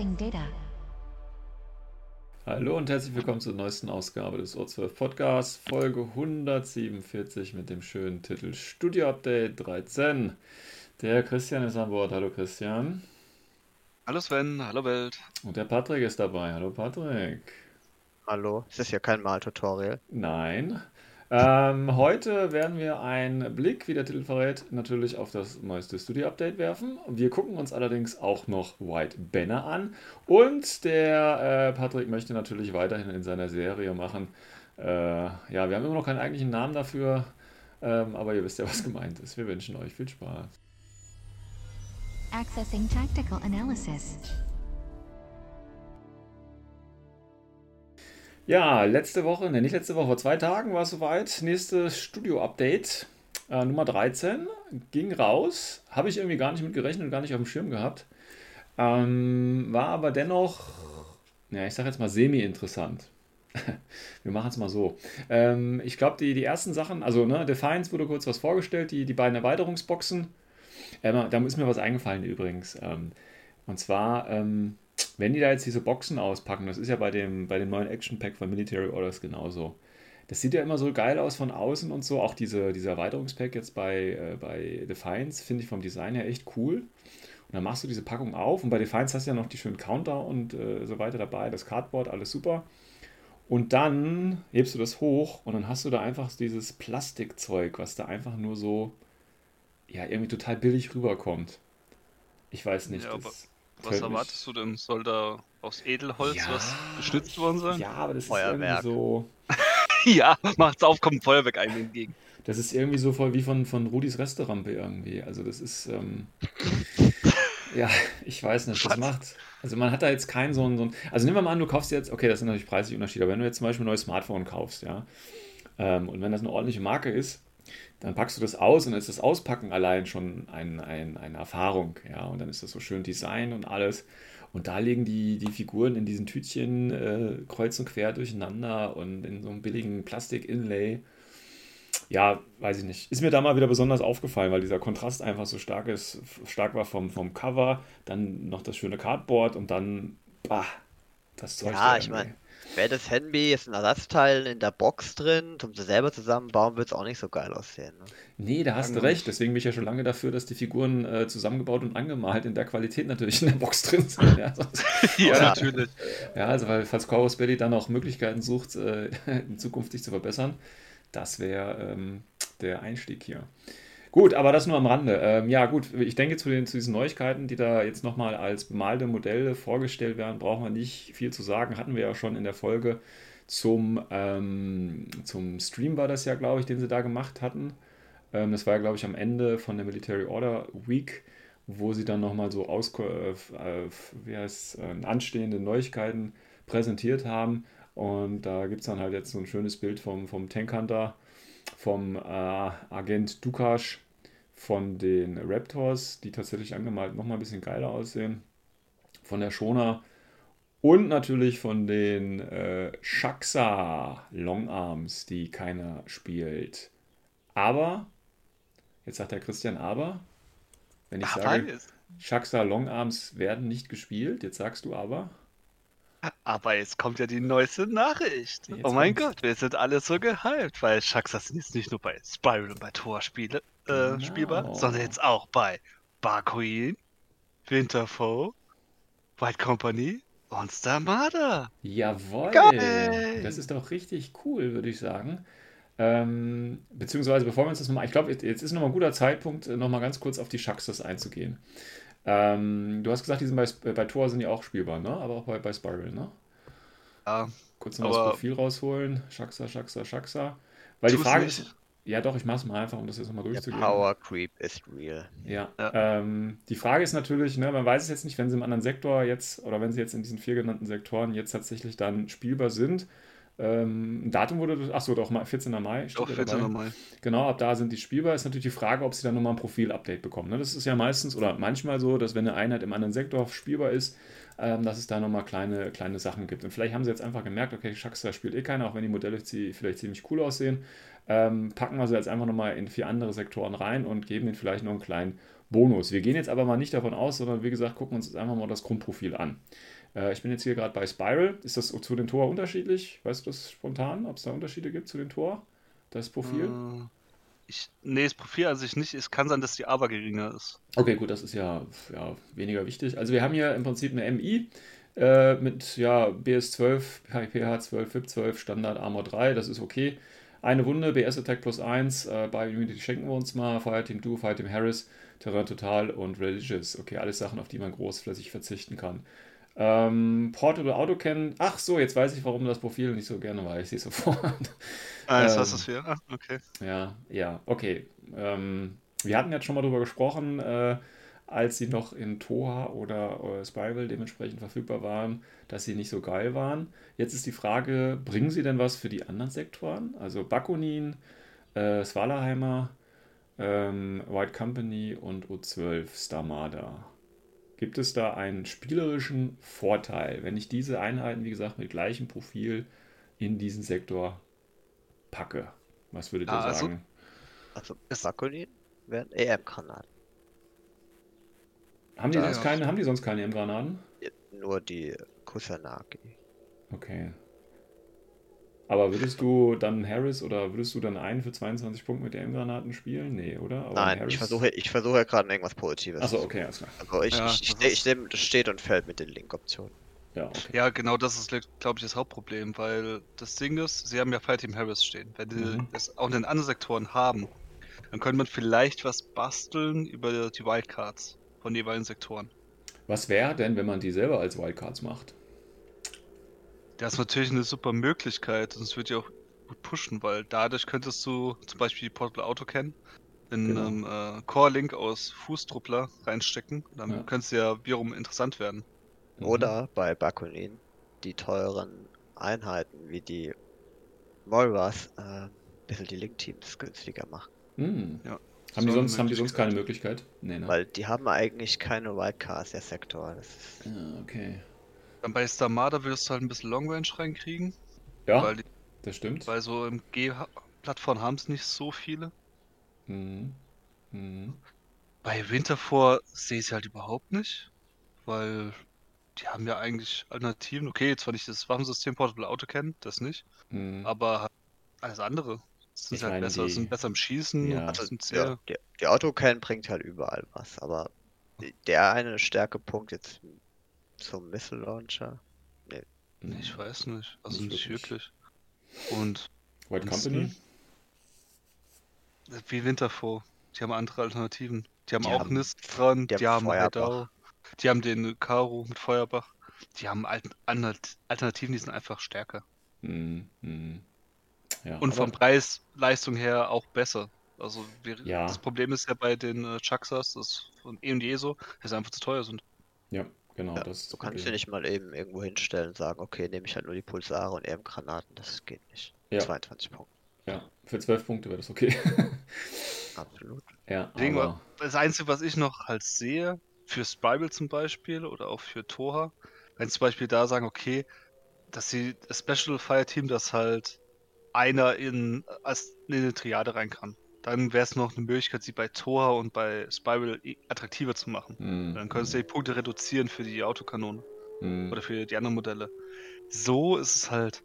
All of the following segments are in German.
Accessing data. Hallo und herzlich willkommen zur neuesten Ausgabe des O12 Podcasts, Folge 147 mit dem schönen Titel Studio Update 13. Der Christian ist an Bord. Hallo Christian. Hallo Sven, hallo Welt. Und der Patrick ist dabei. Hallo Patrick. Hallo, ist das ja kein Mal-Tutorial? Nein. Ähm, heute werden wir einen Blick, wie der Titel verrät, natürlich auf das neueste Studio-Update werfen. Wir gucken uns allerdings auch noch White Banner an. Und der äh, Patrick möchte natürlich weiterhin in seiner Serie machen. Äh, ja, wir haben immer noch keinen eigentlichen Namen dafür, ähm, aber ihr wisst ja, was gemeint ist. Wir wünschen euch viel Spaß. Accessing tactical analysis. Ja, letzte Woche, ne, nicht letzte Woche, vor zwei Tagen war es soweit. Nächstes Studio-Update, äh, Nummer 13, ging raus. Habe ich irgendwie gar nicht mit gerechnet und gar nicht auf dem Schirm gehabt. Ähm, war aber dennoch, ja, ich sage jetzt mal semi-interessant. Wir machen es mal so. Ähm, ich glaube, die, die ersten Sachen, also ne, Defiance wurde kurz was vorgestellt, die, die beiden Erweiterungsboxen. Ähm, da ist mir was eingefallen übrigens. Ähm, und zwar, ähm, wenn die da jetzt diese Boxen auspacken, das ist ja bei dem, bei dem neuen Action Pack von Military Orders genauso. Das sieht ja immer so geil aus von außen und so. Auch diese, dieser Erweiterungspack jetzt bei, äh, bei Defiance finde ich vom Design her echt cool. Und dann machst du diese Packung auf und bei Defiance hast du ja noch die schönen Counter und äh, so weiter dabei, das Cardboard, alles super. Und dann hebst du das hoch und dann hast du da einfach dieses Plastikzeug, was da einfach nur so, ja, irgendwie total billig rüberkommt. Ich weiß nicht. Ja, das Was tönt erwartest du denn? Soll da aus Edelholz Ja. was geschnitzt worden sein? Ja, aber das Feuerwerk. ist irgendwie so. ja macht's auf, kommt ein Feuerwerk einem entgegen. Das ist irgendwie so voll wie von, von Rudis Resterampe irgendwie. Also das ist, ähm, ja, ich weiß nicht, das Was? macht, also man hat da jetzt keinen so einen, so einen, also nehmen wir mal an, du kaufst jetzt, okay, das sind natürlich preisliche Unterschiede, aber wenn du jetzt zum Beispiel ein neues Smartphone kaufst, ja, ähm, und wenn das eine ordentliche Marke ist, dann packst du das aus und dann ist das Auspacken allein schon ein, ein, eine Erfahrung, ja, und dann ist das so schön Design und alles. Und da liegen die, die Figuren in diesen Tütchen äh, kreuz und quer durcheinander und in so einem billigen Plastik-Inlay. Ja, weiß ich nicht. Ist mir da mal wieder besonders aufgefallen, weil dieser Kontrast einfach so stark ist, stark war vom, vom Cover, dann noch das schöne Cardboard und dann, bah, das Zeug Ja, da ich irgendwie. Wäre das Handy jetzt ein Ersatzteil in der Box drin, zum sie selber zusammenbauen, würde es auch nicht so geil aussehen. Ne? Nee, da hast du recht. Deswegen bin ich ja schon lange dafür, dass die Figuren äh, zusammengebaut und angemalt in der Qualität natürlich in der Box drin sind. Ja, sonst, ja, natürlich. ja also weil falls Chorus Belly dann auch Möglichkeiten sucht, äh, in Zukunft sich zu verbessern, das wäre ähm, der Einstieg hier. Gut, aber das nur am Rande. Ähm, ja, gut, ich denke zu, den, zu diesen Neuigkeiten, die da jetzt nochmal als bemalte Modelle vorgestellt werden, brauchen wir nicht viel zu sagen. Hatten wir ja schon in der Folge zum, ähm, zum Stream, war das ja, glaube ich, den sie da gemacht hatten. Ähm, das war ja, glaube ich, am Ende von der Military Order Week, wo sie dann nochmal so aus, äh, äh, wie heißt, äh, anstehende Neuigkeiten präsentiert haben. Und da gibt es dann halt jetzt so ein schönes Bild vom, vom Tankhunter, vom äh, Agent Dukash, von den Raptors, die tatsächlich angemalt nochmal ein bisschen geiler aussehen, von der Shona und natürlich von den äh, Shaxa Longarms, die keiner spielt. Aber, jetzt sagt der Christian aber, wenn ich Aber sage, jetzt, Shaxa Longarms werden nicht gespielt, jetzt sagst du aber. Aber jetzt kommt ja die neueste Nachricht. Jetzt oh mein kommt's. Gott, wir sind alle so gehypt, weil Shaxas jetzt nicht nur bei Spiral und bei Tor spiele, äh, Genau. spielbar, sondern jetzt auch bei Barqueen, Winterfoe, White Company und Starmada. Jawohl, Geil! das ist doch richtig cool, würde ich sagen. Ähm, beziehungsweise, bevor wir uns das nochmal, ich glaube, jetzt ist nochmal ein guter Zeitpunkt, nochmal ganz kurz auf die Shaxas einzugehen. Ähm, du hast gesagt, die sind bei, bei Tor sind die auch spielbar, ne? Aber auch bei, bei Spiral, ne? Ja, Kurz noch das Profil rausholen. Schaxa, Schaxa, Schaxa. Weil die Frage nicht. ist. Ja, doch, ich mach's mal einfach, um das jetzt nochmal durchzugehen. Power Creep ist real. Ja. Ja. Ähm, die Frage ist natürlich, ne, man weiß es jetzt nicht, wenn sie im anderen Sektor jetzt oder wenn sie jetzt in diesen vier genannten Sektoren jetzt tatsächlich dann spielbar sind. Ähm, ein Datum wurde, achso, doch mal 14. Mai. Doch, ja 14. dabei. Mai. Genau, ab da sind die spielbar. Ist natürlich die Frage, ob sie dann nochmal ein Profil-Update bekommen. Ne? Das ist ja meistens oder manchmal so, dass wenn eine Einheit im anderen Sektor spielbar ist, ähm, dass es da nochmal kleine, kleine Sachen gibt. Und vielleicht haben sie jetzt einfach gemerkt, okay, Shaxter spielt eh keiner, auch wenn die Modelle vielleicht ziemlich cool aussehen. Ähm, packen wir sie jetzt einfach nochmal in vier andere Sektoren rein und geben ihnen vielleicht noch einen kleinen Bonus. Wir gehen jetzt aber mal nicht davon aus, sondern wie gesagt, gucken uns jetzt einfach mal das Grundprofil an. Äh, ich bin jetzt hier gerade bei Spiral. Ist das zu den Tor unterschiedlich? Weißt du das spontan, ob es da Unterschiede gibt zu den Tor? Das Profil? Äh, Ich, nee, das Profil an sich nicht. Es kann sein, dass die aber geringer ist. Okay, gut, das ist ja, ja weniger wichtig. Also wir haben hier im Prinzip eine MI äh, mit ja, BS12, PH12, FIP12, Standard Armor 3, das ist okay. Eine Wunde, BS Attack plus 1, äh, bei Unity schenken wir uns mal, Fireteam Du, Fireteam Harris, Terrain Total und Religious. Okay, alles Sachen, auf die man großflächig verzichten kann. Ähm, Portable Autocan, ach so, jetzt weiß ich, warum das Profil nicht so gerne war, ich sehe sofort. Ah, jetzt Ähm, hast du es wieder. Ah, okay. Ja, ja, okay. Ähm, wir hatten jetzt schon mal drüber gesprochen, äh, als sie noch in Toha oder äh, Spiral dementsprechend verfügbar waren, dass sie nicht so geil waren. Jetzt ist die Frage, bringen sie denn was für die anderen Sektoren? Also Bakunin, äh, Svalaheimer, ähm, White Company und U12 Starmada. Gibt es da einen spielerischen Vorteil, wenn ich diese Einheiten, wie gesagt, mit gleichem Profil in diesen Sektor packe? Was würdet ihr Ja, also- sagen? Also Es- Bakunin werden EM-Granaten. Haben die, Ja, sonst ja. keine, haben die sonst keine M-Granaten? Nur die Kusanagi. Okay. Aber würdest du dann Harris oder würdest du dann einen für 22 Punkte mit M-Granaten spielen? Nee, oder? Aber Nein, Harris... ich versuche ich versuche ja gerade irgendwas Positives. Achso, okay, alles klar. Also ich, Ja, ich, ich, das ich, nehme- das steht und fällt mit den Link-Optionen. Ja, okay. Ja, genau das ist, glaube ich, das Hauptproblem, weil das Ding ist, sie haben ja Fireteam Harris stehen. Wenn die Mhm. es auch in den anderen Sektoren haben, dann könnte man vielleicht was basteln über die Wildcards von jeweiligen Sektoren. Was wäre denn, wenn man die selber als Wildcards macht? Das ist natürlich eine super Möglichkeit und es wird ja auch gut pushen, weil dadurch könntest du zum Beispiel die Portable Auto kennen, in Genau. einem äh, Core-Link aus Fußtruppler reinstecken. Dann Ja. könnte es ja wiederum interessant werden. Mhm. Oder bei Bakunin die teuren Einheiten wie die Moiras äh, ein bisschen die Link-Teams günstiger machen. Hm. Ja. Haben, die So eine sonst, haben die sonst keine Möglichkeit? Nee, ne? Weil die haben eigentlich keine Wildcards, der Sektor. Das ist, Ja, okay. Dann bei Starmada würdest du halt ein bisschen Long Range reinkriegen, Ja, weil, die, das stimmt. weil so im G-Plattform haben es nicht so viele. Mhm. Mhm. Bei Winterfor sehe ich es halt überhaupt nicht, weil die haben ja eigentlich Alternativen. Okay, zwar nicht das Waffensystem Portable Auto kennen, das nicht, Mhm. aber halt alles andere. Es Ich ist halt meine, besser, die- sind besser im Schießen, Ja. also, sind ja, sehr. die, die Autocan bringt halt überall was, aber der eine Stärkepunkt jetzt zum Missile Launcher. Mhm. Ich weiß nicht, also Nicht nicht, wirklich. wirklich. Und White Company? wie Winterfor, die haben andere Alternativen. Die haben Die auch haben- Nist dran, die die, haben haben Feuerbach. Heidau, die haben den Karo mit Feuerbach. Die haben Alt Alternat- Alternativen, die sind einfach stärker. Mhm. Mhm. Ja, Und vom Preis, Leistung her auch besser. Also wir, Ja. das Problem ist ja bei den äh, Chucksas, das von E und E so, dass sie einfach zu teuer sind. Ja, genau. Ja, das du kannst Problem. dir nicht mal eben irgendwo hinstellen und sagen, okay, nehme ich halt nur die Pulsare und EM-Granaten. Das geht nicht. Ja. 22 Punkte. Ja, für 12 Punkte wäre das okay. Absolut. ja, Deswegen aber... Das Einzige, was ich noch halt sehe, für Spiral zum Beispiel oder auch für Toha, wenn sie zum Beispiel da sagen, okay, dass sie das Special Fire Team, das halt einer in, als in eine Triade rein kann. Dann wäre es noch eine Möglichkeit, sie bei Toha und bei Spiral attraktiver zu machen. Mhm. Dann können sie die Punkte reduzieren für die Autokanone Mhm. oder für die anderen Modelle. So ist es halt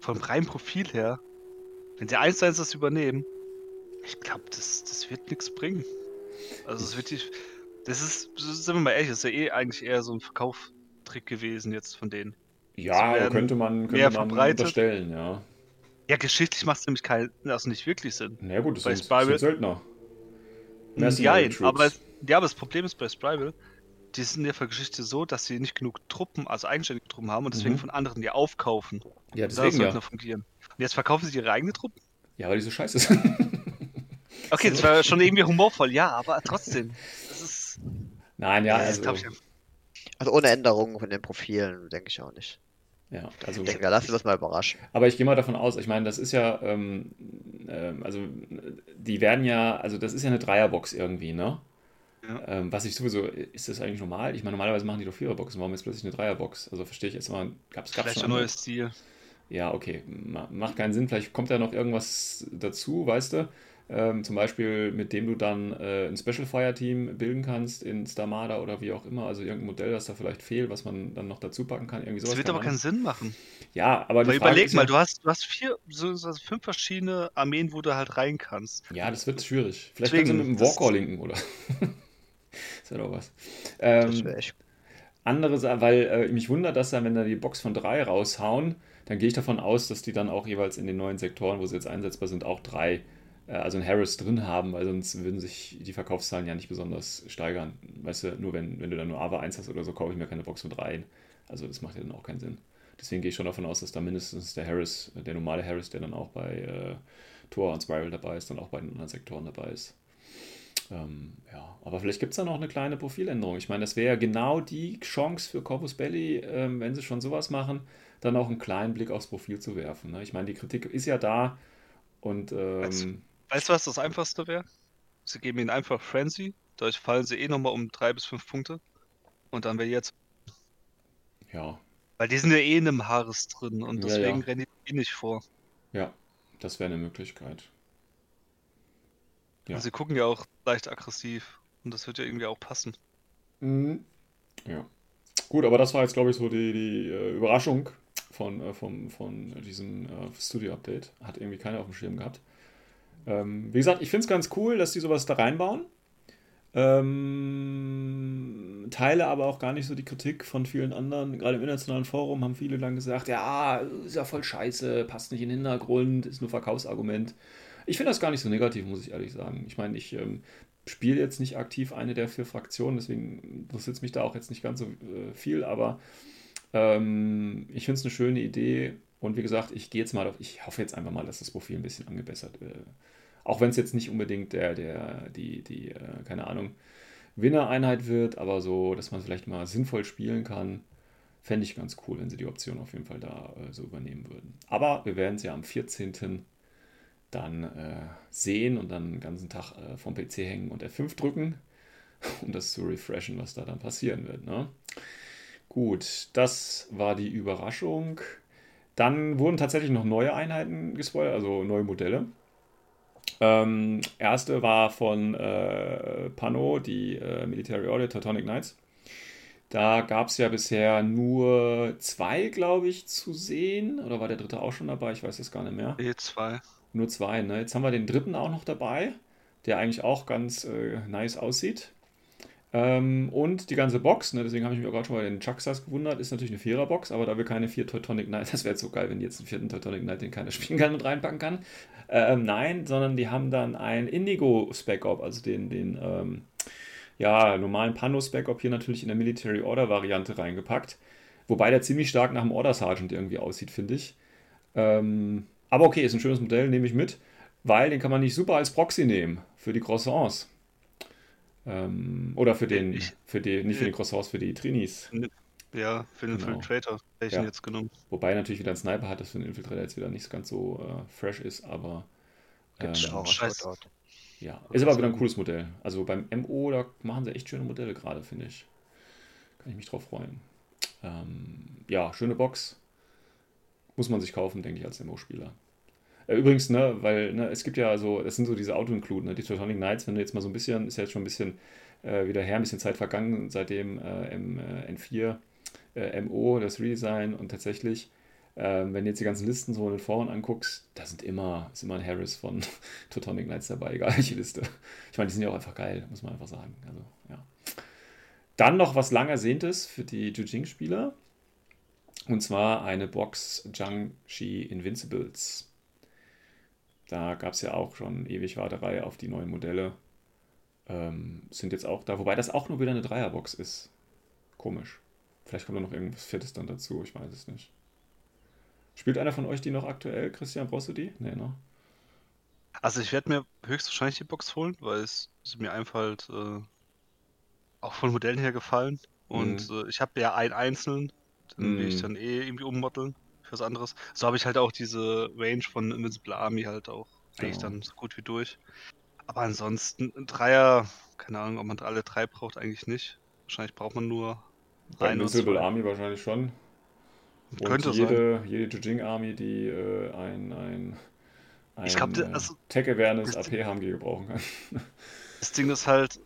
vom reinen Profil her, wenn sie eins zu eins das übernehmen, ich glaube, das, das wird nichts bringen. Also es wird die, das ist, sind wir mal ehrlich, das ist ja eh eigentlich eher so ein Verkauftrick gewesen jetzt von denen. Ja, könnte man, könnte man unterstellen, ja. Ja, geschichtlich macht es nämlich kein, also nicht wirklich Sinn. Na ja, gut, das Bei sind, Spiral- sind Söldner. Ja, Troops. aber, ja, aber das Problem ist bei Sprival, die sind in der Geschichte so, dass sie nicht genug Truppen, also eigenständige Truppen haben und deswegen Mhm. von anderen die aufkaufen. Ja, Das deswegen sollte ja. nur fungieren. Und jetzt verkaufen sie ihre eigene Truppe? Ja, weil die so scheiße sind. Okay, das war schon irgendwie humorvoll, ja, aber trotzdem. Das ist. Nein, ja, das also, glaub ich, Also ohne Änderungen von den Profilen, denke ich auch nicht. Ja, also Ich denke, wir lassen das mal überraschen. Aber ich gehe mal davon aus, ich meine, das ist ja, ähm, ähm, also die werden ja, also das ist ja eine Dreierbox irgendwie, ne? Ja. Ähm, was ich sowieso, ist das eigentlich normal? Ich meine, normalerweise machen die doch Viererboxen, warum jetzt plötzlich eine Dreierbox? Also verstehe ich jetzt mal, gab es vielleicht schon ein neues Stil. Ja, okay, ma- macht keinen Sinn. Vielleicht kommt da noch irgendwas dazu, weißt du? Ähm, zum Beispiel, mit dem du dann äh, ein Special Fire Team bilden kannst in Starmada oder wie auch immer. Also irgendein Modell, das da vielleicht fehlt, was man dann noch dazu packen kann. Irgendwie Das sowas. wird keine aber keinen Ahnung. Sinn machen. Ja, aber Weil überleg mal, ja, du hast, du hast vier, so, so fünf verschiedene Armeen, wo du halt rein kannst. Ja, das wird schwierig. Vielleicht Deswegen, kannst du mit dem das- Walker linken, oder? das wäre doch was. Das Ähm, wäre echt. andere Sache, weil äh, mich wundert, dass dann, wenn da die Box von drei raushauen, dann gehe ich davon aus, dass die dann auch jeweils in den neuen Sektoren, wo sie jetzt einsetzbar sind, auch drei, also ein Harris drin haben, weil sonst würden sich die Verkaufszahlen ja nicht besonders steigern. Weißt du, nur wenn, wenn du dann nur AVA 1 hast oder so, kaufe ich mir keine Box mit rein. Also das macht ja dann auch keinen Sinn. Deswegen gehe ich schon davon aus, dass da mindestens der Harris, der normale Harris, der dann auch bei äh, Tor und Spiral dabei ist, dann auch bei den anderen Sektoren dabei ist. Ähm, ja, aber vielleicht gibt es da noch eine kleine Profiländerung. Ich meine, das wäre ja genau die Chance für Corpus Belli, ähm, wenn sie schon sowas machen, dann auch einen kleinen Blick aufs Profil zu werfen. Ne? Ich meine, die Kritik ist ja da und ähm, Weißt du, was das einfachste wäre? Sie geben ihnen einfach Frenzy, dadurch fallen sie eh nochmal um drei bis fünf Punkte. Und dann wäre jetzt. ja, Weil die sind ja eh in einem Haares drin und Ja, deswegen ja. rennen die eh nicht vor. ja, das wäre eine Möglichkeit. Ja. Und sie gucken ja auch leicht aggressiv. Und das wird ja irgendwie auch passen. Mhm. Ja. Gut, aber das war jetzt, glaube ich, so die, die äh, Überraschung von, äh, vom, von diesem äh, Studio-Update. Hat irgendwie keiner auf dem Schirm gehabt. Ähm, wie gesagt, ich finde es ganz cool, dass die sowas da reinbauen. Ähm, teile aber auch gar nicht so die Kritik von vielen anderen. Gerade im internationalen Forum haben viele dann gesagt, ja, ist ja voll scheiße, passt nicht in den Hintergrund, ist nur Verkaufsargument. Ich finde das gar nicht so negativ, muss ich ehrlich sagen. Ich meine, ich ähm, spiele jetzt nicht aktiv eine der vier Fraktionen, deswegen interessiert es mich da auch jetzt nicht ganz so äh, viel, aber ähm, ich finde es eine schöne Idee und wie gesagt, ich gehe jetzt mal auf, ich hoffe jetzt einfach mal, dass das Profil ein bisschen angebessert wird. Auch wenn es jetzt nicht unbedingt der, der, die, die, äh, keine Ahnung, Winner-Einheit wird, aber so, dass man vielleicht mal sinnvoll spielen kann, fände ich ganz cool, wenn sie die Option auf jeden Fall da äh, so übernehmen würden. Aber wir werden es ja am 14. dann äh, sehen und dann den ganzen Tag äh, vom PC hängen und F5 drücken, um das zu refreshen, was da dann passieren wird. Ne? Gut, das war die Überraschung. Dann wurden tatsächlich noch neue Einheiten gespoilert, also neue Modelle. Ähm, erste war von äh, Pano, die äh, Military Order Teutonic Knights. Da gab es ja bisher nur zwei, glaube ich, zu sehen. Oder war der dritte auch schon dabei? Ich weiß es gar nicht mehr. E2. Nur zwei, ne? Jetzt haben wir den dritten auch noch dabei, der eigentlich auch ganz äh, nice aussieht. Ähm, und die ganze Box, ne, deswegen habe ich mich auch gerade schon bei den Chucksas gewundert, ist natürlich eine Vierer-Box, aber da wir keine vier Teutonic Knight, das wäre jetzt so geil, wenn die jetzt einen vierten Teutonic Knight, den keiner spielen kann, mit reinpacken kann. Ähm, nein, sondern die haben dann ein Indigo Spec-Op, also den, den ähm, ja, normalen Pano Spec-Op hier natürlich in der Military Order Variante reingepackt. Wobei der ziemlich stark nach dem Order Sergeant irgendwie aussieht, finde ich. Ähm, aber okay, ist ein schönes Modell, nehme ich mit, weil den kann man nicht super als Proxy nehmen für die Croissants. Ähm, oder für den, Ich- für die, nicht für die Croissants, für die Trinis. Ja, für den Genau. Infiltrator hätte ich ihn Ja. jetzt genommen. Wobei natürlich wieder ein Sniper hat, das für den Infiltrator jetzt wieder nicht ganz so äh, fresh ist, aber Gibt's ähm, auch ja, ist aber wieder ein cooles Modell. Also beim MO, da machen sie echt schöne Modelle gerade, finde ich. Kann ich mich drauf freuen. Ähm, ja, schöne Box. Muss man sich kaufen, denke ich, als MO-Spieler. Äh, übrigens, ne, weil ne, es gibt ja so, das sind so diese Auto-Include, ne, die Teutonic Knights, wenn du jetzt mal so ein bisschen, ist ja jetzt schon ein bisschen äh, wieder her, ein bisschen Zeit vergangen, seitdem äh, M, äh, N4 äh, MO, das Redesign und tatsächlich, ähm, wenn du jetzt die ganzen Listen so in den Foren anguckst, da sind immer, ist immer ein Harris von Teutonic Knights dabei, egal welche Liste. Ich meine, die sind ja auch einfach geil, muss man einfach sagen. Also, ja. Dann noch was lang Ersehntes für die Jujing-Spieler. Und zwar eine Box Jiangxi Invincibles. Da gab es ja auch schon ewig Warterei auf die neuen Modelle. Ähm, sind jetzt auch da, wobei das auch nur wieder eine Dreierbox ist. Komisch. Vielleicht kommt da noch irgendwas Fettes dann dazu, ich weiß es nicht. Spielt einer von euch die noch aktuell? Christian, brauchst du die? Nee, ne? Also ich werde mir höchstwahrscheinlich die Box holen, weil es, mir einfach halt äh, auch von Modellen her gefallen. Und Mhm. äh, ich habe ja einen einzelnen, den will ich Mhm. dann eh irgendwie ummoddeln für was anderes. So habe ich halt auch diese Range von Invincible Army halt auch eigentlich Genau. dann so gut wie durch. Aber ansonsten, ein Dreier, keine Ahnung, ob man alle drei braucht, eigentlich nicht. Wahrscheinlich braucht man nur Bei zwei. Army wahrscheinlich schon. Und Könnte sein. jede, jede Jujing Army, die äh, ein, ein, ein Ich glaub, äh, also- Tech Awareness AP HMG gebrauchen kann. Das Ding ist halt,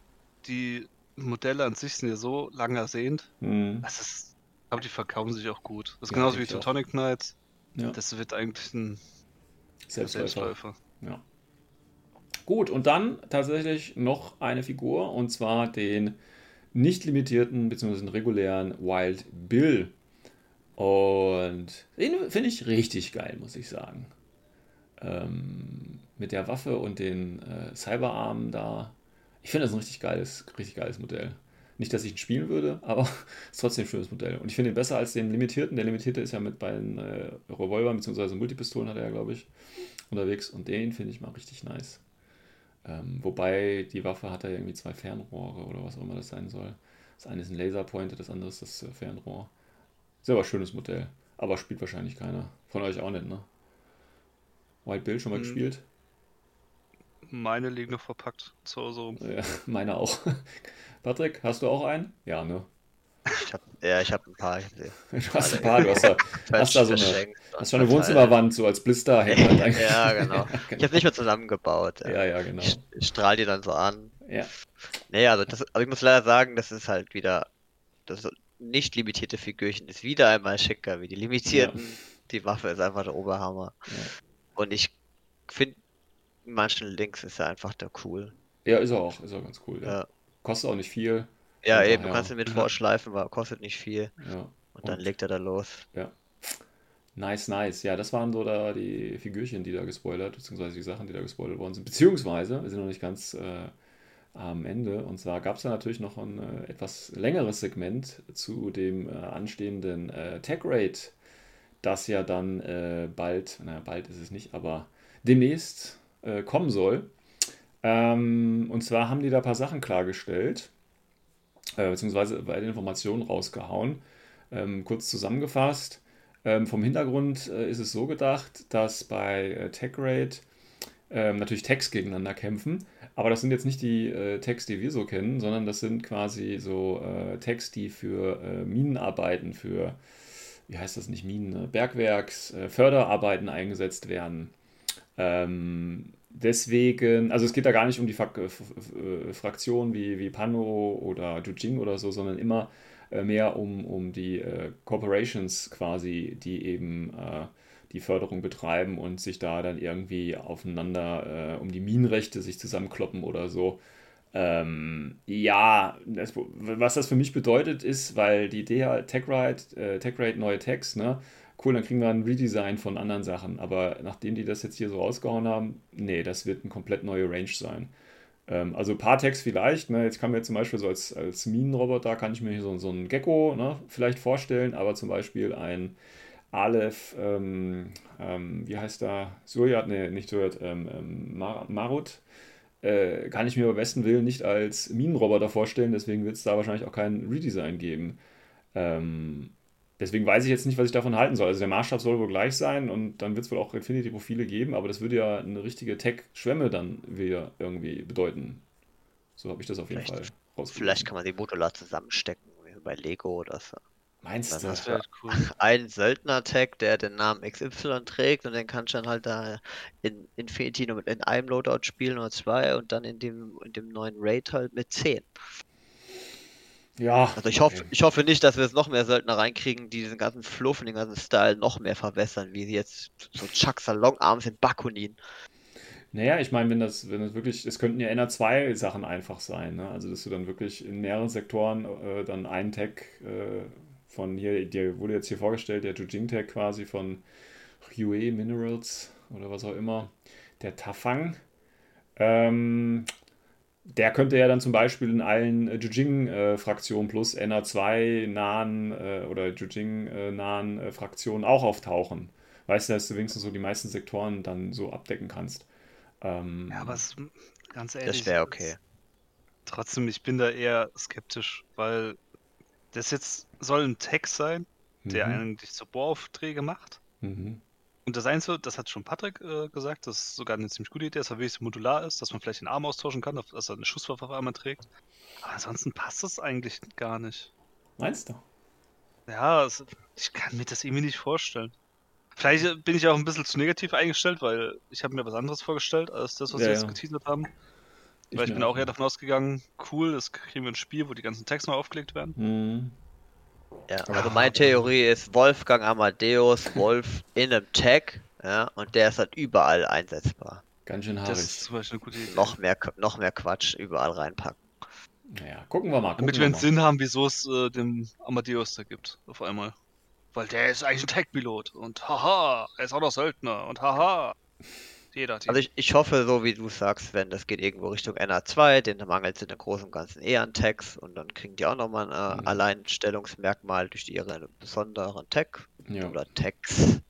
die Modelle an sich sind ja so lang ersehnt. Hm. Das ist, ich glaube, die verkaufen sich auch gut. Das ist Ja, genauso wie. Teutonic Knight. Ja. Das wird eigentlich ein Selbstläufer. Selbstläufer. Ja. Gut, und dann tatsächlich noch eine Figur, und zwar den nicht limitierten bzw. den regulären Wild Bill. Und den finde ich richtig geil, muss ich sagen. Ähm, mit der Waffe und den äh, Cyberarmen da. Ich finde das ein richtig geiles, richtig geiles Modell. Nicht, dass ich ihn spielen würde, aber es ist trotzdem ein schönes Modell. Und ich finde ihn besser als den limitierten. Der limitierte ist ja mit bei den äh, Revolvern bzw. Multipistolen hat er ja, glaube ich, unterwegs. Und den finde ich mal richtig nice. Ähm, wobei die Waffe hat ja irgendwie zwei Fernrohre oder was auch immer das sein soll. Das eine ist ein Laserpointer, das andere ist das äh, Fernrohr. Ist aber ein schönes Modell. Aber spielt wahrscheinlich keiner. Von euch auch nicht, ne? White Bill schon mal Hm. gespielt? Meine liegen noch verpackt zu Hause rum. Ja, meine auch. Patrick, hast du auch einen? Ja, ne? Ich hab, ja, ich habe ein paar. Ich hab sie Du hast ein paar, du hast da, hast da so eine, hast schon eine. Wohnzimmerwand so als Blister hängen. halt eigentlich. Ja, genau. Ich habe nicht mehr zusammengebaut. Ja, ja, genau. Ich, ich strahl die dann so an. Ja, Nee, also, das, also ich muss leider sagen, das ist halt wieder. Das nicht limitierte Figürchen ist wieder einmal schicker wie die limitierten. Die Waffe ist einfach der Oberhammer. Ja. Und ich finde, in manchen Links ist er einfach der cool. ja ist er auch. Ist auch ganz cool. Ja. Ja, Kostet auch nicht viel. ja eben, du daher- kannst ihn mit Ja. vorschleifen, weil kostet nicht viel. Ja. Und dann Und- legt er da los. Nice, nice. Ja, das waren so da die Figürchen, die da gespoilert, beziehungsweise die Sachen, die da gespoilert worden sind. Beziehungsweise, wir sind noch nicht ganz äh, am Ende. Und zwar gab es da natürlich noch ein äh, etwas längeres Segment zu dem äh, anstehenden äh, Tech Raid, das ja dann äh, bald, naja, bald ist es nicht, aber demnächst äh, kommen soll. Ähm, und zwar haben die da ein paar Sachen klargestellt, äh, beziehungsweise bei den Informationen rausgehauen. Ähm, kurz zusammengefasst. Ähm, vom Hintergrund äh, ist es so gedacht, dass bei äh, Tech Raid ähm, natürlich Techs gegeneinander kämpfen, aber das sind jetzt nicht die äh, Techs, die wir so kennen, sondern das sind quasi so äh, Techs, die für äh, Minenarbeiten, für, wie heißt das nicht, Minen, ne? Bergwerks, äh, Förderarbeiten eingesetzt werden. Ähm, deswegen, also es geht da gar nicht um die Fak äh, F- F- Fraktionen wie, wie Pano oder Jujing oder so, sondern immer äh, mehr um, um die äh, Corporations quasi, die eben äh, die Förderung betreiben und sich da dann irgendwie aufeinander äh, um die Minenrechte sich zusammenkloppen oder so. Ähm, ja, das, was das für mich bedeutet ist, weil die Idee halt TechRate, äh, TechRate neue Tags, ne? Cool, dann kriegen wir ein Redesign von anderen Sachen. Aber nachdem die das jetzt hier so rausgehauen haben, nee, das wird eine komplett neue Range sein. Ähm, also Tags vielleicht, ne? Jetzt kann mir zum Beispiel so als, als Minenroboter, kann ich mir hier so, so einen Gecko ne? vielleicht vorstellen, aber zum Beispiel ein Aleph, ähm, ähm, wie heißt da? Surjat, nee, nicht Surjat, ähm, ähm, Mar Marut, äh, kann ich mir beim besten Willen nicht als Minenroboter vorstellen, deswegen wird es da wahrscheinlich auch kein Redesign geben. Ähm, deswegen weiß ich jetzt nicht, was ich davon halten soll. Also der Maßstab soll wohl gleich sein und dann wird es wohl auch Infinity-Profile geben, aber das würde ja eine richtige Tech-Schwemme dann wieder irgendwie bedeuten. So habe ich das auf jeden Vielleicht- Fall rausgelesen. Vielleicht kann man die modular zusammenstecken, wie bei Lego oder so. Meinst Dann du? Das wäre halt cool. Ein Söldner-Tag, der den Namen XY trägt und den kannst du dann halt da in Infinity nur mit in einem Loadout spielen oder zwei und dann in dem, in dem neuen Raid halt mit 10. Ja. Also ich hoffe, okay. ich hoffe nicht, dass wir jetzt noch mehr Söldner reinkriegen, die diesen ganzen Fluff und den ganzen Style noch mehr verwässern, wie sie jetzt so Chuck Salonarms in Bakunin. Naja, ich meine, wenn das, wenn das wirklich, es könnten ja eher zwei Sachen einfach sein, ne? Also, dass du dann wirklich in mehreren Sektoren äh, dann einen Tag äh, von hier, dir wurde jetzt hier vorgestellt, der Jujing Tag quasi von Hue Minerals oder was auch immer, der Tafang. Ähm, der könnte ja dann zum Beispiel in allen äh, Jujing-Fraktionen plus NA2-nahen äh, oder Jujing-nahen äh, Fraktionen auch auftauchen. Weißt du, dass du wenigstens so die meisten Sektoren dann so abdecken kannst. Ähm, Ja, aber es, ganz ehrlich. Das wäre okay. Trotzdem, ich bin da eher skeptisch, weil das jetzt soll ein Tag sein, der mhm, eigentlich so Bohraufträge macht. mhm. Und das Einzige, das hat schon Patrick äh, gesagt, das ist sogar eine ziemlich gute Idee, dass er wirklich modular ist, dass man vielleicht den Arm austauschen kann, dass er eine Schusswaffe auf einmal trägt. Aber ansonsten passt das eigentlich gar nicht. Meinst du? Ja, es, ich kann mir das irgendwie nicht vorstellen. Vielleicht äh, bin ich auch ein bisschen zu negativ eingestellt, weil ich habe mir was anderes vorgestellt als das, was Ja, wir jetzt ja. geteasert haben. Ich weil ich bin auch eher davon ausgegangen, cool, das kriegen wir ein Spiel, wo die ganzen Tags mal aufgelegt werden. Mhm. Ja, also meine Theorie ist Wolfgang Amadeus, Wolf in einem Tag, ja, und der ist halt überall einsetzbar. Ganz schön Das haarig. ist zum Beispiel eine gute Idee. Noch mehr, noch mehr Quatsch überall reinpacken. Naja, gucken wir mal. Gucken Damit wir wir einen mal. Sinn haben, wieso es äh, den Amadeus da gibt, auf einmal. Weil der ist eigentlich ein Tech-Pilot und haha, er ist auch noch Söldner und haha. Hat ihn. Also ich, ich hoffe, so wie du sagst, wenn das geht irgendwo Richtung NA2, den mangelt es in der Großen und Ganzen eher an Tags und dann kriegen die auch nochmal ein äh, Mhm. Alleinstellungsmerkmal durch ihre besonderen Tag Ja. oder Tags.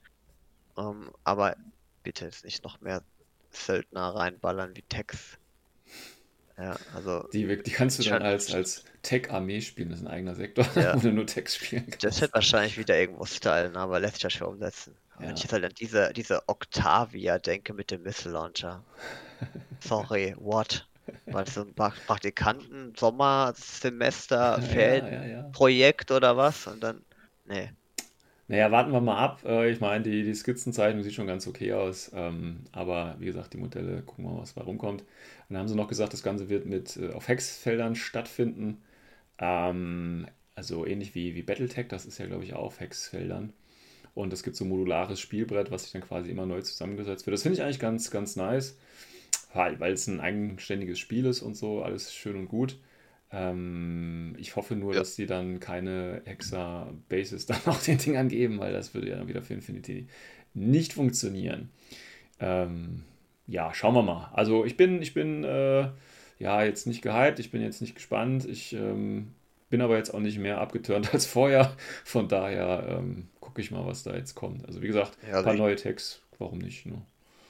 Ähm, aber bitte jetzt nicht noch mehr Söldner reinballern wie Tags. Ja, also Die, die kannst du dann als, als Tech-Armee spielen, das ist ein eigener Sektor, Ja. wo du nur Text spielen kannst. Das wird wahrscheinlich wieder irgendwo stylen, aber lässt sich ja schwer umsetzen. Ja. Wenn ich jetzt halt an diese, diese Octavia denke mit dem Missile Launcher. Sorry, what? Das so ein Pra- Praktikanten, Sommersemester, Ferienprojekt ja, ja. oder was? Und dann, nee. Naja, warten wir mal ab. Äh, Ich meine, die, die Skizzenzeichnung sieht schon ganz okay aus. ähm, Aber wie gesagt, die Modelle, gucken wir mal, was bei rumkommt. Und dann haben sie noch gesagt, das Ganze wird mit äh, auf Hexfeldern stattfinden. Ähm, Also ähnlich wie, wie Battletech, das ist ja, glaube ich, auch auf Hexfeldern. Und es gibt so ein modulares Spielbrett, was sich dann quasi immer neu zusammengesetzt wird. Das finde ich eigentlich ganz, ganz nice, weil es ein eigenständiges Spiel ist und so, alles schön und gut. Ähm, ich hoffe nur, Ja. dass die dann keine Hexa-Bases dann auch den Dingern geben, weil das würde ja dann wieder für Infinity nicht funktionieren. Ähm, ja, schauen wir mal. Also ich bin, ich bin äh, ja jetzt nicht gehypt, ich bin jetzt nicht gespannt. Ich ähm, bin aber jetzt auch nicht mehr abgeturnt als vorher. Von daher ähm, gucke ich mal, was da jetzt kommt. Also wie gesagt, Ja, ein also paar ich- neue Tags, warum nicht? Ne?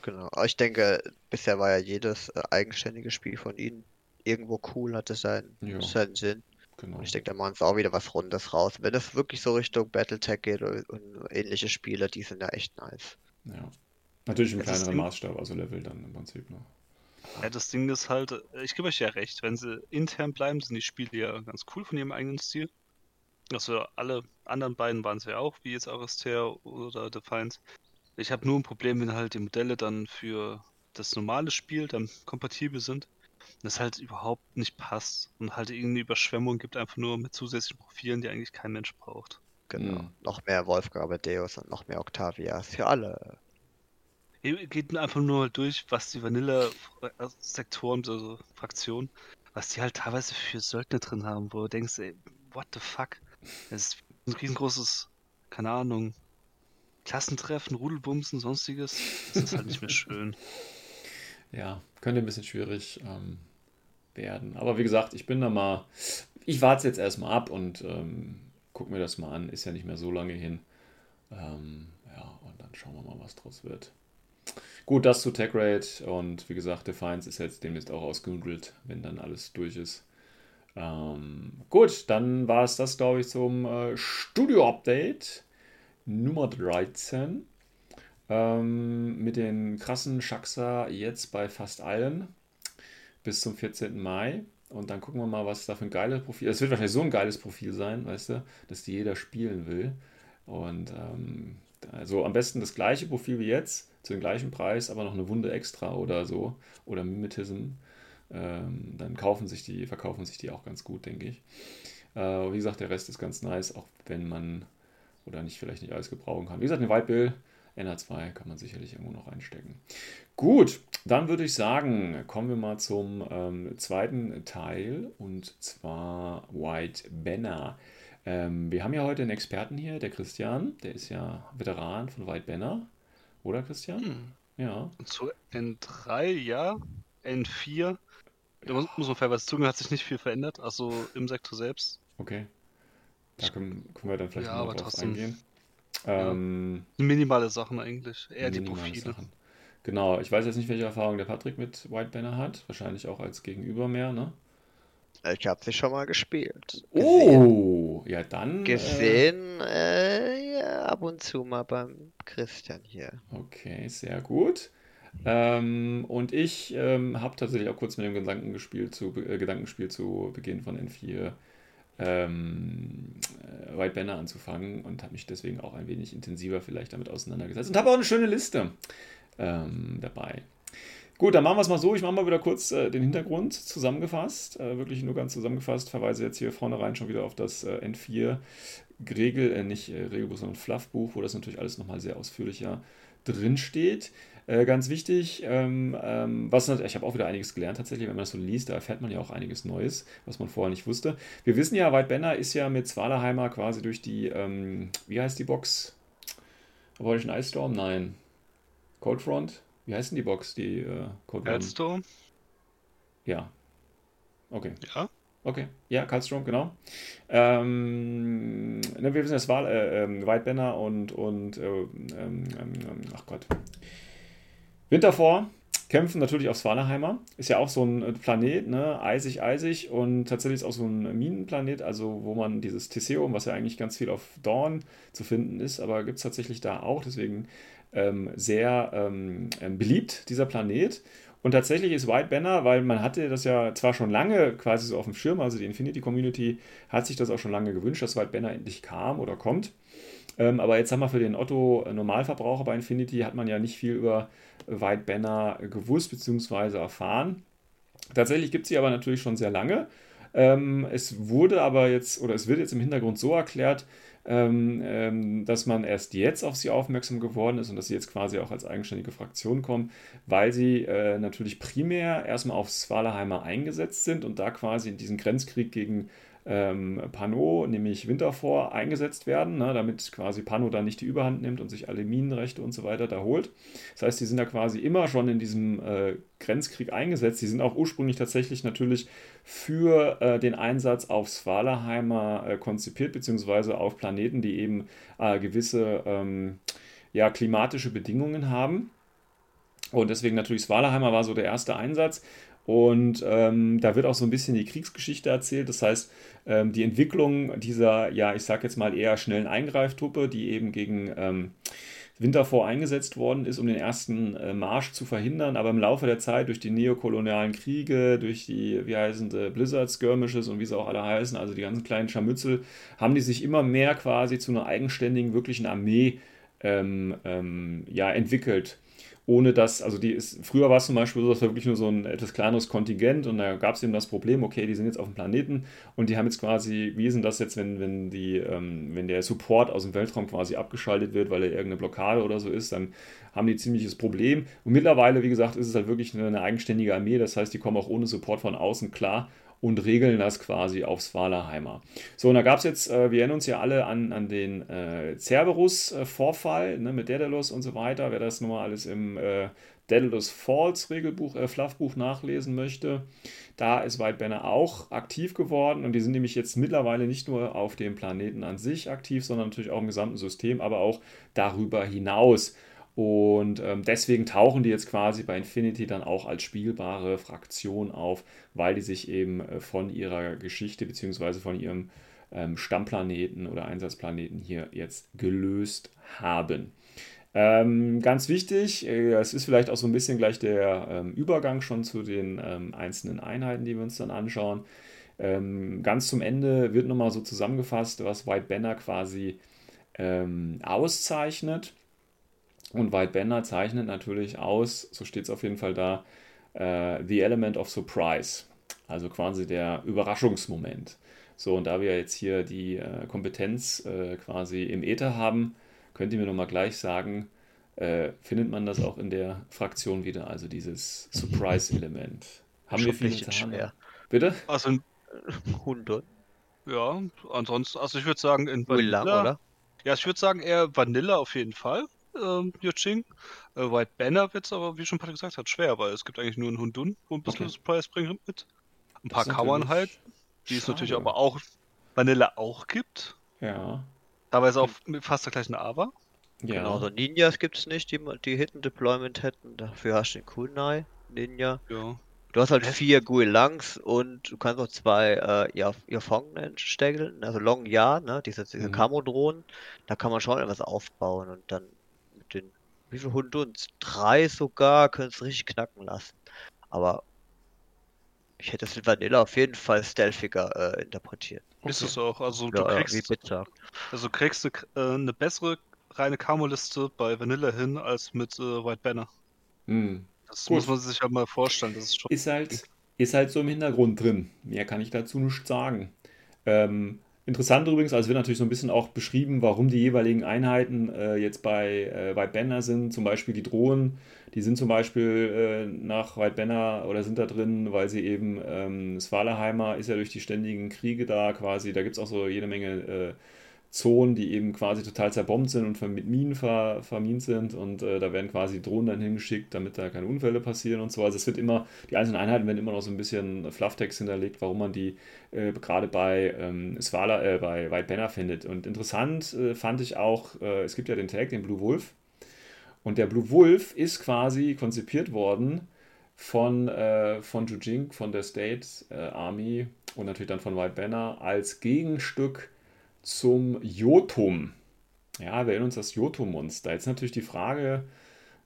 Genau. Aber ich denke, bisher war ja jedes äh, eigenständige Spiel von ihnen irgendwo cool, hatte seinen, Ja. seinen Sinn. Genau. Und ich denke, da machen sie auch wieder was Rundes raus. Wenn es wirklich so Richtung Battletech geht und, und ähnliche Spiele, die sind ja echt nice. Ja. Natürlich im Das ist kleineren Maßstab, also Level dann im Prinzip. Ne? Ja, das Ding ist halt, äh, ich gebe euch ja recht, wenn sie intern bleiben, sind die Spiele ja ganz cool von ihrem eigenen Stil. Also alle anderen beiden waren es ja auch, wie jetzt Aristea oder Defiance. Ich habe nur ein Problem, wenn halt die Modelle dann für das normale Spiel dann kompatibel sind. Und das halt überhaupt nicht passt und halt irgendeine Überschwemmung gibt, einfach nur mit zusätzlichen Profilen, die eigentlich kein Mensch braucht. Genau. Mhm. Noch mehr Wolfgang Amadeus und noch mehr Octavias für alle. Ihr geht einfach nur mal durch, was die Vanilla-Sektoren, also Fraktionen, was die halt teilweise für Söldner drin haben, wo du denkst, ey, what the fuck? Das ist ein riesengroßes, keine Ahnung, Klassentreffen, Rudelbumsen, sonstiges. Das ist halt nicht mehr schön. Ja, könnte ein bisschen schwierig ähm, werden. Aber wie gesagt, ich bin da mal. Ich warte jetzt erstmal ab und ähm, guck mir das mal an. Ist ja nicht mehr so lange hin. Ähm, ja, und dann schauen wir mal, was draus wird. Gut, das zu Tech Raid und wie gesagt, Defiance ist jetzt demnächst auch ausgenudelt, wenn dann alles durch ist. Ähm, gut, dann war es das, glaube ich, zum äh, Studio-Update Nummer 13. Ähm, mit den krassen Shaxa jetzt bei fast allen bis zum 14. Mai. Und dann gucken wir mal, was da für ein geiles Profil. Es wird wahrscheinlich so ein geiles Profil sein, weißt du, dass die jeder spielen will. Und ähm, also am besten das gleiche Profil wie jetzt, zu dem gleichen Preis, aber noch eine Wunde extra oder so. Oder Mimetism. Ähm, dann kaufen sich die, verkaufen sich die auch ganz gut, denke ich. Äh, wie gesagt, der Rest ist ganz nice, auch wenn man oder nicht vielleicht nicht alles gebrauchen kann. Wie gesagt, eine White Bill, NH2 kann man sicherlich irgendwo noch einstecken. Gut, dann würde ich sagen, kommen wir mal zum ähm, zweiten Teil und zwar White Banner. Ähm, wir haben ja heute einen Experten hier, der Christian, der ist ja Veteran von White Banner, oder Christian? Hm. Ja, zu N3, ja. N4 Da muss, muss man fairerweise zugeben, hat sich nicht viel verändert, also im Sektor selbst. Okay. Da können, können wir dann vielleicht Ja, noch aber drauf trotzdem. eingehen. Ja. Ähm, Minimale Sachen eigentlich, eher die Profile. Sachen. Genau, ich weiß jetzt nicht, welche Erfahrung der Patrick mit White Banner hat. Wahrscheinlich auch als Gegenüber mehr, ne? Ich habe sie schon mal gespielt. Gesehen. Oh, ja dann. Äh, Gesehen, äh, ja, ab und zu mal beim Christian hier. okay, sehr gut. Ähm, und ich ähm, habe tatsächlich auch kurz mit dem Gedanken gespielt zu, äh, Gedankenspiel zu Beginn von N4 ähm, äh, White Banner anzufangen und habe mich deswegen auch ein wenig intensiver vielleicht damit auseinandergesetzt und habe auch eine schöne Liste ähm, dabei. Gut, dann machen wir es mal so. Ich mache mal wieder kurz äh, den Hintergrund zusammengefasst. Äh, wirklich nur ganz zusammengefasst. Verweise jetzt hier vornherein schon wieder auf das äh, N4 Regel, äh, nicht äh, Regelbuch, sondern Fluffbuch, wo das natürlich alles nochmal sehr ausführlicher drin steht. Äh, ganz wichtig, ähm, ähm, was ich habe auch wieder einiges gelernt tatsächlich, wenn man das so liest, da erfährt man ja auch einiges Neues, was man vorher nicht wusste. Wir wissen ja, White Banner ist ja mit Svalaheimer quasi durch die, ähm, wie heißt die Box? Operation Ice Storm? Nein. Cold Front? Wie heißt denn die Box? Die äh, Cold Front? Hearthstone, Ja. Okay. ja. Okay, ja, Kalstrom, genau. Ähm, ne, wir wissen, es war äh, ähm, White Banner und, und äh, ähm, ähm, ähm, ach Gott. Winterfor kämpfen natürlich auf Svalaheimer. Ist ja auch so ein äh, Planet, ne? Eisig, eisig und tatsächlich ist auch so ein Minenplanet, also wo man dieses Theseum, was ja eigentlich ganz viel auf Dawn zu finden ist, aber gibt es tatsächlich da auch, deswegen ähm, sehr ähm, ähm, beliebt, dieser Planet. Und tatsächlich ist White Banner, weil man hatte das ja zwar schon lange quasi so auf dem Schirm, also die Infinity Community hat sich das auch schon lange gewünscht, dass White Banner endlich kam oder kommt. Ähm, aber jetzt haben wir für den Otto Normalverbraucher bei Infinity hat man ja nicht viel über White Banner gewusst bzw. erfahren. Tatsächlich gibt es sie aber natürlich schon sehr lange. Ähm, es wurde aber jetzt, oder es wird jetzt im Hintergrund so erklärt, ähm, ähm, dass man erst jetzt auf sie aufmerksam geworden ist und dass sie jetzt quasi auch als eigenständige Fraktion kommen, weil sie äh, natürlich primär erstmal auf Svalaheimer eingesetzt sind und da quasi in diesen Grenzkrieg gegen ähm, Pano, nämlich Winterfor, eingesetzt werden, ne, damit quasi Pano da nicht die Überhand nimmt und sich alle Minenrechte und so weiter da holt. Das heißt, die sind da quasi immer schon in diesem äh, Grenzkrieg eingesetzt. Die sind auch ursprünglich tatsächlich natürlich für äh, den Einsatz auf Svalaheimer äh, konzipiert, beziehungsweise auf Planeten, die eben äh, gewisse ähm, ja, klimatische Bedingungen haben. Und deswegen natürlich Svalaheimer war so der erste Einsatz. Und ähm, da wird auch so ein bisschen die Kriegsgeschichte erzählt. Das heißt, ähm, die Entwicklung dieser, ja, ich sag jetzt mal eher schnellen Eingreiftruppe, die eben gegen ähm, Winterfor eingesetzt worden ist, um den ersten äh, Marsch zu verhindern. Aber im Laufe der Zeit durch die neokolonialen Kriege, durch die, wie heißen die, Blizzard Skirmishes und wie sie auch alle heißen, also die ganzen kleinen Scharmützel, haben die sich immer mehr quasi zu einer eigenständigen, wirklichen Armee ähm, ähm, ja, entwickelt ohne dass, also die ist, früher war es zum Beispiel so, dass war wirklich nur so ein etwas kleineres Kontingent und da gab es eben das Problem, okay, die sind jetzt auf dem Planeten und die haben jetzt quasi, wie ist denn das jetzt, wenn, wenn die, ähm, wenn der Support aus dem Weltraum quasi abgeschaltet wird, weil er irgendeine Blockade oder so ist, dann haben die ziemliches Problem. Und mittlerweile, wie gesagt, ist es halt wirklich eine, eine eigenständige Armee, das heißt, die kommen auch ohne Support von außen klar und regeln das quasi auf Svalaheimer. So, und da gab es jetzt, äh, wir erinnern uns ja alle an, an den äh, Cerberus-Vorfall ne, mit Daedalus und so weiter. Wer das nochmal alles im äh, Daedalus Falls Regelbuch, äh, Fluffbuch nachlesen möchte, da ist White Banner auch aktiv geworden und die sind nämlich jetzt mittlerweile nicht nur auf dem Planeten an sich aktiv, sondern natürlich auch im gesamten System, aber auch darüber hinaus. Und ähm, deswegen tauchen die jetzt quasi bei Infinity dann auch als spielbare Fraktion auf, weil die sich eben äh, von ihrer Geschichte bzw. von ihrem ähm, Stammplaneten oder Einsatzplaneten hier jetzt gelöst haben. Ähm, ganz wichtig, äh, es ist vielleicht auch so ein bisschen gleich der ähm, Übergang schon zu den ähm, einzelnen Einheiten, die wir uns dann anschauen. Ähm, ganz zum Ende wird nochmal so zusammengefasst, was White Banner quasi auszeichnet. Und White Banner zeichnet natürlich aus, so steht es auf jeden Fall da, äh, The Element of Surprise. Also quasi der Überraschungsmoment. So, und da wir jetzt hier die äh, Kompetenz äh, quasi im Äther haben, könnt ihr mir nochmal gleich sagen, äh, findet man das auch in der Fraktion wieder, also dieses Surprise-Element. Haben Schon wir viele schwer. Bitte? Also, in- 100. ja, ansonsten, also ich würde sagen, in Willa, Vanilla. oder? Ja, ich würde sagen eher Vanilla auf jeden Fall. Ähm, Yuching. Äh, White Banner wird es aber, wie schon Patrick gesagt hat, schwer, weil es gibt eigentlich nur einen Hundun, wo ein bisschen Okay. Surprise bringt mit. Ein paar man halt, die es natürlich aber auch Vanilla auch gibt. Ja. Dabei ist auch mit fast der gleichen Ava. Ja. Genau, so Ninjas gibt's nicht, die, die Hidden Deployment hätten. Dafür hast du den Kunai, Ninja. Ja. Du hast halt vier Guilangs und du kannst auch zwei äh, ja, Yafong steckeln, also Long Ja, ne, diese, diese Mhm. Camo-Drohnen. Da kann man schon etwas aufbauen und dann wie viel Hunduns? Drei sogar, könntest du richtig knacken lassen. Aber ich hätte es mit Vanilla auf jeden Fall stealthiger äh, interpretiert. Ist Okay. es auch. Also du Ja, ja, kriegst, sagt. also kriegst du äh, eine bessere reine Camo-Liste bei Vanilla hin als mit äh, White Banner. Hm. Das Gut. muss man sich halt mal vorstellen. Das ist schon. Ist halt, ist halt so im Hintergrund drin. Mehr kann ich dazu nicht sagen. Ähm, interessant übrigens, also wird natürlich so ein bisschen auch beschrieben, warum die jeweiligen Einheiten äh, jetzt bei, äh, bei Banner sind. Zum Beispiel die Drohnen, die sind zum Beispiel äh, nach White Banner oder sind da drin, weil sie eben, ähm, Svalaheimer ist ja durch die ständigen Kriege da quasi, da gibt es auch so jede Menge äh, Zonen, die eben quasi total zerbombt sind und mit Minen ver, vermint sind und äh, da werden quasi Drohnen dann hingeschickt, damit da keine Unfälle passieren und so. Also es wird immer, die einzelnen Einheiten werden immer noch so ein bisschen Flufftext hinterlegt, warum man die äh, gerade bei ähm, Svala, äh, bei White Banner findet. Und interessant äh, fand ich auch, äh, es gibt ja den Tag, den Blue Wolf. Und der Blue Wolf ist quasi konzipiert worden von, äh, von Jujing, von der State äh, Army und natürlich dann von White Banner als Gegenstück zum Jotum. Ja, wir erinnern uns das Jotum-Monster. Jetzt natürlich die Frage,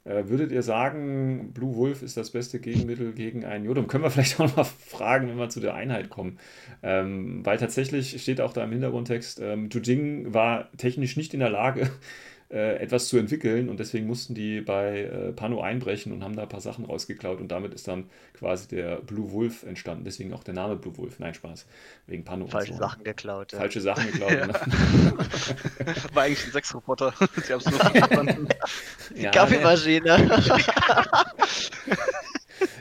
äh, würdet ihr sagen, Blue Wolf ist das beste Gegenmittel gegen einen Jotum? Können wir vielleicht auch mal fragen, wenn wir zu der Einheit kommen. Ähm, weil tatsächlich steht auch da im Hintergrundtext, ähm, Jujing war technisch nicht in der Lage, äh, etwas zu entwickeln und deswegen mussten die bei äh, Pano einbrechen und haben da ein paar Sachen rausgeklaut und damit ist dann quasi der Blue Wolf entstanden. Deswegen auch der Name Blue Wolf. Nein, Spaß. Wegen Pano Falsche so. Sachen geklaut. Ja. Falsche Sachen geklaut. Ja. ne? War eigentlich ein Sechs-Roboter. Die haben es nur verstanden. Ja, Kaffeemaschine.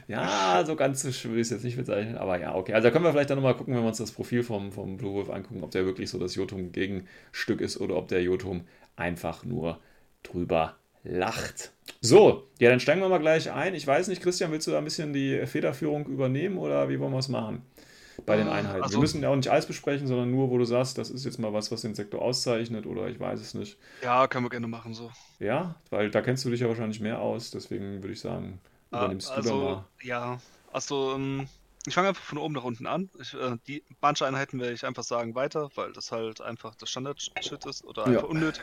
Ja, so ganz so schön will ich es jetzt nicht bezeichnen, aber ja, okay. Also da können wir vielleicht dann nochmal gucken, wenn wir uns das Profil vom, vom Blue Wolf angucken, ob der wirklich so das Jotum-Gegenstück ist oder ob der Jotum einfach nur drüber lacht. So, ja, dann steigen wir mal gleich ein. Ich weiß nicht, Christian, willst du da ein bisschen die Federführung übernehmen oder wie wollen wir es machen? Bei den Äh, Einheiten. wir also- müssen ja auch nicht alles besprechen, sondern nur, wo du sagst, das ist jetzt mal was, was den Sektor auszeichnet oder ich weiß es nicht. Ja, können wir gerne machen so. Ja, weil da kennst du dich ja wahrscheinlich mehr aus, deswegen würde ich sagen, Ah, übernimmst du da also, mal. ja, also ähm, ich fange einfach von oben nach unten an. Ich, äh, die manche Einheiten werde ich einfach sagen weiter, weil das halt einfach das Standard-Shit ist oder Ja. einfach unnötig.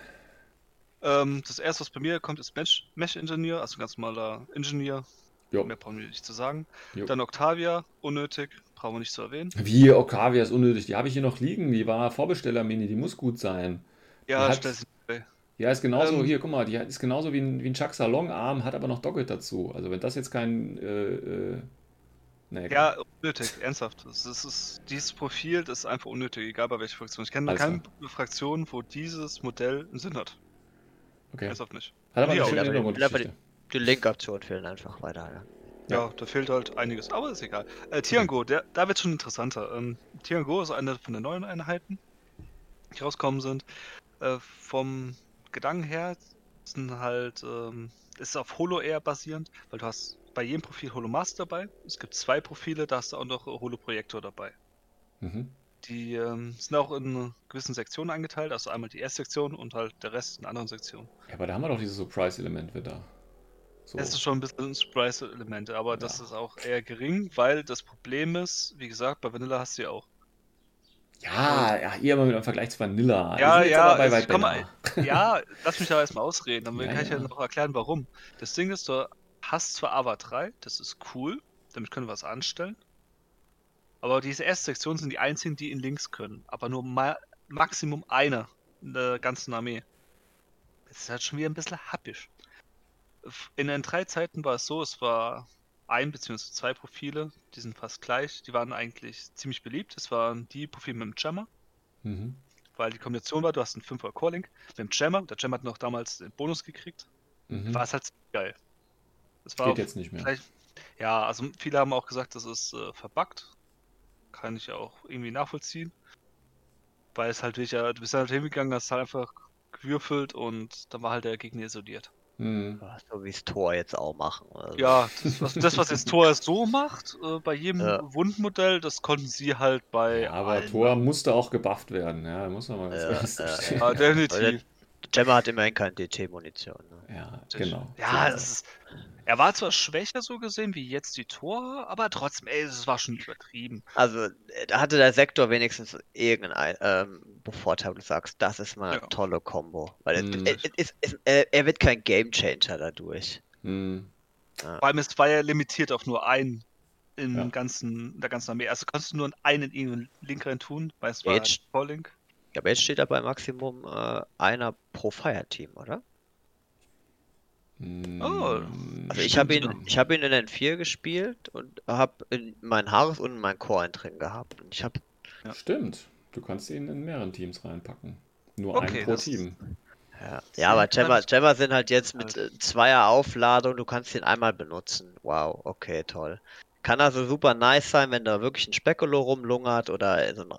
Ähm, das erste, was bei mir kommt, ist Mesh, Mesh Engineer, also ein ganz normaler Ingenieur. Jo. Mehr brauchen wir nicht zu sagen. Jo. Dann Octavia, unnötig, brauchen wir nicht zu erwähnen. Wie, Octavia ist unnötig. Die habe ich hier noch liegen. Die war Vorbestellermini. Die muss gut sein. Ja, hat- stell sie bei. Ja, ist genauso, Ähm. hier, guck mal, die hat- ist genauso wie ein, wie ein Chuck Salon-Arm, hat aber noch Docket dazu. Also wenn das jetzt kein, äh, äh, nee, Ja, unnötig, ernsthaft. Das ist, das ist, dieses Profil das ist einfach unnötig, egal bei welcher Fraktion. Ich kenne keine Fraktion, wo dieses Modell einen Sinn hat. Okay. Ernsthaft nicht. Hat aber Ja, eine Hintergrundgeschichte. Die Link-Optionen fehlen einfach weiter. Ja. Ja, da fehlt halt einiges, aber ist egal. Äh, Tiango, der, da wird schon interessanter. Ähm, Tiango ist eine von den neuen Einheiten, die rauskommen sind. Äh, vom Gedanken her sind halt, ähm, ist auf Holo eher basierend, weil du hast bei jedem Profil Holomaster dabei. Es gibt zwei Profile, da hast du auch noch Holoprojektor dabei. Mhm. Die ähm, sind auch in gewissen Sektionen eingeteilt, also einmal die erste Sektion und halt der Rest in anderen Sektionen. Ja, aber da haben wir doch dieses Surprise-Element wieder. So. Es ist schon ein bisschen Surprise-Elemente, aber das Ja. ist auch eher gering, weil das Problem ist, wie gesagt, bei Vanilla hast du ja auch. Ja, ja, ihr immer mit einem Vergleich zu Vanilla. Ja, ja, aber bei komm Banner. Ja, lass mich aber erstmal ausreden, dann Ja, kann ich ja ja. noch erklären, warum. Das Ding ist, du hast zwar Ava 3, das ist cool, damit können wir was anstellen. Aber diese erste Sektion sind die einzigen, die in Links können. Aber nur ma Maximum einer in der ganzen Armee. Das ist halt schon wieder ein bisschen happisch. In den drei Zeiten war es so, es war ein bzw. zwei Profile, die sind fast gleich. Die waren eigentlich ziemlich beliebt. Es waren die Profile mit dem Jammer, Mhm. weil die Kombination war, du hast einen 5er Core-Link mit dem Jammer. Der Jammer hat noch damals den Bonus gekriegt. Mhm. War es halt geil. Das Geht jetzt nicht mehr. ja, also viele haben auch gesagt, das ist äh, verbuggt. Kann ich auch irgendwie nachvollziehen. Weil es halt wirklich, ja, du bist halt hingegangen, hast halt einfach gewürfelt und dann war halt der Gegner isoliert. Hm. So wie es Tor jetzt auch machen. Oder so. Ja, das, was, das, was jetzt Thor so macht, äh, bei jedem Ja. Wundmodell, das konnten sie halt bei. Ja, aber allen Thor musste auch gebufft werden, ja, muss man mal ganz Ja, ja. Ja, definitiv. Gemma hat immerhin keine DT-Munition. Ne? Ja, genau. Ja, das ist, er war zwar schwächer so gesehen wie jetzt die Tor, aber trotzdem, ey, es war schon übertrieben. Also, äh, da hatte der Sektor wenigstens irgendeinen ähm, Vorteil, wo du sagst, das ist mal eine Ja. tolle Combo. Weil es- Mhm. es- es- es- es- er, wird kein Gamechanger dadurch. Hm. Vor allem, es war ja limitiert auf nur einen im Ja. ganzen, in der ganzen Armee. Also konntest du nur einen in irgendeinen Link rein tun, weil es war Jetzt- Tor-Link. Ja, aber jetzt steht da bei Maximum äh, einer pro Fireteam, oder? Oh. Also ich habe ihn, ich habe ihn in N4 gespielt und habe mein Haares und mein Core drin gehabt. Und ich habe Ja. Stimmt. Du kannst ihn in mehreren Teams reinpacken. Nur Okay, einen pro das- Team. Ja, ja aber Gemma. Gemma sind halt jetzt mit äh, zweier Aufladung, du kannst ihn einmal benutzen. Wow, okay, toll. Kann also super nice sein, wenn da wirklich ein Spekulo rumlungert oder so ein,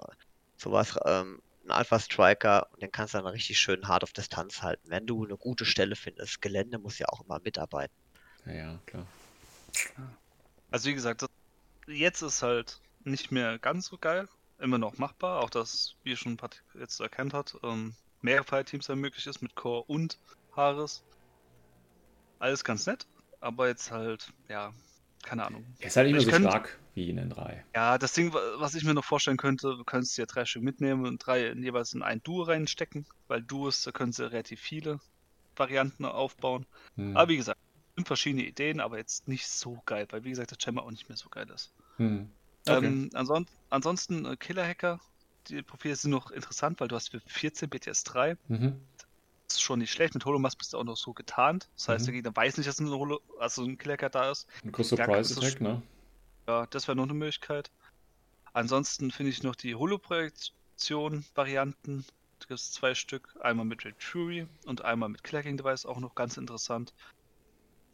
sowas, ähm, ein Alpha Striker und den kannst du dann richtig schön hart auf Distanz halten, wenn du eine gute Stelle findest. Gelände muss ja auch immer mitarbeiten. Ja, ja, klar. Also wie gesagt, das, jetzt ist halt nicht mehr ganz so geil. Immer noch machbar, auch das, wie schon Patrick jetzt erkannt hat, ähm, mehrere Fireteams dann möglich ist mit Core und Haares. Alles ganz nett, aber jetzt halt, ja, keine Ahnung. Er ist halt nicht mehr so könnt- stark wie in N3. Ja, das Ding, wa- was ich mir noch vorstellen könnte, du könntest ja drei Stück mitnehmen und drei jeweils in ein Duo reinstecken, weil Duos, da können sie relativ viele Varianten aufbauen. Hm. Aber wie gesagt, sind verschiedene Ideen, aber jetzt nicht so geil, weil wie gesagt, der Chamber auch nicht mehr so geil ist. Hm. Okay. Ähm, anson ansonsten äh, Killer-Hacker, die Profile sind noch interessant, weil du hast für 14 BTS 3, Mhm. Das ist schon nicht schlecht, mit Holomask bist du auch noch so getarnt. Das heißt, Mhm. der Gegner weiß nicht, dass ein, Holo also ein Killer-Hacker da ist. Ein Chris Ja, Surprise das ist- Attack, ne? Ja, das wäre noch eine Möglichkeit. Ansonsten finde ich noch die Holo-Projektion-Varianten. Da gibt es zwei Stück. Einmal mit Red Fury und einmal mit Killer King Device, auch noch ganz interessant.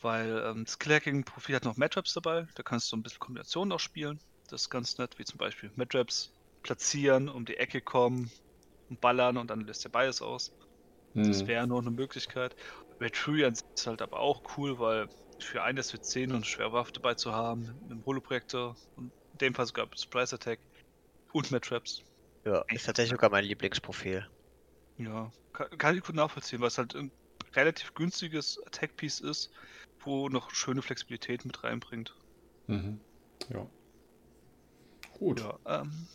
Weil ähm, das Killer King Profil hat noch Matraps dabei. Da kannst du ein bisschen Kombinationen auch spielen. Das ist ganz nett, wie zum Beispiel Matraps platzieren, um die Ecke kommen und ballern und dann lässt der Bias aus. Das Hm. wäre noch eine Möglichkeit. Red Fury an sich ist halt aber auch cool, weil für ein für 10 und eine schwere Waffe dabei zu haben, mit einem Holo-Projektor und in dem Fall sogar Surprise Attack und mehr Traps. Ja, ist tatsächlich sogar mein Lieblingsprofil. Ja, kann, kann ich gut nachvollziehen, weil es halt ein relativ günstiges Attack-Piece ist, wo noch schöne Flexibilität mit reinbringt. Mhm. Ja. Gut. Ja, ähm,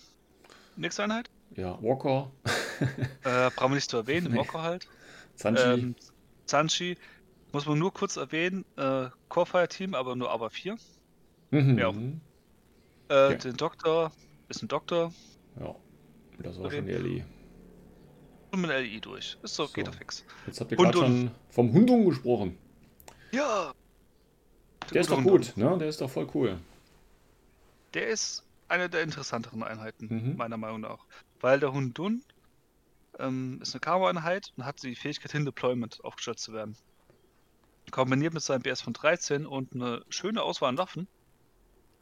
nächste Einheit? Ja, Walker, Äh, brauchen wir nicht zu erwähnen, Nee. Walker halt. Sanchi. Ähm, Sanchi, muss man nur kurz erwähnen, äh, Core-Fire-Team, aber nur aber 4. mhm. ja. Äh, Okay. Den Doktor ist ein Doktor, Ja, das war Okay. schon die LI. und mit LI durch. Ist so, geht So. doch fix. Jetzt habt ihr gerade schon vom Hundung gesprochen. Ja! Der ist doch gut, ne? Der ist doch voll cool. Der ist eine der interessanteren Einheiten, Mhm. meiner Meinung nach. Weil der Hundun ähm, ist eine Karma-Einheit und hat die Fähigkeit, hin Deployment aufgestellt zu werden. Kombiniert mit seinem BS von 13 und eine schöne Auswahl an Waffen,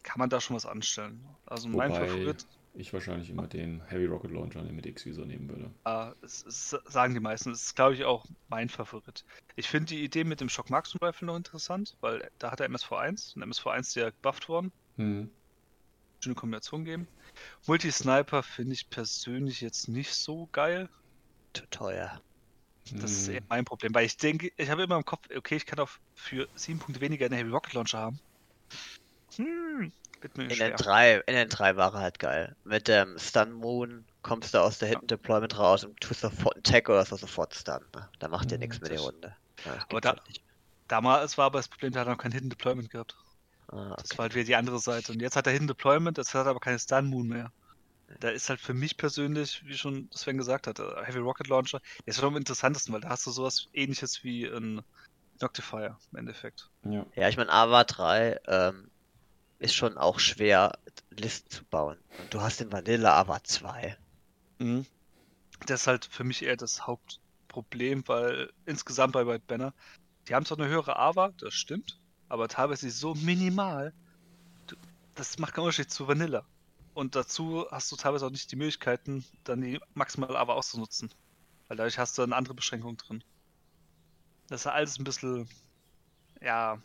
kann man da schon was anstellen. Also mein Wobei Favorit, ich wahrscheinlich immer den Heavy Rocket Launcher mit X-Visor nehmen würde. äh, es, es sagen die meisten, das ist glaube ich auch mein Favorit. Ich finde die Idee mit dem Shock Marksman Rifle noch interessant, weil da hat er MSV1 und MSV1 der gebufft worden. Hm. schöne Kombination geben. Multi-Sniper finde ich persönlich jetzt nicht so geil. Zu teuer. Das ist Hm. eher mein Problem, weil ich denke, ich habe immer im Kopf, okay, ich kann auch für sieben Punkte weniger einen Heavy Rocket Launcher haben. Hm, wird mir In schwer. den 3, in den 3 war er halt geil. Mit dem Stun Moon kommst du aus der Hidden Deployment raus und tust sofort einen Tag oder so sofort Stun. Ne? Da macht dir Mhm, nichts mit das- Runde. Ja, das Aber da- halt. Damals war aber das Problem, der hat noch kein Hidden Deployment gehabt. Ah, Das okay. war halt wieder die andere Seite. Und jetzt hat er Hidden Deployment, das hat aber keine Stun Moon mehr. Da ist halt für mich persönlich, wie schon Sven gesagt hat, der Heavy Rocket Launcher, der ist halt am interessantesten, weil da hast du sowas ähnliches wie ein Noctifier im Endeffekt. Ja. Ja, ich meine, Ava 3 ähm, ist schon auch schwer, Listen zu bauen. Und du hast den Vanilla Ava 2. Mhm. Das ist halt für mich eher das Hauptproblem, weil insgesamt bei White Banner, die haben zwar eine höhere AVA, das stimmt, aber teilweise so minimal, du- das macht keinen Unterschied zu Vanilla. Und dazu hast du teilweise auch nicht die Möglichkeiten, dann die maximale AVA auszunutzen. Weil dadurch hast du eine andere Beschränkung drin. das ist alles ein bisschen, ja,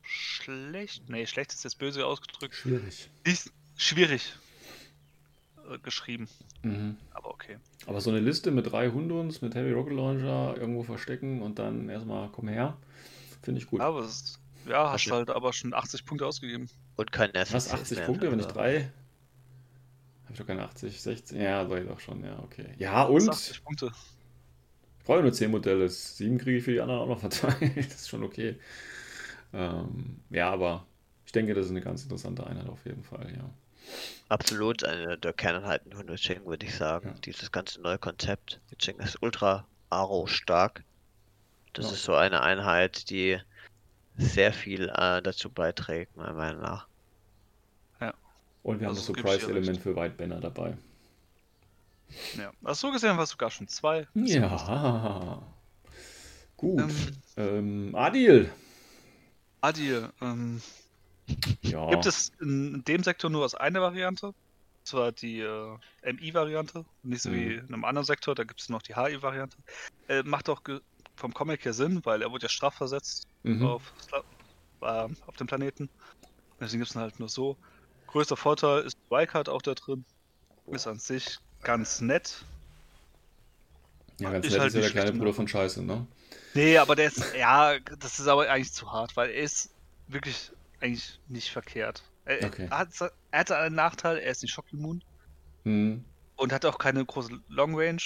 schlecht. Nee, schlecht ist jetzt böse ausgedrückt. Schwierig. Nicht schwierig äh, geschrieben. Mhm. Aber okay. Aber so eine Liste mit drei Hunduns, mit Heavy Rocket Launcher irgendwo verstecken und dann erstmal komm her, finde ich gut. Aber es, ja, hast halt aber schon 80 Punkte ausgegeben. Und kein Was, SSCs 80 mehr, Punkte, wenn ich drei. Habe ich doch keine 80, 16. Ja, soll ich doch schon, ja, okay. Ja, und? 80 Punkte. Ich brauche nur 10 Modelle. Sieben kriege ich für die anderen auch noch verteilt. Das ist schon okay. Ähm, ja, aber ich denke, das ist eine ganz interessante Einheit auf jeden Fall, ja. Absolut eine der Kerneinheiten von Witching, würde ich sagen. Ja. Dieses ganze neue Konzept. Witching ist ultra Aro stark. Das Ja. ist so eine Einheit, die sehr viel äh, dazu beiträgt, meiner Meinung nach. Und wir haben Also, das ich dir Surprise-Element für White Banner dabei. Ja. Also so gesehen war es sogar schon zwei. Ja. Gut. Ähm. Ähm, Adil. Adil, ähm, Ja. gibt es in dem Sektor nur als eine Variante? Das war die äh, MI-Variante, nicht so wie Mhm. in einem anderen Sektor, da gibt es noch die HI-Variante. Äh, macht auch ge- vom Comic her Sinn, weil er wurde ja strafversetzt Mhm. auf, äh, auf dem Planeten. Deswegen gibt es ihn halt nur so. Größter Vorteil ist Wildcard auch da drin. Ist an sich ganz nett. Ja, ganz ist nett halt ist ja der kleine schlecht, Bruder ne? von Scheiße, ne? Nee, aber der ist, ja, das ist aber eigentlich zu hart, weil er ist wirklich eigentlich nicht verkehrt. Er, Okay. er, hat, er hatte einen Nachteil, er ist nicht schockimmun Hm. und hat auch keine große Long Range.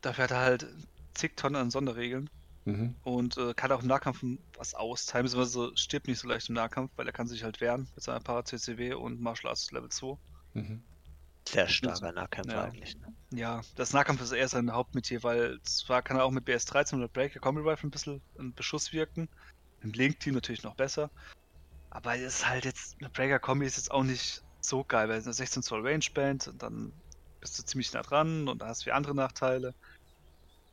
Dafür hat er halt zig Tonnen an Sonderregeln Mhm. und äh, kann auch im Nahkampf was austeilen, beziehungsweise stirbt nicht so leicht im Nahkampf, weil er kann sich halt wehren mit seiner Para-CCW und Martial Arts Level 2. Mhm. Sehr starker Nahkämpfer Ja. eigentlich. Ne? Ja, das Nahkampf ist eher sein Hauptmetier, weil zwar kann er auch mit BS-13 oder Breaker Combi Rifle ein bisschen im Beschuss wirken, im Link-Team natürlich noch besser, aber es ist halt jetzt, eine Breaker Kombi ist jetzt auch nicht so geil, weil es eine 16 Zoll Range Band und dann bist du ziemlich nah dran und da hast du wie andere Nachteile.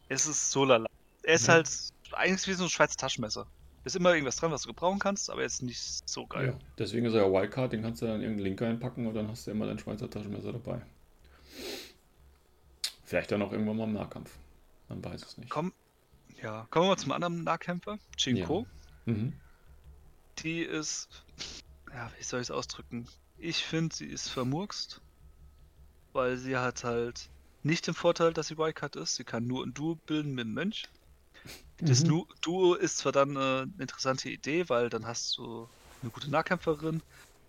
Es ist so lala. Er ist Mhm. halt eigentlich wie so ein Schweizer Taschenmesser. Ist immer irgendwas dran, was du gebrauchen kannst, aber jetzt nicht so geil. Ja, deswegen ist er ja Wildcard, den kannst du dann in irgendeinen Link einpacken und dann hast du immer dein Schweizer Taschenmesser dabei. Vielleicht dann auch irgendwann mal im Nahkampf. Man weiß es nicht. Komm, ja, kommen wir mal zum anderen Nahkämpfer, Chinko. Mhm. Die ist, ja, wie soll ich es ausdrücken? Ich finde, sie ist vermurkst, weil sie hat halt nicht den Vorteil, dass sie Wildcard ist. Sie kann nur ein Duo bilden mit dem Mönch. Das Mhm. Duo ist zwar dann äh, eine interessante Idee, weil dann hast du eine gute Nahkämpferin,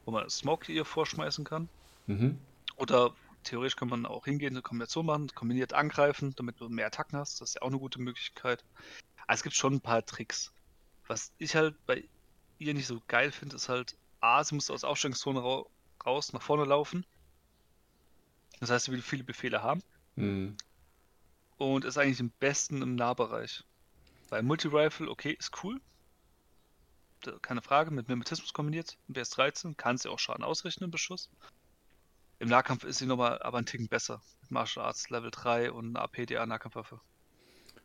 wo man Smoke ihr vorschmeißen kann. Mhm. Oder theoretisch kann man auch hingehen, eine Kombination machen, kombiniert angreifen, damit du mehr Attacken hast. Das ist ja auch eine gute Möglichkeit. Aber es gibt schon ein paar Tricks. Was ich halt bei ihr nicht so geil finde, ist halt, A, sie muss aus der Aufstellungszone rau raus, nach vorne laufen. Das heißt, sie will viele Befehle haben. Mhm. Und ist eigentlich am besten im Nahbereich. Bei Multi-Rifle, okay, ist cool. Keine Frage, mit Mimetismus kombiniert, im BS13, kann sie auch Schaden ausrichten im Beschuss. Im Nahkampf ist sie nochmal aber ein Ticken besser. Mit Martial Arts Level 3 und APDA-Nahkampfwaffe.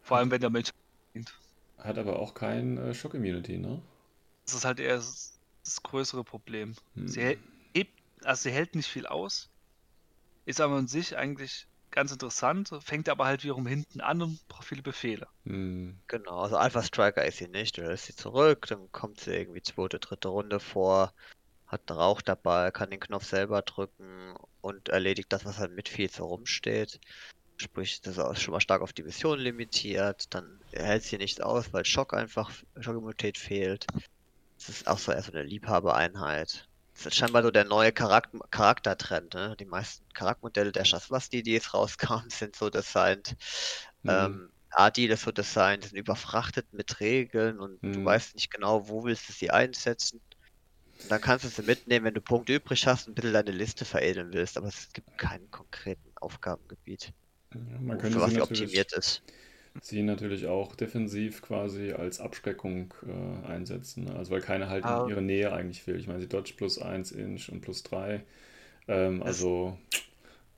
Vor allem, wenn der Mensch. Hat aber auch kein äh, Shock-Immunity, ne? Das ist halt eher das, das größere Problem. Hm. Sie hält, also sie hält nicht viel aus, ist aber an sich eigentlich ganz interessant, fängt aber halt wiederum hinten an und braucht viele Befehle. Hm. Genau, also Alpha Striker ist sie nicht, du lässt sie zurück, dann kommt sie irgendwie zweite, dritte Runde vor, hat einen Rauch dabei, kann den Knopf selber drücken und erledigt das, was halt mit viel so rumsteht. Sprich, das ist auch schon mal stark auf die Mission limitiert, dann hält sie nicht aus, weil Schock einfach, Schockimmunität fehlt. Das ist auch so eher so eine Liebhabereinheit. Das ist scheinbar so der neue Charak Charaktertrend, ne? Die meisten Charaktermodelle der Shaswasti, die jetzt rauskamen, sind so designt. Mhm. Ähm, Adil ist so designt, sind überfrachtet mit Regeln und du Mhm. weißt nicht genau, wo willst du sie einsetzen. Und dann kannst du sie mitnehmen, wenn du Punkte übrig hast und ein bisschen deine Liste veredeln willst, aber es gibt keinen konkreten Aufgabengebiet, Ja, man für könnte was sie optimiert ist. Sie natürlich auch defensiv quasi als Abschreckung äh, einsetzen. ne? Also weil keine halt Ah. in ihre Nähe eigentlich will. Ich meine, sie dodge plus 1 Inch und plus 3. Ähm, also,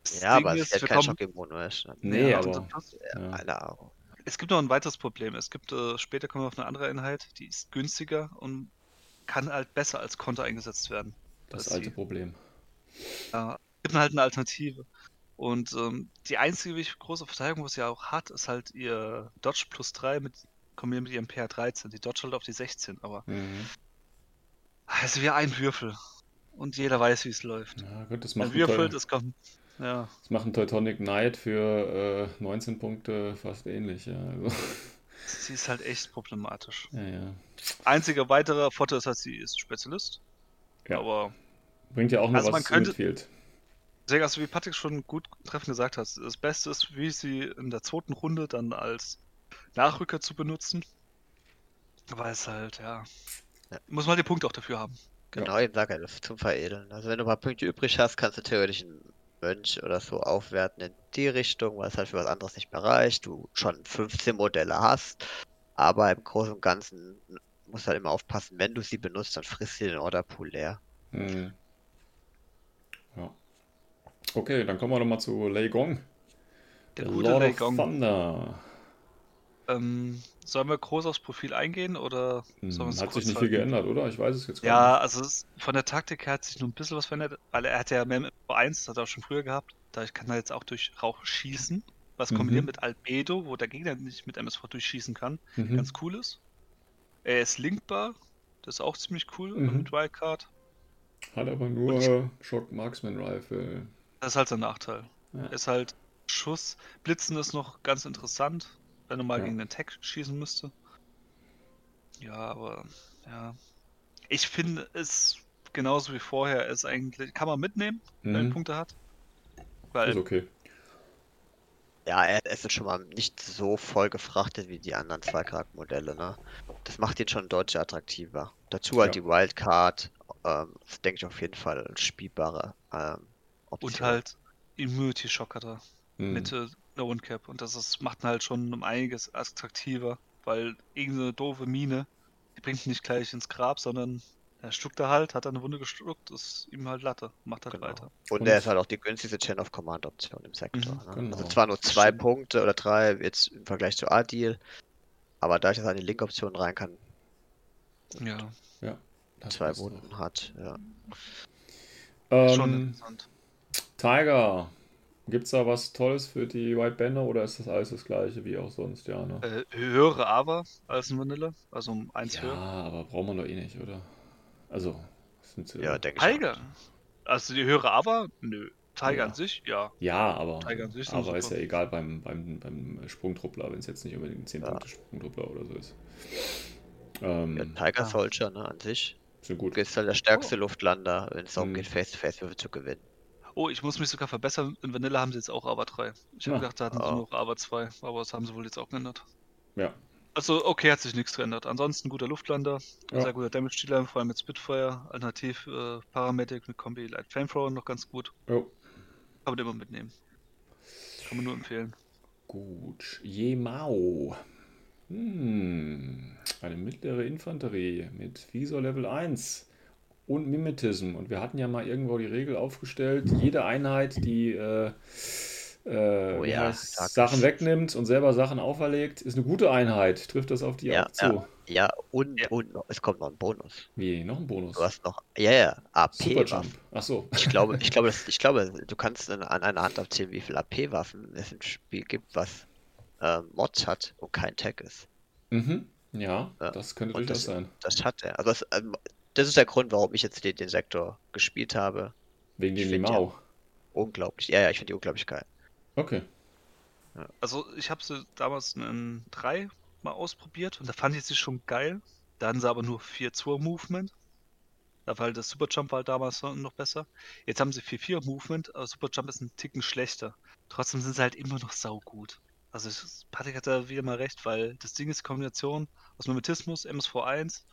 Das Ja, Ding aber es ist, halt kein Schockimmun, weißt du? Nee, Ja, aber- und das- ja. Es gibt noch ein weiteres Problem. Es gibt, äh, später kommen wir auf eine andere Einheit, die ist günstiger und kann halt besser als Konter eingesetzt werden. das alte sie. Problem. Ja, gibt halt eine Alternative. Und ähm, die einzige große Verteidigung, was sie auch hat, ist halt ihr Dodge plus 3 mit kombiniert mit ihrem PR13. Die dodge halt auf die 16, aber Mhm. also wie ein Würfel. Und jeder weiß, wie es läuft. Ja, gut, das Man macht, Teu- es kommt. Ja. das macht ein Teutonic Knight für äh, 19 Punkte fast ähnlich. Ja, also, Sie ist halt echt problematisch. ja, ja. Einziger weiterer Vorteil ist halt, sie ist Spezialist. Ja. Aber Bringt ja auch noch Also man was zu könnte- Midfield. Deswegen, also wie Patrick schon gut treffend gesagt hat, das Beste ist, wie sie in der zweiten Runde dann als Nachrücker zu benutzen. Weil es halt, ja. Ja. Muss man die Punkte auch dafür haben. Genau, eben sag ja, das ist zum Veredeln. Also wenn du ein paar Punkte übrig hast, kannst du theoretisch einen Mönch oder so aufwerten in die Richtung, weil es halt für was anderes nicht mehr reicht. Du schon 15 Modelle hast, aber im Großen und Ganzen musst du halt immer aufpassen, wenn du sie benutzt, dann frisst sie den Orderpool leer. Mhm. Ja. Okay, dann kommen wir nochmal zu Lei Gong. Der gute Lord Lei Gong. Thunder. Ähm, sollen wir groß aufs Profil eingehen oder Hm, sollen wir es Hat sich nicht viel halten? geändert, oder? Ich weiß es jetzt gar Ja, also es, von der Taktik her hat sich nur ein bisschen was verändert, weil er hat ja mehr mit 1, das hat er auch schon früher gehabt. Dadurch kann er jetzt auch durch Rauch schießen, was Mhm. kombiniert mit Albedo, wo der Gegner nicht mit MSV durchschießen kann, nicht. Mhm. ganz cool ist. Er ist linkbar, das ist auch ziemlich cool Mhm. mit Wildcard. Hat aber nur Shock Marksman Rifle. Das ist halt sein Nachteil. Ja. Ist halt Schuss. Blitzen ist noch ganz interessant, wenn er mal Ja. gegen den Tech schießen müsste. Ja, aber ja. Ich finde es genauso wie vorher, ist eigentlich, kann man mitnehmen, wenn er Mhm. Punkte hat. Weil Ist okay. Ja, er es ist schon mal nicht so voll gefrachtet wie die anderen zwei Charaktermodelle, ne? Das macht ihn schon deutlich attraktiver. Dazu halt Ja. die Wildcard, ähm, das denke ich auf jeden Fall spielbare ähm, Option. und halt Immunity Shock hat er Mhm. mit äh, No One Cap. Und das ist, macht ihn halt schon um einiges attraktiver, weil irgendeine doofe Mine, die bringt ihn nicht gleich ins Grab, sondern er stuckt da halt, hat eine Wunde gestuckt, ist ihm halt Latte, macht halt Genau. weiter. Und Und- er ist halt auch die günstigste Chain of Command Option im Sektor. Mhm, ne? genau. Also zwar nur zwei stimmt. Punkte oder drei jetzt im Vergleich zu Adil, aber dadurch, dass er an die Link-Option rein kann, Ja, Das zwei Wunden hat. Ja. noch. schon Ähm, interessant. Tiger. Gibt's da was Tolles für die White Banner oder ist das alles das gleiche wie auch sonst? Ja, ne? Äh, höhere Aber als ein Vanilla, also um eins Ja, höher. aber braucht man doch eh nicht, oder? Also, sind sie- Ja, denke ich. Tiger. Also die höhere Aber? Nö. Tiger Ja. an sich? Ja. Ja, aber, Tiger an sich aber ist super. ja egal beim, beim, beim Sprungtruppler, wenn es jetzt nicht unbedingt ein 10 Ja. Punkte Sprungtruppler oder so ist. Ähm, Ja, Tiger. Soldier, ne, an sich. sind gut. Ist halt der stärkste Oh. Luftlander, wenn es darum Mhm. geht, Face-to-Face-Würfe zu gewinnen. Oh, ich muss mich sogar verbessern. In Vanilla haben sie jetzt auch Aber 3. Ich habe Ah. gedacht, da hatten sie Ah. nur Aber 2, aber das haben sie wohl jetzt auch geändert. Ja. Also, okay, hat sich nichts geändert. Ansonsten guter Luftlander, Ja. sehr guter Damage-Dealer, vor allem mit Spitfire, alternativ äh, Paramedic mit Kombi Light Flamethrower noch ganz gut. Oh, Kann man immer mitnehmen. Kann man nur empfehlen. gut. Jemao. Hm. Eine mittlere Infanterie mit Visor Level 1 und Mimetism. Und wir hatten ja mal irgendwo die Regel aufgestellt, jede Einheit, die äh, äh, Oh ja, Sachen es. wegnimmt und selber Sachen auferlegt, ist eine gute Einheit. Trifft das auf die Ja, auch zu? Ja, und, Ja. und noch, es kommt noch ein Bonus. Wie? Noch ein Bonus? Du hast noch, ja, ja, Superjump. AP-Waffen. Ach so. Ich glaube, ich glaube, das, ich glaube, du kannst an, einer Hand abzählen, wie viel AP-Waffen es im Spiel gibt, was ähm, Mods hat und kein Tag ist. Mhm. Ja, Ja. das könnte Und durchaus das- sein. Das hat er. Also das, ähm, das ist der Grund, warum ich jetzt den, den Sektor gespielt habe. Wegen dem Limau. Unglaublich. Ja, ja, ich finde die unglaublich geil. Okay. Also, ich habe sie damals in 3 mal ausprobiert und da fand ich sie schon geil. Da hatten sie aber nur 4-2-Movement. Da war halt das Superjump war halt damals noch besser. Jetzt haben sie 4-4 Movement, aber Superjump ist ein Ticken schlechter. Trotzdem sind sie halt immer noch saugut. Also ich- Patrick hat da wieder mal recht, weil das Ding ist die Kombination aus Mimetismus, MSV1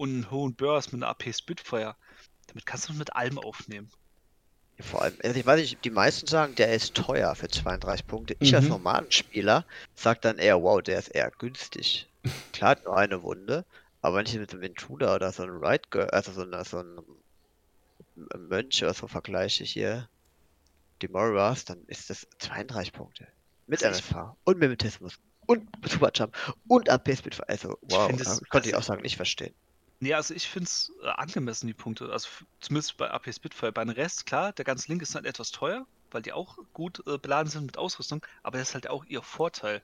und einen hohen Burst mit einer AP Spitfire. Damit kannst du mit allem aufnehmen. Ja, Vor allem, also ich weiß nicht, die meisten sagen, der ist teuer für 32 Punkte. Ich als Mhm. normalen Spieler sag dann eher, wow, der ist eher günstig. Klar, hat nur eine Wunde, aber wenn ich mit einem Intruder oder so einem Right Girl, also so, einer, so einem Mönch oder so vergleiche hier, die Moras, dann ist das 32 Punkte. Mit ich- MFH und Mimetismus und Superjump und AP Speed. Also, wow, das konnte ich auch sagen, nicht verstehen. Nee, also ich finde es äh, angemessen, die Punkte. Also zumindest bei AP Spitfire. Bei den Rest, klar, der ganz linke ist halt etwas teuer, weil die auch gut äh, beladen sind mit Ausrüstung, aber das ist halt auch ihr Vorteil.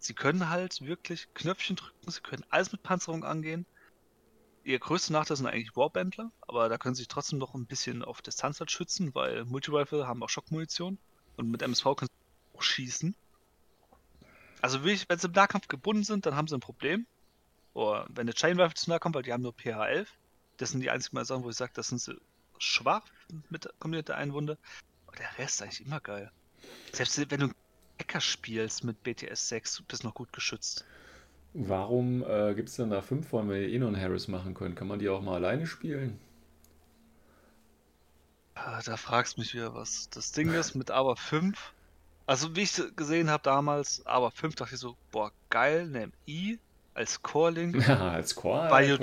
sie können halt wirklich Knöpfchen drücken, sie können alles mit Panzerung angehen. Ihr größter Nachteil sind eigentlich Warbandler, aber da können sie sich trotzdem noch ein bisschen auf Distanz halt schützen, weil Multirifle haben auch Schockmunition und mit MSV können sie auch schießen. Also wirklich, wenn sie im Nahkampf gebunden sind, dann haben sie ein Problem. Oder wenn der Chain Rifle zu nahe kommt, weil die haben nur PH11. Das sind die einzigen Mal Sachen, wo ich sage, das sind sie schwach mit kombinierter Einwunde. Aber der Rest ist eigentlich immer geil. Selbst wenn du Hacker spielst mit BTS 6, bist du noch gut geschützt. Warum äh, gibt es denn da fünf von, wenn ihr eh einen Harris machen könnt? Kann man die auch mal alleine spielen? Ah, Da fragst du mich wieder was. Das Ding ist mit Aber 5. Also wie ich gesehen habe damals, Aber 5 dachte ich so, boah, geil, ne I als Core-Link Ja, als Core. bei ja.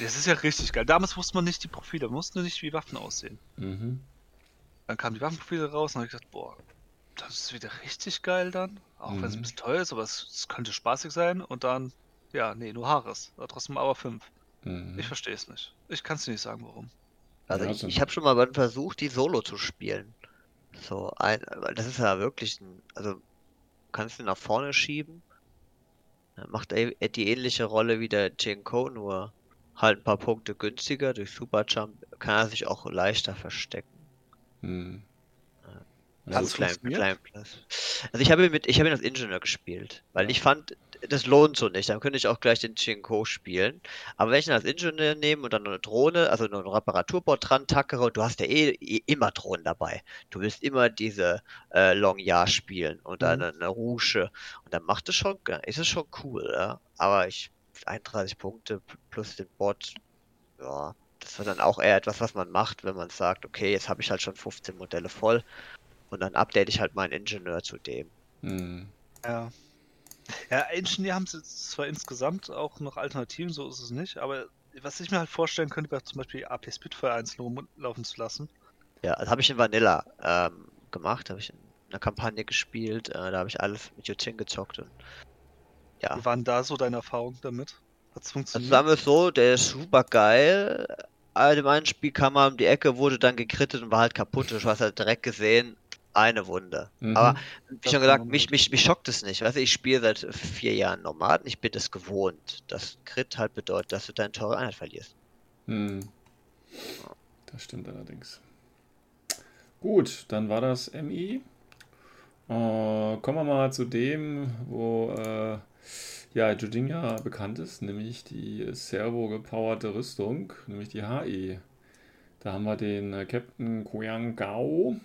Das ist ja richtig geil. Damals wusste man nicht die Profile, man wusste nicht, wie Waffen aussehen. Mhm. Dann kamen die Waffenprofile raus und habe ich gedacht, boah, das ist wieder richtig geil dann. Auch wenn es ein Mhm. bisschen teuer ist, aber es, es könnte spaßig sein. Und dann, ja, nee, nur Haares. Trotzdem aber 5. Mhm. Ich verstehe es nicht. Ich kann es dir nicht sagen, warum. Also Ja, ich, so- ich habe schon mal versucht, die Solo zu spielen. So, ein, weil das ist ja wirklich ein, also du kannst ihn nach vorne schieben. Dann macht er die ähnliche Rolle wie der Jinko, nur halt ein paar Punkte günstiger. Durch Superjump kann er sich auch leichter verstecken. Mhm. Hat's Also, Also klein, klein plus. Also ich habe ihn mit, ich habe ihn als Ingenieur gespielt, weil ich fand, das lohnt so nicht. Dann könnte ich auch gleich den Chinko spielen. Aber wenn ich ihn als Ingenieur nehme und dann eine Drohne, also noch ein Reparaturboard dran tackere, und du hast ja eh, eh immer Drohnen dabei. Du willst immer diese äh, Long Jahr spielen und dann Mhm. eine, eine Rouge. Und dann macht es schon, ist es schon cool, ja. Aber ich 31 Punkte plus den Bot, ja, das wird dann auch eher etwas, was man macht, wenn man sagt, okay, jetzt habe ich halt schon 15 Modelle voll. Und dann update ich halt meinen Ingenieur zu dem. mhm. Ja. Ja, Engineer haben sie zwar insgesamt auch noch Alternativen, so ist es nicht, aber was ich mir halt vorstellen könnte, wäre zum Beispiel AP Spitfire einzeln rumlaufen zu lassen. Ja, das habe ich in Vanilla ähm, gemacht, habe ich in einer Kampagne gespielt, äh, da habe ich alles mit Yutin gezockt und ja. Wie waren da so deine Erfahrungen damit? Hat es Also funktioniert? sagen wir es so, der ist super geil. Aber dem einen Spiel kam er um die Ecke, wurde dann gekrittet und war halt kaputt. Du hast halt direkt gesehen, eine Wunde. Mhm. Aber wie Das schon gesagt, mich, mich, mich schockt es nicht. Weißt du, ich spiele seit vier Jahren Nomaden, ich bin es gewohnt. Das Crit halt bedeutet, dass du deine teure Einheit verlierst. Hm. Das stimmt allerdings. Gut, dann war das MI. Äh, kommen wir mal zu dem, wo äh, ja, Judinha bekannt ist, nämlich die servo-gepowerte Rüstung, nämlich die HE. Da haben wir den äh, Captain Koyang Gao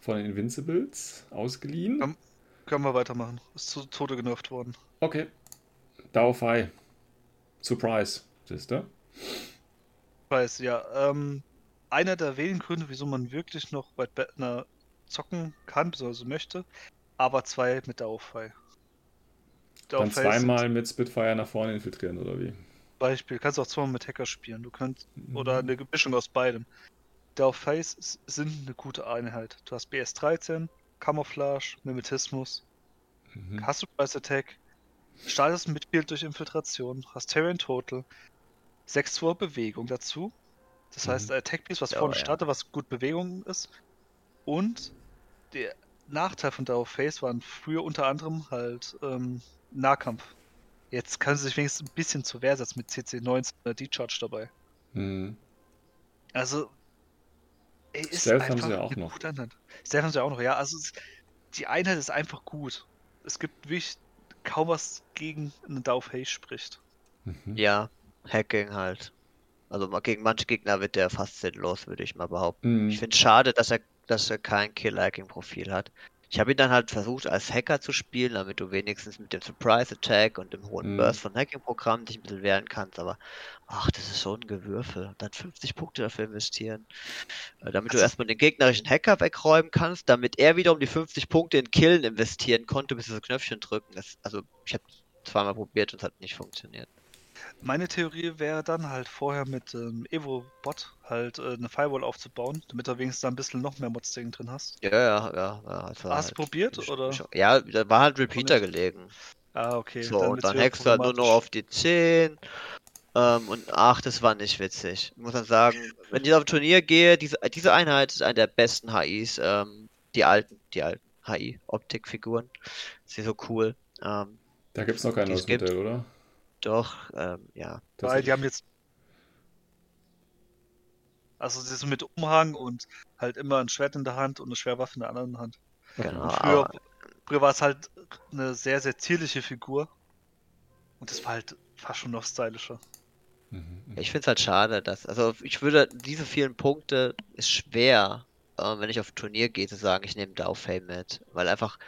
von den Invincibles ausgeliehen. Ja. Können wir weitermachen. Ist zu Tode genervt worden. Okay. Dao Fai. Surprise, siehst du? Weiß, ja. Ähm, einer der wenigen Gründe, wieso man wirklich noch bei Bettner zocken kann, beziehungsweise möchte, aber zwei mit. Der Dann zweimal mit Spitfire nach vorne infiltrieren, oder wie? Beispiel, kannst auch zweimal mit Hacker spielen. Du könnt, Mhm. oder eine Mischung aus beidem. Der auf Face s- sind eine gute Einheit. Du hast BS13, Camouflage, Mimetismus, Mhm. hast du Price Attack, startest mit Field durch Infiltration, hast Terrain Total, 6 2 Bewegung dazu. Das Mhm. heißt, Attack Piece, was Ja, vorne ja. startet, was gut Bewegung ist. Und der Nachteil von Dow Face waren früher unter anderem halt ähm, Nahkampf. Jetzt können sie sich wenigstens ein bisschen zur Wehr setzen mit CC19 oder D-Charge dabei. Mhm. Also, ey, ist Stealth haben einfach sie ja auch eine noch. gute Einheit. Stealth haben sie auch noch, ja. Also, die Einheit ist einfach gut. Es gibt wirklich kaum was gegen eine Dauf Haze spricht. Mhm. Ja, Hacking halt. Also gegen manche Gegner wird der fast sinnlos, würde ich mal behaupten. Mhm. Ich finde es schade, dass er, dass er kein Kill-Liking-Profil hat. Ich habe ihn dann halt versucht als Hacker zu spielen, damit du wenigstens mit dem Surprise Attack und dem hohen Mhm. Burst von Hacking-Programmen dich ein bisschen wehren kannst, aber ach, das ist so ein Gewürfel. Dann 50 Punkte dafür investieren. Äh, damit du Also- erstmal den gegnerischen Hacker wegräumen kannst, damit er wiederum die 50 Punkte in Killen investieren konnte, bis das Knöpfchen drücken. Das, also ich habe zweimal probiert und es hat nicht funktioniert. Meine Theorie wäre dann halt vorher mit ähm, Evo-Bot halt äh, eine Firewall aufzubauen, damit du wenigstens da ein bisschen noch mehr Mods-Ding drin hast. Ja, ja, ja. ja also Hast du halt- probiert, Ich- oder? ich- Ja, da war halt Repeater gelegen. Ah, okay. So, und wird's dann hackst du halt nur noch auf die 10. Ähm, und ach, das war nicht witzig. Ich muss dann sagen, wenn ich auf ein Turnier gehe, diese, diese Einheit ist eine der besten HIs. Ähm, die alten, die alten HI-Optikfiguren. Ist hier so cool. Ähm, Da gibt es noch kein neues. Modell, oder? Doch, ähm, ja. Weil die haben jetzt. Also das ist mit Umhang und halt immer ein Schwert in der Hand und eine Schwerwaffe in der anderen Hand. Genau. Und früher, früher war es halt eine sehr, sehr zierliche Figur. Und das war halt fast schon noch stylischer. Mhm, mhm. Ich finde es halt schade, dass, also ich würde, diese vielen Punkte ist schwer, äh, wenn ich auf ein Turnier gehe, zu sagen, ich nehme Daufame mit. Weil einfach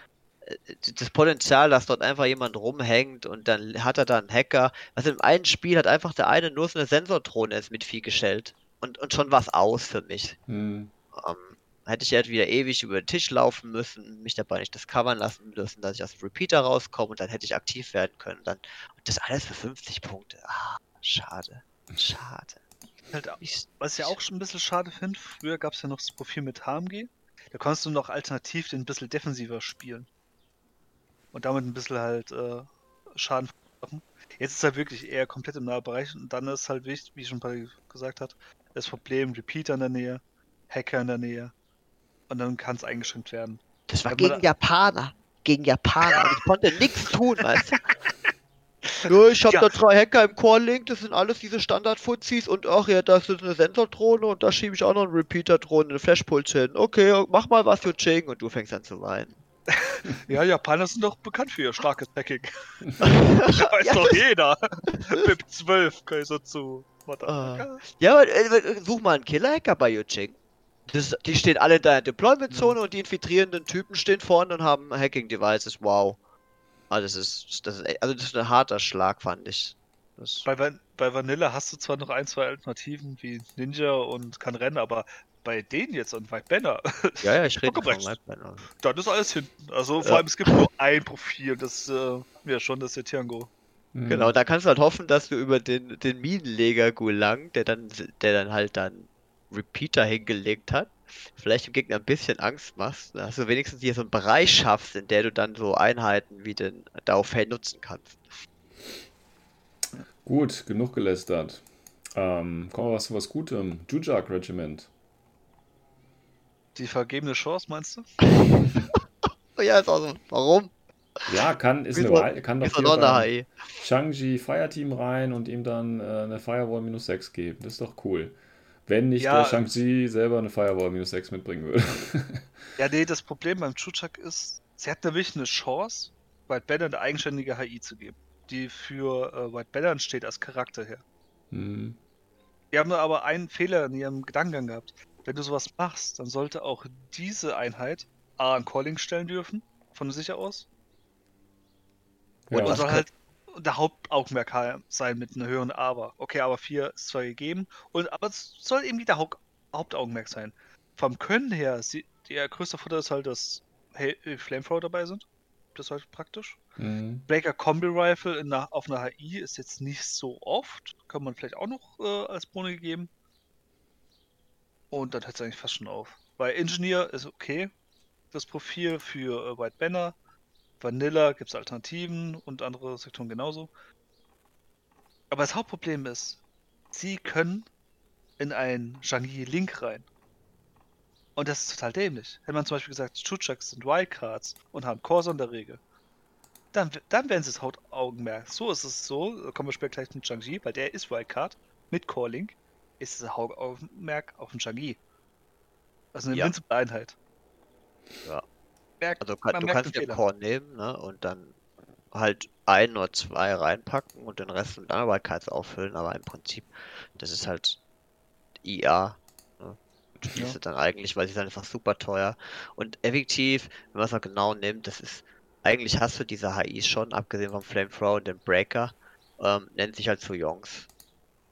das Potenzial, dass dort einfach jemand rumhängt und dann hat er da einen Hacker. Also im einen Spiel hat einfach der eine nur so eine Sensordrohne ins Mitvieh gestellt. Und, und schon was aus für mich. Mhm. Ähm, hätte ich halt wieder ewig über den Tisch laufen müssen, mich dabei nicht discovern lassen müssen, dass ich aus dem Repeater rauskomme und dann hätte ich aktiv werden können. Dann, und das alles für 50 Punkte. Ah, schade. Schade. Halt, Ich, was ich ja auch schon ein bisschen schade finde, früher gab es ja noch das Profil mit HMG. Da konntest du noch alternativ den ein bisschen defensiver spielen. Und damit ein bisschen halt äh, Schaden machen. Jetzt ist halt wirklich eher komplett im Nahbereich und dann ist halt wichtig, wie schon gesagt hat, das Problem Repeater in der Nähe, Hacker in der Nähe. Und dann kann es eingeschränkt werden. Das war gegen Japaner. Gegen Japaner. Ich konnte nichts tun, weißt du? Nur ich habe Ja. da drei Hacker im Core-Link, das sind alles diese Standard-Fuzis und ach ja, das ist eine Sensordrohne und da schiebe ich auch noch einen Repeater-Drohne, eine Flashpulse hin. Okay, mach mal was, Yuching und du fängst an zu weinen. Ja, Japaner sind doch bekannt für ihr starkes Hacking. Weiß Ja, doch das- jeder. BIP 12 kann ich so zu. Ah. Ja, aber, äh, such mal einen Killer-Hacker bei Yuching. Das, die stehen alle in deiner Deployment-Zone und die infiltrierenden Typen stehen vorne und haben Hacking-Devices. Wow. Ah, das ist, das ist, also das ist ein harter Schlag, fand ich. Das, Bei, Van bei Vanilla hast du zwar noch ein, zwei Alternativen wie Ninja und kann rennen, aber bei denen jetzt und White Banner, ja, ja, ich rede von Pokédex. Whitebanner. dann ist alles hinten. Also vor Ja. allem es gibt nur ein Profil, das äh, ja schon das ist der Tiango. Mhm. Genau, da kannst du halt hoffen, dass du über den, den Minenleger Gulang, der dann, der dann halt dann Repeater hingelegt hat, vielleicht dem Gegner ein bisschen Angst machst, dass du wenigstens hier so einen Bereich schaffst, in der du dann so Einheiten wie den Daofei nutzen kannst. Gut, genug gelästert. Ähm, kommen wir was zu was Gutem. Jujak Regiment. Die vergebene Chance, meinst du? Ja, ist auch so. Warum? Ja, kann, ist eine Wahl, kann doch hier noch eine beim HI? Changji Fireteam rein und ihm dann äh, eine Firewall minus 6 geben. Das ist doch cool. Wenn nicht Ja. der Shang-Chi selber eine Firewall minus 6 mitbringen würde. Ja, nee, das Problem beim Chuchak ist, sie hat nämlich eine Chance, White Banner eine eigenständige HI zu geben, die für äh, White Banner steht als Charakter her. Hm. Die haben aber einen Fehler in ihrem Gedankengang gehabt. Wenn du sowas machst, dann sollte auch diese Einheit A ein Calling stellen dürfen, von sich aus. Ja. Und soll halt der Hauptaugenmerk ha- sein mit einer höheren Aber. Okay, aber 4 ist zwar gegeben, und, aber es soll eben nicht der Haupt Hauptaugenmerk sein. Vom Können her, sie, der größte Vorteil ist halt, dass He- äh, Flamethrower dabei sind. Das ist halt praktisch. Hm. Breaker Combi Rifle in auf einer HI ist jetzt nicht so oft. Kann man vielleicht auch noch äh, als Boni gegeben. Und dann hört es eigentlich fast schon auf. Weil Engineer ist okay. Das Profil für äh, White Banner. Vanilla gibt es Alternativen und andere Sektoren genauso. Aber das Hauptproblem ist, sie können in einen Zhangyi Link rein. Und das ist total dämlich. Hätte man zum Beispiel gesagt, Chuchaks sind Wildcards und haben Corsa in der Regel, dann, dann wären sie das Hauptaugenmerk. So ist es so, da kommen wir später gleich zum Zhangyi, weil der ist Wildcard mit Core Link, ist das Hauptaugenmerk auf dem Zhangyi. Also eine Ja. invincible Einheit. Ja. Merkt, Also kann, du kannst den. Core nehmen, ne? Und dann halt ein oder zwei reinpacken und den Rest mit Anderbarkeits auffüllen, aber im Prinzip, das ist halt IA. Ne? Du spielst Ja. dann eigentlich, weil sie sind einfach super teuer. Und effektiv, wenn man es auch genau nimmt, das ist, eigentlich hast du diese HIs schon, abgesehen vom Flamethrower und dem Breaker, ähm, nennt sich halt Soyongs.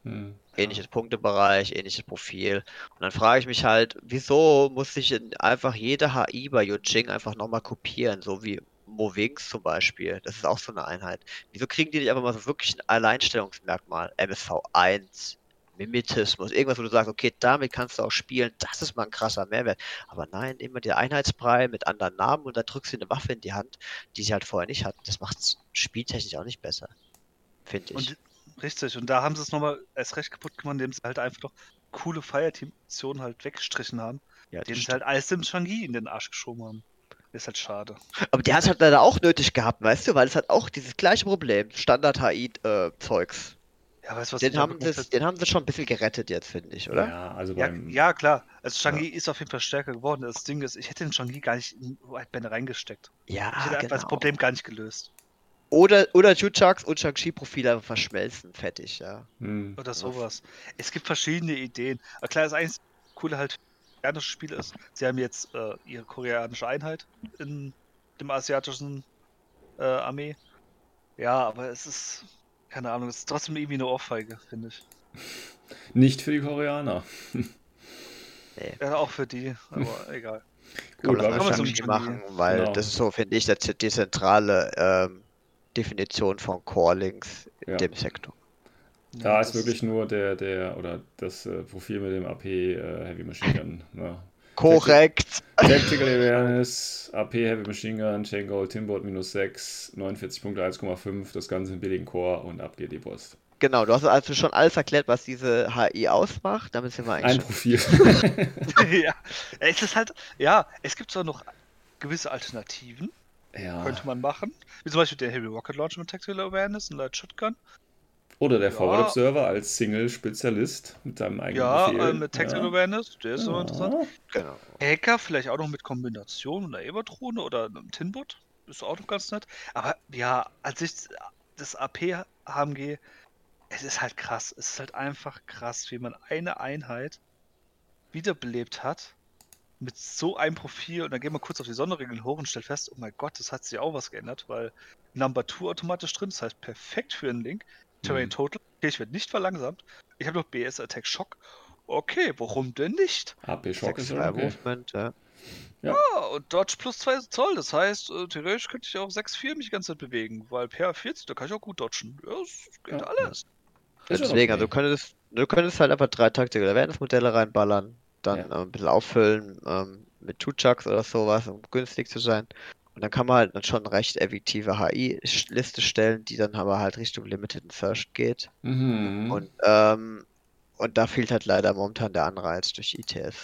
Hm. Ähnliches Punktebereich, ähnliches Profil. Und dann frage ich mich halt, wieso muss ich in einfach jede HI bei Yuching einfach nochmal kopieren, so wie Movings zum Beispiel. Das ist auch so eine Einheit. Wieso kriegen die nicht einfach mal so wirklich ein Alleinstellungsmerkmal? MSV 1, Mimetismus, irgendwas, wo du sagst, okay, damit kannst du auch spielen, das ist mal ein krasser Mehrwert. Aber nein, immer der Einheitsbrei mit anderen Namen und dann drückst du eine Waffe in die Hand, die sie halt vorher nicht hatten. Das macht es spieltechnisch auch nicht besser. Finde ich. Und, richtig, und da haben sie es nochmal erst recht kaputt gemacht, indem sie halt einfach noch coole Fireteam-Missionen halt weggestrichen haben, ja, das indem sie halt alles dem Shang-Yi in den Arsch geschoben haben. Ist halt schade. Aber der hat halt leider auch nötig gehabt, weißt du, weil es hat auch dieses gleiche Problem, Standard-HI-Zeugs. Ja, weißt du, was den, haben sie, den haben sie schon ein bisschen gerettet jetzt, finde ich, oder? Ja, also Ja, beim. ja, klar. Also Shang-Chi ist auf jeden Fall stärker geworden. Das Ding ist, ich hätte den Shang-Chi gar nicht in White reingesteckt. Ja, Ich hätte einfach das genau. Problem gar nicht gelöst. Oder, oder Chuchaks und Shang-Chi-Profile verschmelzen, fertig, ja. Hm. Oder sowas. Es gibt verschiedene Ideen. Aber klar, das einzige Coole halt koreanische Spiel ist, sie haben jetzt äh, ihre koreanische Einheit in dem asiatischen äh, Armee. Ja, aber es ist, keine Ahnung, es ist trotzdem irgendwie eine Ohrfeige, finde ich. Nicht für die Koreaner. Ja, auch für die, aber egal. Kann man Gut, kann man ein- machen, weil Genau. das ist so, finde ich, das, die zentrale ähm, Definition von Core-Links in Ja. dem Sektor. Da Ja, ist wirklich nur der, der, oder das äh, Profil mit dem AP äh, Heavy Machine Gun. Ne? Korrekt! Tactical Awareness, AP Heavy Machine Gun, Chain Gold, Timbot minus 6, 49 Punkte 1,5, das Ganze im billigen Core und ab geht die Post. Genau, du hast also schon alles erklärt, was diese HI ausmacht. Damit sind wir Ein eigentlich schon. Profil. ja, es ist halt, ja, es gibt zwar noch gewisse Alternativen, ja. könnte man machen. Wie zum Beispiel der Heavy Rocket Launcher mit Tactical Awareness und Light Shotgun. Oder der Ja. Forward Observer als Single-Spezialist mit seinem eigenen Ja, Profil. äh, mit Tactical ja. Awareness, der ist so Ja. interessant. Genau. Hacker vielleicht auch noch mit Kombination einer Everdrohne oder einem Tinbot. Ist auch noch ganz nett. Aber ja, als ich das AP HMG, es ist halt krass. Es ist halt einfach krass, wie man eine Einheit wiederbelebt hat mit so einem Profil. Und dann gehen wir kurz auf die Sonderregeln hoch und stellt fest, oh mein Gott, das hat sich auch was geändert, weil Number 2 automatisch drin, das heißt perfekt für einen Link. Terrain Mhm. Total, okay, ich werde nicht verlangsamt. Ich habe noch BS Attack Shock. Okay, warum denn nicht? AP Shock ist 6 ja okay. Movement, ja. Ah, und Dodge plus 2 Zoll, das heißt, äh, theoretisch könnte ich auch 6-4 mich die ganze Zeit bewegen, weil per 40, da kann ich auch gut dodgen. Ja, das geht Ja. alles. Deswegen, okay. also du könntest, du könntest halt einfach drei Tactical Awareness Modelle reinballern, dann Ja. äh, ein bisschen auffüllen ähm, mit Two Chucks oder sowas, um günstig zu sein. Und dann kann man halt dann schon eine recht effektive HI-Liste stellen, die dann aber halt Richtung Limited and First geht. Mhm. Und, ähm, und da fehlt halt leider momentan der Anreiz durch ITS.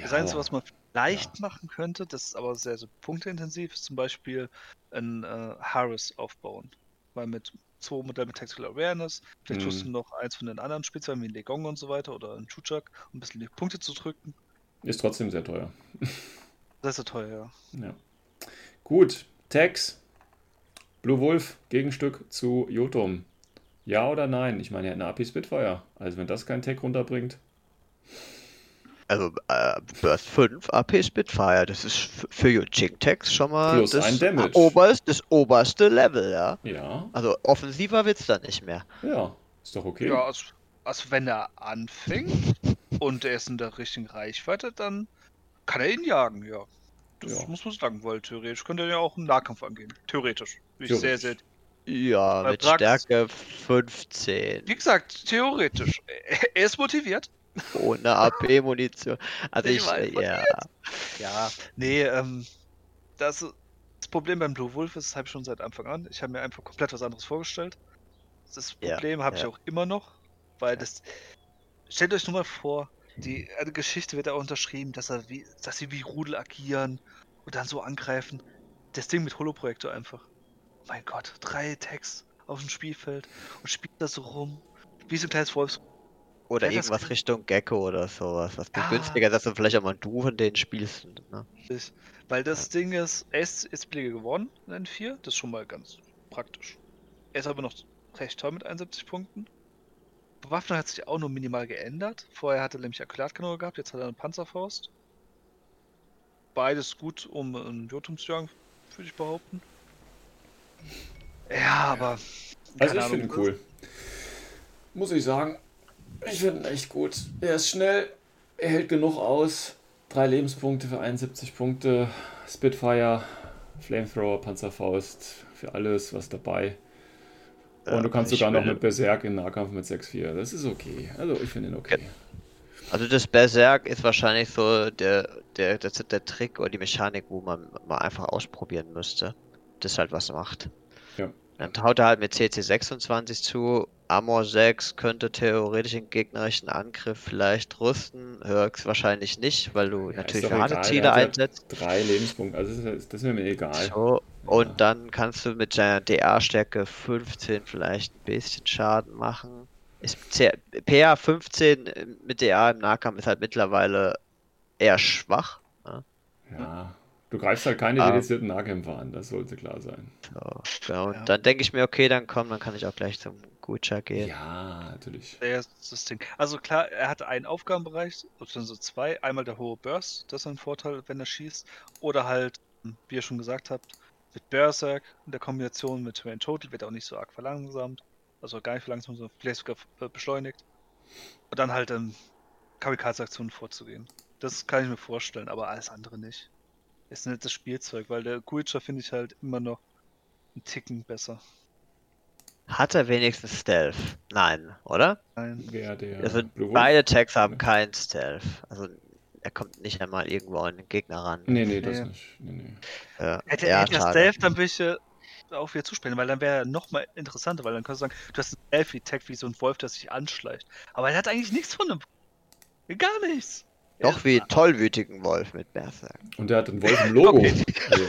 Das Ja, Einzige, was man vielleicht ja. machen könnte, das ist aber sehr so punkteintensiv, ist zum Beispiel ein äh, Harris aufbauen. Weil mit zwei Modellen mit Tactical Awareness, vielleicht Mhm. tust du noch eins von den anderen Spezialen wie ein Legong und so weiter oder ein Chuchak, um ein bisschen die Punkte zu drücken. Ist trotzdem sehr teuer. Ist ja teuer, ja. Ja. Gut, Tex. Blue Wolf, Gegenstück zu Jotum. Ja oder nein? Ich meine, er hat eine AP Spitfire. Also wenn das kein Tech runterbringt. Also äh, Burst 5 AP Spitfire, das ist für Yujing Tex schon mal Plus das, ein Damage. Oberst, das oberste Level, ja. Ja, Also offensiver wird's dann nicht mehr. ja, ist doch okay. Ja, also, also wenn er anfängt und er ist in der richtigen Reichweite, dann kann er ihn jagen, ja. Das Ja. muss man sagen, weil theoretisch könnte er ja auch einen Nahkampf angehen. Theoretisch. Wie ich sehr, sehr. Ja, Bei mit Praxis- Stärke 15. Wie gesagt, theoretisch. Er ist motiviert. Ohne AP-Munition. Also Ich ich, weiß, ja. Ja, nee, ähm, das, das Problem beim Blue Wolf ist, das habe ich schon seit Anfang an. Ich habe mir einfach komplett was anderes vorgestellt. Das Ja, Problem habe ich ja. auch immer noch, weil das. Stellt euch nur mal vor, die eine Geschichte wird da unterschrieben, dass er wie, dass sie wie Rudel agieren und dann so angreifen. Das Ding mit Holoprojektor einfach. Mein Gott, drei Tags auf dem Spielfeld und spielt das so rum. Wie so ein kleines Wolfs. Oder Ja, das irgendwas Richtung Gecko oder sowas. Was viel Ja. günstiger ist, dass du vielleicht auch mal du von denen spielst. Ne? Weil das Ding ist, er ist jetzt billiger geworden in N4, das ist schon mal ganz praktisch. Er ist aber noch recht toll mit 71 Punkten. Bewaffnung hat sich auch nur minimal geändert. Vorher hatte er nämlich Akkulatkanone gehabt, jetzt hat er eine Panzerfaust. Beides gut, um einen Jotum zu jagen, würde ich behaupten. Ja, aber. Also ich finde ihn cool. Muss ich sagen. Ich finde ihn echt gut. Er ist schnell, er hält genug aus. Drei Lebenspunkte für 71 Punkte. Spitfire, Flamethrower, Panzerfaust, für alles was dabei. Und du kannst ich sogar noch mit Berserk in Nahkampf mit 6-4. Das ist okay. Also ich finde ihn okay. Also das Berserk ist wahrscheinlich so der, der, der, der Trick oder die Mechanik, wo man mal einfach ausprobieren müsste. Das halt was macht. Dann haut er halt mit CC 26 zu. Armor 6 könnte theoretisch den gegnerischen Angriff vielleicht rüsten. Höchstwahrscheinlich nicht, weil du Ja, natürlich für Ziele einsetzt. Drei Lebenspunkte, also das ist, das ist mir egal. So. Und Ja. dann kannst du mit deiner DA-Stärke 15 vielleicht ein bisschen Schaden machen. Ist PA 15 mit DA im Nahkampf ist halt mittlerweile eher schwach. Ja, du greifst halt keine Ah. dedizierten Nahkämpfer an, das sollte klar sein. So, genau. Und Ja. dann denke ich mir, okay, dann komm, dann kann ich auch gleich zum Gucha gehen. Ja, natürlich. Das Ding. Also klar, er hat einen Aufgabenbereich, beziehungsweise zwei. Einmal der hohe Burst, das ist ein Vorteil, wenn er schießt. Oder halt, wie ihr schon gesagt habt, mit Berserk in der Kombination mit Rain Total wird er auch nicht so arg verlangsamt. Also gar nicht verlangsamt, sondern vielleicht sogar äh, beschleunigt. Und dann halt ähm, Kamikaze-Aktionen vorzugehen. Das kann ich mir vorstellen, aber alles andere nicht. Ist nicht das Spielzeug, weil der Guicha finde ich halt immer noch einen Ticken besser. Hat er wenigstens Stealth? Nein, oder? Nein. Wer der Also Blue beide Tags haben keinen Stealth. Also er kommt nicht einmal irgendwo an den Gegner ran. Nee, nee, das Nee. nicht. Nee, nee. Ja, Hätte, ja, er. Stealth, dann würde ich äh, auch wieder zuspielen, weil dann wäre er noch mal interessanter, weil dann kannst du sagen, du hast einen Stealth-Tag wie so ein Wolf, der sich anschleicht. Aber er hat eigentlich nichts von einem. Gar nichts. Doch wie einen tollwütigen Wolf mit Berserk. Und der hat ein Wolf im Logo. Okay. Also,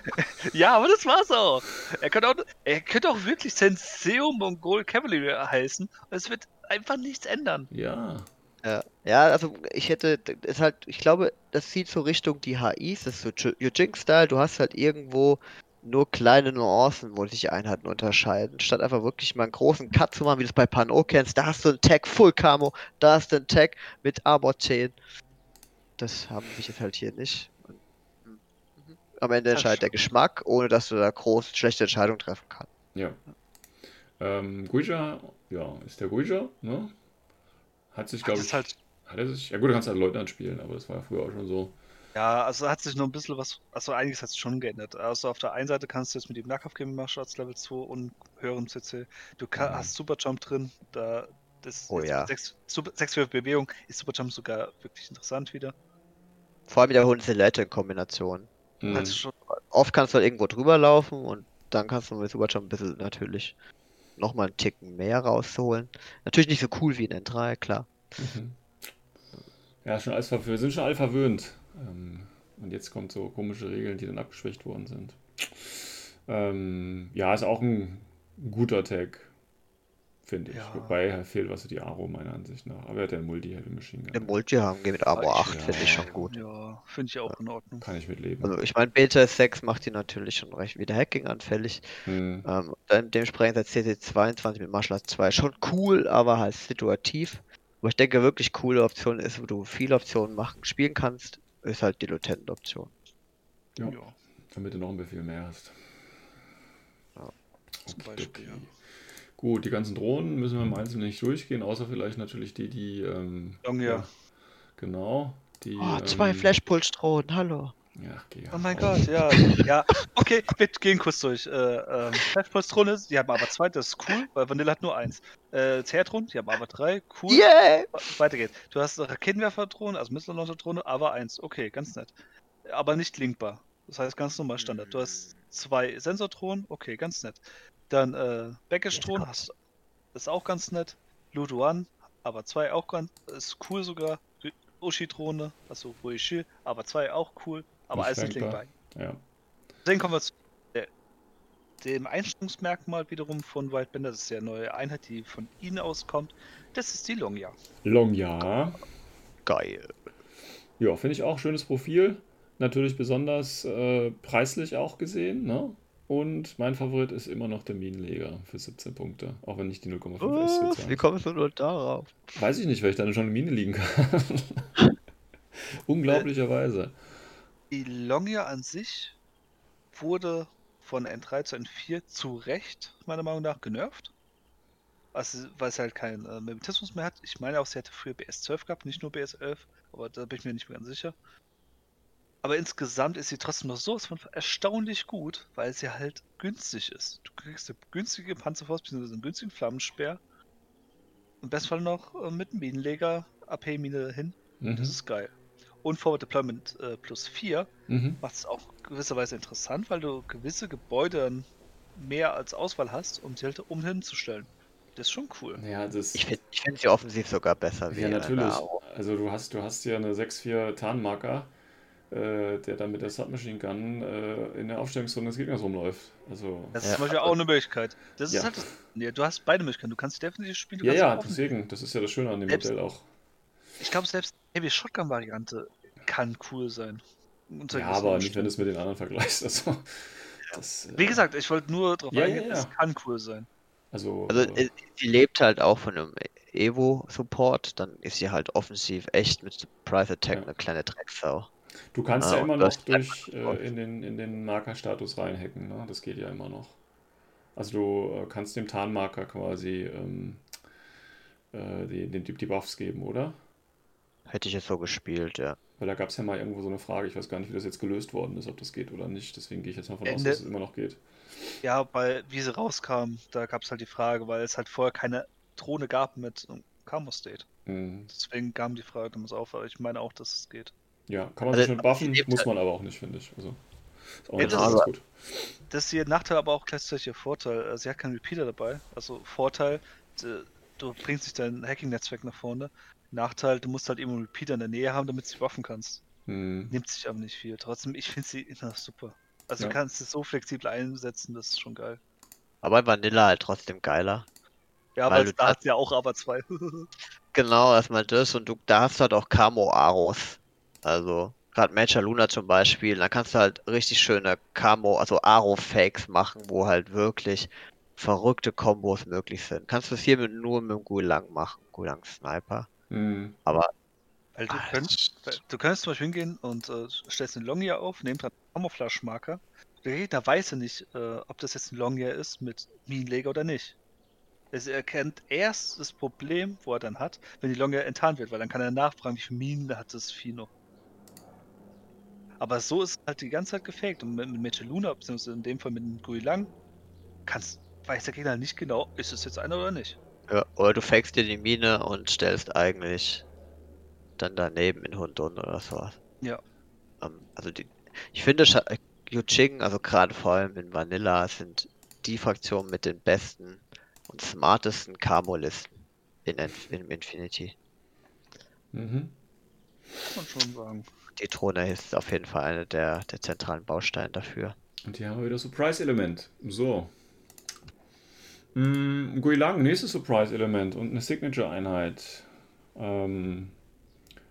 Ja, aber das war's auch. Er könnte auch, er könnte auch wirklich Senseo Mongol Cavalry heißen und es wird einfach nichts ändern. ja. Ja, ja, also ich hätte, ist halt, ich glaube, das zieht so Richtung die HIs, das ist so Yujing-Style, du hast halt irgendwo nur kleine Nuancen, wo sich Einheiten unterscheiden, statt einfach wirklich mal einen großen Cut zu machen, wie du es bei Pano kennst, da hast du einen Tag Full Camo, da hast du einen Tag mit Armor 10. Das haben wir jetzt halt hier nicht. Und, hm, mhm. am Ende entscheidet der. Geschmack, ohne dass du da groß schlechte Entscheidungen treffen kannst. Ja. Ähm, Guija, ja, ist der Guija, ne? Hat sich, glaube ich, ist halt, hat er sich, ja gut, du kannst halt Leutnant spielen, aber das war ja früher auch schon so. ja, also hat sich noch ein bisschen was, also einiges hat sich schon geändert. Also auf der einen Seite kannst du jetzt mit dem Nahkampf gehen, machst du als Level 2 und höherem CC. Du kann, Mhm. hast Superjump drin, da das Oh jetzt ja. mit 6, Super, 6 für Bewegung ist Superjump sogar wirklich interessant wieder. Vor allem mit der hohen Silhouette in Kombination. Mhm. Also schon, oft kannst du halt irgendwo drüber laufen und dann kannst du mit Superjump ein bisschen natürlich nochmal einen Ticken mehr rausholen. Natürlich nicht so cool wie in N3, klar. Mhm. Ja, schon alles verwöhnt. Wir sind schon alle verwöhnt. Ähm, und jetzt kommt so komische Regeln, die dann abgeschwächt worden sind. Ähm, ja, ist auch ein guter Tag, finde ich. Ja. Wobei fehlt was für die Aro, meiner Ansicht nach. Aber er hat ja einen Multi-Heavy-Machine Im Gun. Multi haben wir mit Armor ich- 8, finde ich ja. schon gut. ja, finde ich auch in Ordnung. Kann ich mitleben. Also ich meine, Beta 6 macht die natürlich schon recht wieder Hacking anfällig. Hm. Ähm, dann dementsprechend ist CC22 mit Martial Arts 2 schon cool, aber halt situativ. Aber ich denke, wirklich coole Option ist, wo du viele Optionen machen, spielen kannst, ist halt die Lieutenant-Option. Ja. Ja, Damit du noch ein Befehl mehr hast. Ja, zum Okay, Beispiel, ja. Gut, die ganzen Drohnen müssen wir im Einzelnen nicht durchgehen, außer vielleicht natürlich die, die. Ähm, Longyear. Genau. Die, Oh, zwei ähm, Flashpulse-Drohnen, hallo. Ja, geh Oh mein. Gott, ja. ja. Okay, wir gehen kurz durch. Äh, ähm, Flashpulse-Drohne, die haben aber zwei, das ist cool, weil Vanilla hat nur eins. Äh, Zertron, die haben aber drei, cool. Yeah! Weiter geht's. Du hast eine Raketenwerfer-Drohne, also Missile-Launcher-Drohne, aber eins. Okay, ganz nett. Aber nicht linkbar. Das heißt ganz normal Standard. Du hast zwei Sensordrohnen, okay, ganz nett. Dann äh, Baggage-Drohnen, hast ist auch ganz nett. Luduan, aber zwei auch ganz, ist cool sogar. Ushi-Drohne, also Ruishi, aber zwei auch cool, aber alles nicht linkbar. Ja. Deswegen kommen wir zu der, dem Einstellungsmerkmal wiederum von Wildbender. Das ist ja eine neue Einheit, die von ihnen auskommt. Das ist die Longya. Longya. Geil. Ja, finde ich auch schönes Profil. Natürlich besonders äh, preislich auch gesehen. Ne? Und mein Favorit ist immer noch der Minenleger für 17 Punkte. Auch wenn nicht die 0,5 S Was? bezahlt. Wie kommst du nur darauf? Weiß ich nicht, weil ich da schon eine Mine liegen kann. Unglaublicherweise. Die Longya an sich wurde von N3 zu N4 zu Recht, meiner Meinung nach, genervt. Also, weil es halt keinen äh, Mimetismus mehr hat. Ich meine auch, sie hätte früher BS12 gehabt, nicht nur BS11, aber da bin ich mir nicht mehr ganz sicher. Aber insgesamt ist sie trotzdem noch so von erstaunlich gut, weil sie halt günstig ist. Du kriegst eine günstige Panzerfaust bzw. einen günstigen Flammenspeer. Im besten Fall noch äh, mit einem Minenleger, AP-Mine hin. Mhm. Das ist geil. Und Forward Deployment äh, plus 4 Mhm. macht es auch gewisserweise interessant, weil du gewisse Gebäude mehr als Auswahl hast, um sie halt um hinzustellen. Das ist schon cool. Ja, das, Ich finde ich find sie offensiv sogar besser wie ja, natürlich. Also du hast, du hast ja eine 6-4 Tarnmarker, äh, der dann mit der Submachine Gun äh, in der Aufstellungszone des Gegners rumläuft. Also, Das Ja. ist zum Beispiel auch eine Möglichkeit. Das Ja. ist halt das, ja, du hast beide Möglichkeiten. Du kannst definitiv spielen. Du ja, ja, deswegen, das ist ja das Schöne an dem Selbst- Modell auch. Ich glaube, selbst die Heavy Shotgun-Variante kann cool sein. Ja, aber nicht, wenn du es mit den anderen vergleichst. Also, das, äh, Wie gesagt, ich wollte nur darauf Ja, eingehen, ja, ja. es kann cool sein. also, Also äh, sie lebt halt auch von einem Evo-Support, dann ist sie halt offensiv echt mit Surprise Attack Ja. eine kleine Drecksau. Du kannst ah, ja immer noch durch äh, in den, in den Markerstatus reinhacken, ne? Das geht ja immer noch. Also du äh, kannst dem Tarnmarker quasi ähm, äh, die, den, die Buffs geben, oder? Hätte ich jetzt so gespielt, ja. Weil da gab es ja mal irgendwo so eine Frage, ich weiß gar nicht, wie das jetzt gelöst worden ist, ob das geht oder nicht. Deswegen gehe ich jetzt mal von aus, Ende- dass es immer noch geht. Ja, bei wie sie rauskam, da gab es halt die Frage, weil es halt vorher keine Drohne gab mit Camo State. Mhm. Deswegen kam die Frage damals auf, aber ich meine auch, dass es geht. Ja, kann man Also, sich mit buffen, muss halt- man aber auch nicht, finde ich. Also, ist auch Ja, nicht das ist- gut. Das ist ihr Nachteil, aber auch gleichzeitig ihr Vorteil. Äh, Sie hat keinen Repeater dabei. Also Vorteil, du bringst nicht dein Hacking-Netzwerk nach vorne. Nachteil, du musst halt eben einen Repeater in der Nähe haben, damit du sie waffen kannst. Mhm. Nimmt sich aber nicht viel. Trotzdem, ich finde sie immer super. Also Ja. du kannst es so flexibel einsetzen, das ist schon geil. Aber Vanilla halt trotzdem geiler. Ja, aber Weil du da hat ja auch aber zwei. Genau, erstmal das und du da hast du halt auch Camo-Aros. Also, gerade Major Luna zum Beispiel, da kannst du halt richtig schöne Camo, also Aro-Fakes machen, wo halt wirklich verrückte Kombos möglich sind. Kannst du es hier mit, nur mit dem Gulang machen, Gulang Sniper. Mhm. Aber Weil du ah, könntest, das- du könntest zum Beispiel hingehen und äh, stellst einen Longier auf, nehmt dann einen Camouflage-Marker. Der Gegner weiß ja nicht, äh, ob das jetzt ein Longier ist mit Minenleger oder nicht. Es erkennt erst das Problem, wo er dann hat, wenn die Longier enttarnt wird, weil dann kann er nachfragen, wie viele Minen hat das Vieh noch. Aber so ist es halt die ganze Zeit gefaked. Und mit, mit Mecheluna, beziehungsweise in dem Fall mit Guilang, kannst, weiß der Gegner nicht genau, ist es jetzt einer oder nicht. Ja, oder du fakest dir die Mine und stellst eigentlich dann daneben in Hundun oder sowas. Ja. Ähm, also die, ich finde äh, Yuching, also gerade vor allem in Vanilla, sind die Fraktionen mit den besten und smartesten Camo-Listen in, in Infinity. Mhm. Kann man schon sagen. Die Drohne ist auf jeden Fall einer der, der zentralen Bausteine dafür. Und hier haben wir wieder Surprise-Element. So. Mm, Guilang, nächstes Surprise-Element und eine Signature-Einheit. Ähm,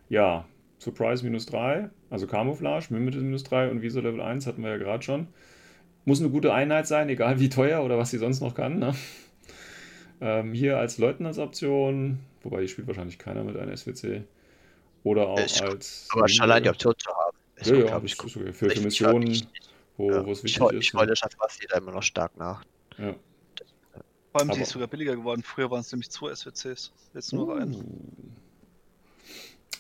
ja, Surprise minus 3, also Camouflage, Mimete minus 3 und Visa Level 1 hatten wir ja gerade schon. Muss eine gute Einheit sein, egal wie teuer oder was sie sonst noch kann. Ne? Ähm, hier als Leutnantsoption, wobei die spielt wahrscheinlich keiner mit einer SWC. Oder auch Ich- als. Aber schon allein die. Option zu haben, ist Ja, ja, das gut. ist okay. Für, für Ich- Missionen, ich- wo, Ja, es ich wichtig hol- ist. ich ne? wollte das was da immer noch stark nach. Ja. Vor allem die ist sogar billiger geworden. Früher waren es nämlich zwei SWCs. Jetzt nur noch ein. Uh.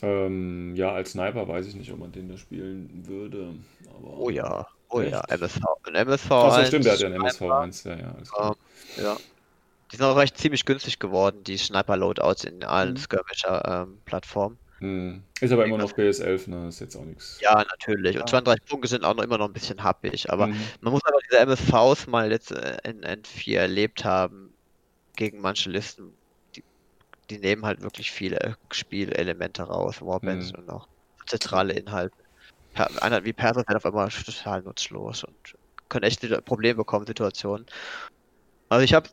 Ähm, ja, als Sniper weiß ich nicht, ob man den da spielen würde. Aber... Oh ja, oh ja, Echt? MSV. Ein MSV. Achso, 1, stimmt, der hat ja einen Sniper, MSV1. Ja, ja, alles klar. Ja. Die sind auch recht ziemlich günstig geworden, die Sniper-Loadouts in allen Mhm. Skirmisher-Plattformen. Hm. Ist aber immer noch BS11, ne? Ist jetzt auch nichts. ja, natürlich. Und Ja. 32 Punkte sind auch noch immer noch ein bisschen happig. Aber Mhm. man muss aber diese MSVs mal jetzt äh, in N4 erlebt haben gegen manche Listen. Die, die nehmen halt wirklich viele Spielelemente raus, Warbands Mhm. und auch zentrale Inhalte. Einer wie Perser werden auf einmal total nutzlos und können echt Probleme bekommen, Situationen. Also ich habe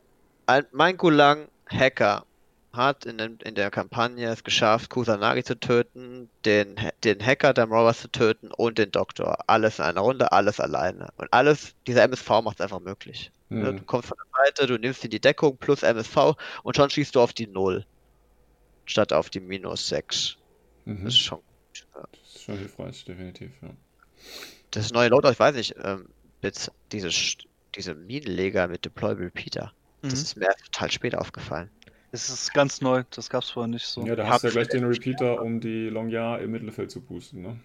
mein Gulang Hacker hat in, den, in der Kampagne es geschafft, Kusanagi zu töten, den, den Hacker der Robbers zu töten und den Doktor. Alles in einer Runde, alles alleine. Und alles, dieser MSV macht es einfach möglich. Ne, Du Hm. kommst von der Seite, du nimmst in die Deckung plus MSV und schon schießt du auf die 0. Statt auf die minus 6. Mhm. Das ist schon gut. Ja. Das ist schon hilfreich, definitiv. Ja. Das neue Loadout, ich weiß nicht, ähm, diese, Sch- diese Minenleger mit Deployable Repeater. Das Mhm. ist mir total spät aufgefallen. Es ist ganz neu, das gab es vorher nicht so. ja, da hast du ja gleich den Repeater, um die Longyear im Mittelfeld zu boosten. Ne?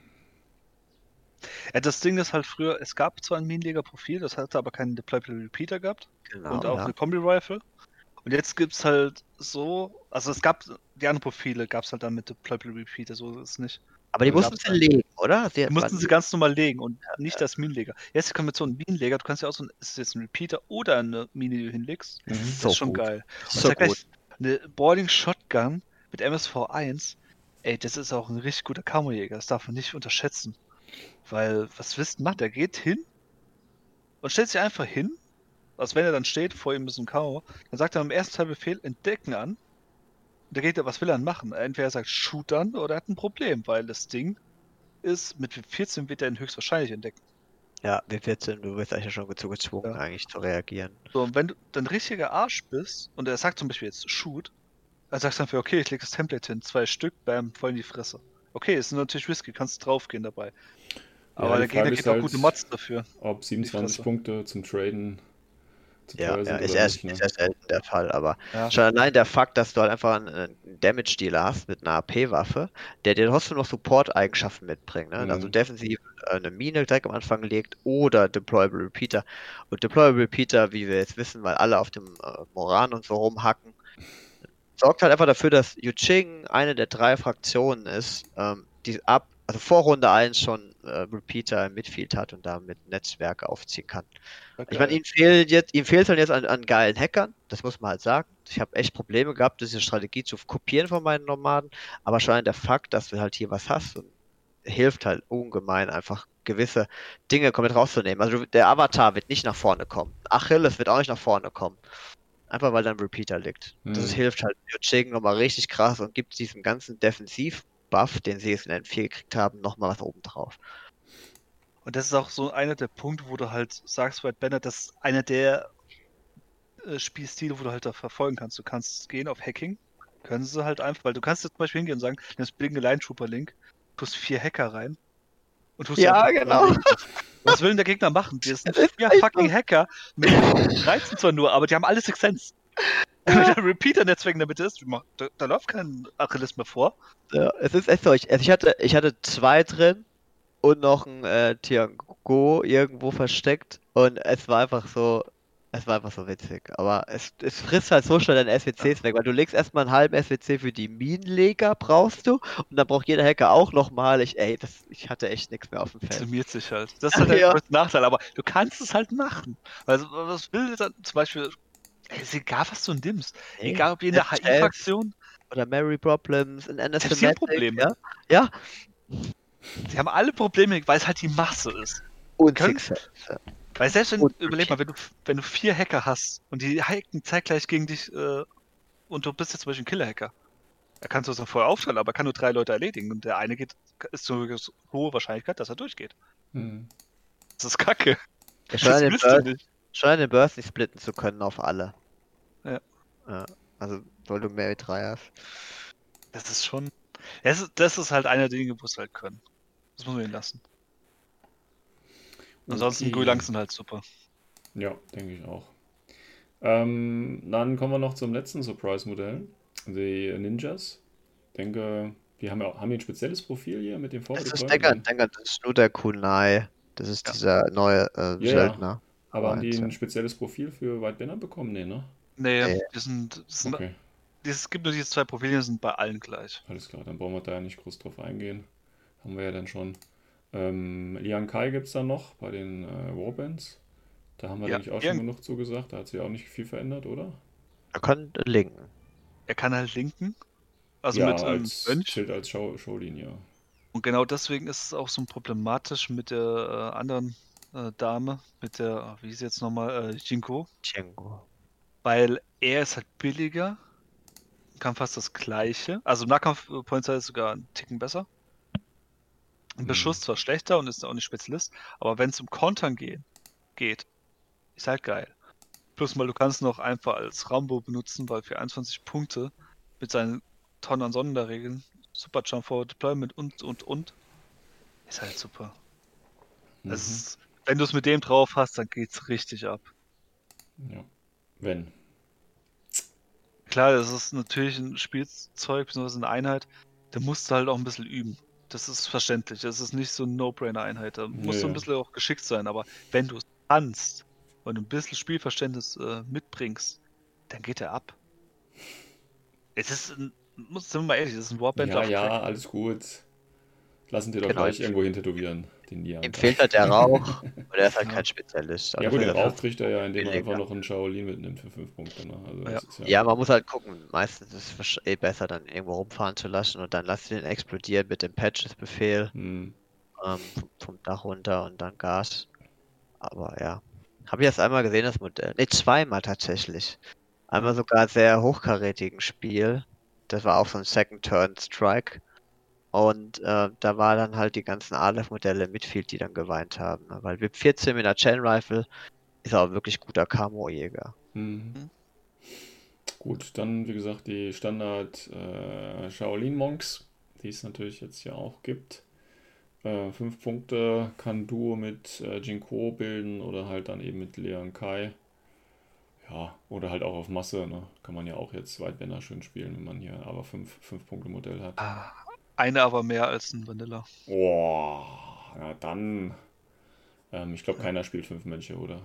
Ja, das Ding ist halt früher, es gab zwar ein Minenleger-Profil, das hatte aber keinen Deployable Repeater gehabt Genau. und auch ja. eine Kombi-Rifle. Und jetzt gibt's halt so, also es gab, die anderen Profile gab es halt dann mit Deployable Repeater, so ist es nicht. Aber die Also mussten sie gab's legen, oder? Sie Die mussten sie ganz normal legen und nicht als Minenleger. Jetzt kommen wir zu einem Minenleger. Du kannst ja auch so ein, ist es jetzt ein Repeater oder eine Mine, die du hinlegst. Mhm. Das So ist schon gut. geil. Und So sag gleich, gut. Eine Boarding Shotgun mit MSV1, ey, das ist auch ein richtig guter Kammerjäger. Das darf man nicht unterschätzen. Weil, was wisst macht? Der geht hin und stellt sich einfach hin, als wenn er dann steht, vor ihm ist ein Kamo. Dann sagt er am ersten Teil Befehl entdecken an. Und da geht er, was will er dann machen? Entweder er sagt shoot an oder er hat ein Problem, weil das Ding ist, mit 14 wird er ihn höchstwahrscheinlich entdecken. Ja, W14, du wirst eigentlich schon dazu gezwungen, Ja. eigentlich zu reagieren. So, und wenn du dann richtiger Arsch bist und er sagt zum Beispiel jetzt Shoot, dann sagst du einfach, okay, ich leg das Template hin, zwei Stück, bam, voll in die Fresse. Okay, ist natürlich risky, kannst draufgehen dabei. Aber die der Gegner gibt ist auch halt, gute Mods dafür. Ob 27 Fresse. Punkte zum Traden zu Ja, teuer ja sind ist, erst, nicht. Ne? ist erst der Fall, aber Ja. schon allein der Fakt, dass du halt einfach einen, Damage-Dealer hast mit einer AP-Waffe, der dir trotzdem noch Support-Eigenschaften mitbringt. Ne? Also Mhm. defensiv äh, eine Mine direkt am Anfang legt oder Deployable Repeater. Und Deployable Repeater, wie wir jetzt wissen, weil alle auf dem Moran und so rumhacken, sorgt halt einfach dafür, dass Yuching eine der drei Fraktionen ist, ähm, die ab, also vor Runde 1 schon äh, Repeater im Midfield hat und damit Netzwerke aufziehen kann. Ich meine, ihm fehlt jetzt, ihm fehlt halt jetzt an, an geilen Hackern, das muss man halt sagen. Ich habe echt Probleme gehabt, diese Strategie zu kopieren von meinen Nomaden, aber schon der Fakt, dass du halt hier was hast, und hilft halt ungemein, einfach gewisse Dinge komplett rauszunehmen. Also der Avatar wird nicht nach vorne kommen. Achilles wird auch nicht nach vorne kommen. Einfach weil da ein Repeater liegt. Das Mhm. hilft halt Yuching nochmal richtig krass und gibt diesem ganzen Defensiv-Buff, den sie jetzt in N4 gekriegt haben, nochmal was oben drauf. Und das ist auch so einer der Punkte, wo du halt sagst, White Banner, das ist einer der äh, Spielstile, wo du halt da verfolgen kannst. Du kannst gehen auf Hacking, können sie halt einfach, weil du kannst jetzt zum Beispiel hingehen und sagen, nimmst Blinke Line Trooper Link, tust vier Hacker rein und tust Ja, genau. Was will denn der Gegner machen? Die sind vier fucking Hacker mit 13 zwar nur, aber die haben alle Six Sense. Wenn der Repeater-Netzwerk in der Mitte ist, da, da läuft kein Achilles mehr vor. Ja, es ist echt so. Ich, also ich, hatte, ich hatte zwei drin und noch ein äh, Tiango irgendwo versteckt und es war einfach so, es war einfach so witzig. Aber es, es frisst halt so schnell deine SWCs weg, weil du legst erstmal einen halben SWC für die Minenleger, brauchst du, und dann braucht jeder Hacker auch nochmal. Ich, ey, das, ich hatte echt nichts mehr auf dem Feld. Summiert sich halt. Das ist halt der Ja. größte Nachteil, aber du kannst es halt machen. Also, was will dann zum Beispiel, ey, ist egal, was du nimmst. Nee, Egal, ob ihr in der HI-Fraktion, Oder Mary Problems, in die NSMatic, haben Probleme. ja? Ja, die haben alle Probleme, weil es halt die Masse ist. und Können-. Weil selbst wenn, Und- überleg mal, wenn du, wenn du vier Hacker hast und die hacken zeitgleich gegen dich äh, und du bist jetzt zum Beispiel ein Killer-Hacker, er kann es dann vorher aufteilen, aber er kann nur drei Leute erledigen und der eine geht, ist so eine hohe Wahrscheinlichkeit, dass er durchgeht. Mhm. Das ist kacke. Ja, schon, an Das den du Burst, nicht. schon an den Burst nicht splitten zu können auf alle. Ja. ja. Also, weil du Mary 3 hast. Das ist schon. Das ist, das ist halt einer der Dinge, wo es halt können. Das muss man ihnen lassen. Ansonsten Okay. Guilangs sind halt super. Ja, denke ich auch. Ähm, dann kommen wir noch zum letzten Surprise-Modell. Die Ninjas. Ich denke, die haben, ja, haben die ein spezielles Profil hier mit dem Das Forward ist? Denker, Denker, das ist nur der Kunai. Das ist Ja. dieser neue äh, Ja, Söldner. Aber haben die ein spezielles Profil für White Banner bekommen? Nee, ne? Nee, Nee. die sind, das sind, Okay, es gibt nur diese zwei Profile, die sind bei allen gleich. alles klar. Dann brauchen wir da ja nicht groß drauf eingehen. Haben wir ja dann schon. Ähm, Liang Kai gibt es dann noch bei den äh, Warbands. Da haben wir, Ja, denke ich, auch schon genug zugesagt. Da hat sich auch nicht viel verändert, oder? Er kann linken. Er kann halt linken. Also ja, mit ähm, als Mönch. Schild als Show Showlinie. Und genau deswegen ist es auch so problematisch mit der äh, anderen äh, Dame, mit der, wie ist sie jetzt nochmal, äh, Jinko. Django. Weil er ist halt billiger, kann fast das gleiche. Also im Nahkampf Pointside ist sogar ein Ticken besser. Im Mhm. Beschuss zwar schlechter und ist auch nicht Spezialist, aber wenn es um Kontern gehen, geht, ist halt geil. Plus mal, du kannst noch einfach als Rambo benutzen, weil für 21 Punkte mit seinen Tonnen an Sonderregeln, Super Jump Forward Deployment und und und, ist halt super. Mhm. Es ist, wenn du es mit dem drauf hast, dann geht's richtig ab. Ja. Wenn. Klar, das ist natürlich ein Spielzeug, beziehungsweise eine Einheit, da musst du halt auch ein bisschen üben. Das ist verständlich. Das ist nicht so eine No-Brainer-Einheit. Da musst du Ja. ein bisschen auch geschickt sein. Aber wenn du es kannst und ein bisschen Spielverständnis äh, mitbringst, dann geht er ab. Es ist ein, muss sind wir mal ehrlich, das ist ein Warband. Ja, ja, alles gut. Lassen dir doch Genau, gleich irgendwo hin tätowieren, den Nian. Ihm fehlt halt der Rauch und er ist halt kein Spezialist. Ja Aber gut, den Rauch kriegt er ja, indem er einfach noch einen Shaolin mitnimmt für 5 Punkte. Ne? Also Ja. ja, Ja, man muss halt gucken. Meistens ist es eh besser, dann irgendwo rumfahren zu lassen und dann lass den explodieren mit dem Patches-Befehl Hm, ähm, vom, vom Dach runter und dann Gas. Aber ja. Habe ich erst einmal gesehen, das Modell. Ne, zweimal tatsächlich. Einmal sogar sehr hochkarätigen Spiel. Das war auch so ein Second Turn Strike. Und äh, da war dann halt die ganzen Aleph-Modelle im Midfield, die dann geweint haben. ne? Weil VIP 14 mit einer Chain Rifle ist auch wirklich guter Camo-Jäger. hm. Mhm. Gut, dann wie gesagt die Standard äh, Shaolin Monks, die es natürlich jetzt hier auch gibt. Äh, fünf Punkte kann Duo mit äh, Jinko bilden oder halt dann eben mit Leon Kai. Ja, oder halt auch auf Masse, ne? Kann man ja auch jetzt Weitbänder schön spielen, wenn man hier aber fünf, fünf Punkte Modell hat. Ah, eine aber mehr als ein Vanilla. Boah, ja dann. Ähm, ich glaube, keiner spielt fünf Mönche, oder?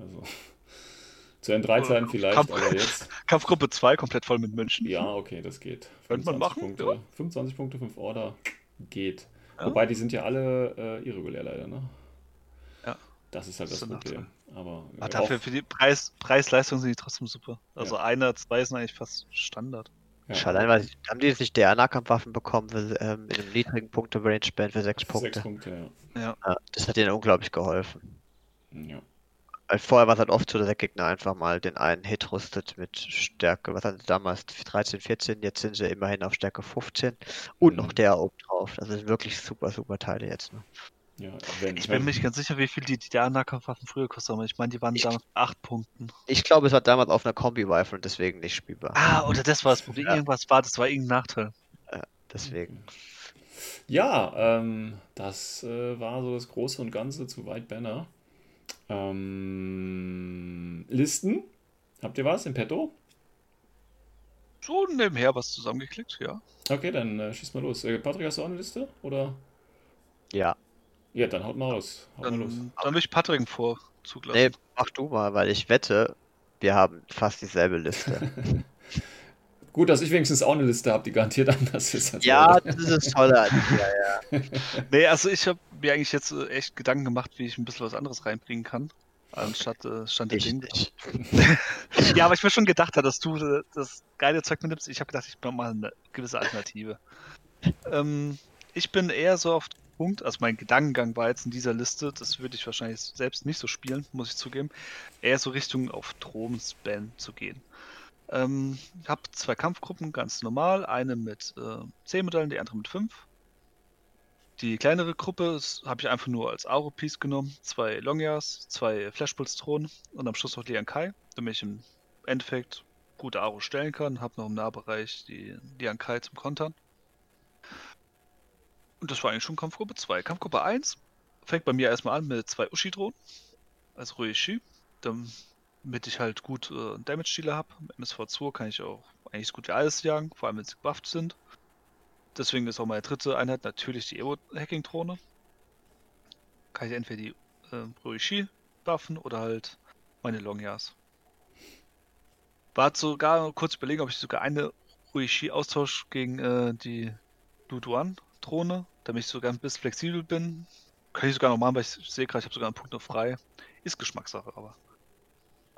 Also. Zu N3-Zeiten Oder vielleicht, Kampf- aber jetzt. Kampfgruppe 2 komplett voll mit Mönchen. Ja, okay, das geht. Könnte man 25 machen, Punkte, ja. 25 Punkte, 5 Order. Geht. Ja. Wobei, die sind ja alle äh, irregulär leider, ne? Ja. Das ist halt Das das ist Problem. Aber Aber äh, dafür auch, für die Preis, Preis-Leistung sind die trotzdem super. Also einer, zwei sind eigentlich fast Standard. Ja, allein, weil haben die jetzt nicht der Nahkampfwaffen bekommen für, ähm, in einem niedrigen Punkte-Range-Band für sechs Punkte? Sechs Punkte, Ja. Ja, das hat ihnen unglaublich geholfen. ja. Weil vorher war es halt oft so, dass der Gegner einfach mal den einen Hit rüstet mit Stärke, was hatten sie damals, 13, 14, jetzt sind sie immerhin auf Stärke 15 und noch Mhm. der oben drauf. Das sind wirklich super, super Teile jetzt. Ne? Ja wenn, Ich bin mir nicht ganz sicher, wie viel die DDR-Nahkampfwaffen früher kosten, aber ich meine, die waren Ich- damals 8 Punkten. Ich glaube, es war damals auf einer Kombi-Rifle und deswegen nicht spielbar. Ah, oder das war das Problem. Ja. Irgendwas war, das war irgendein Nachteil. Deswegen. Ja, ähm, das äh, war so das Große und Ganze zu White Banner. Ähm, Listen? Habt ihr was im Petto? So nebenher was zusammengeklickt, ja. Okay, dann äh, schieß mal los. Äh, Patrick, hast du auch eine Liste? Oder? Ja. Ja, dann haut mal aus. Haut mal los. Dann, dann will ich Patrick einen Vorzug lassen. Nee, mach du mal, weil ich wette, wir haben fast dieselbe Liste. Gut, dass ich wenigstens auch eine Liste habe, die garantiert anders ist. Als ja, das ist das Tolle an dir, ja. Nee, also ich habe mir eigentlich jetzt äh, echt Gedanken gemacht, wie ich ein bisschen was anderes reinbringen kann. Anstatt äh, Stand der nicht. Ja, aber ich mir schon gedacht, dass du äh, das geile Zeug mitnimmst. Ich habe gedacht, ich brauche mal eine gewisse Alternative. ähm, ich bin eher so auf Punkt, also mein Gedankengang war jetzt in dieser Liste, das würde ich wahrscheinlich selbst nicht so spielen, muss ich zugeben, eher so Richtung auf Thron-Span zu gehen. Ähm, ich habe zwei Kampfgruppen, ganz normal, eine mit äh, 10 Modellen, die andere mit 5. Die kleinere Gruppe habe ich einfach nur als Aro-Piece genommen. Zwei Longyas, zwei Flashpulse-Thronen und am Schluss noch Lian Kai, damit ich im Endeffekt gute Aro stellen kann. Habe noch im Nahbereich die Lian Kai zum Kontern. Und das war eigentlich schon Kampfgruppe 2. Kampfgruppe 1 fängt bei mir erstmal an mit zwei Ushi-Drohnen als Ruishi, damit ich halt gut äh, Damage-Dealer habe. Im MSV2 kann ich auch eigentlich so gut wie alles jagen, vor allem wenn sie gebufft sind. Deswegen ist auch meine dritte Einheit natürlich die Evo-Hacking-Drohne. Kann ich entweder die äh, Ruishi buffen oder halt meine Longyas. War sogar kurz überlegen, ob ich sogar eine Ruishi austausche gegen äh, die Luduan-Drohne, damit ich sogar ein bisschen flexibel bin. Kann ich sogar noch machen, weil ich sehe gerade, ich habe sogar einen Punkt noch frei. Ist Geschmackssache, aber.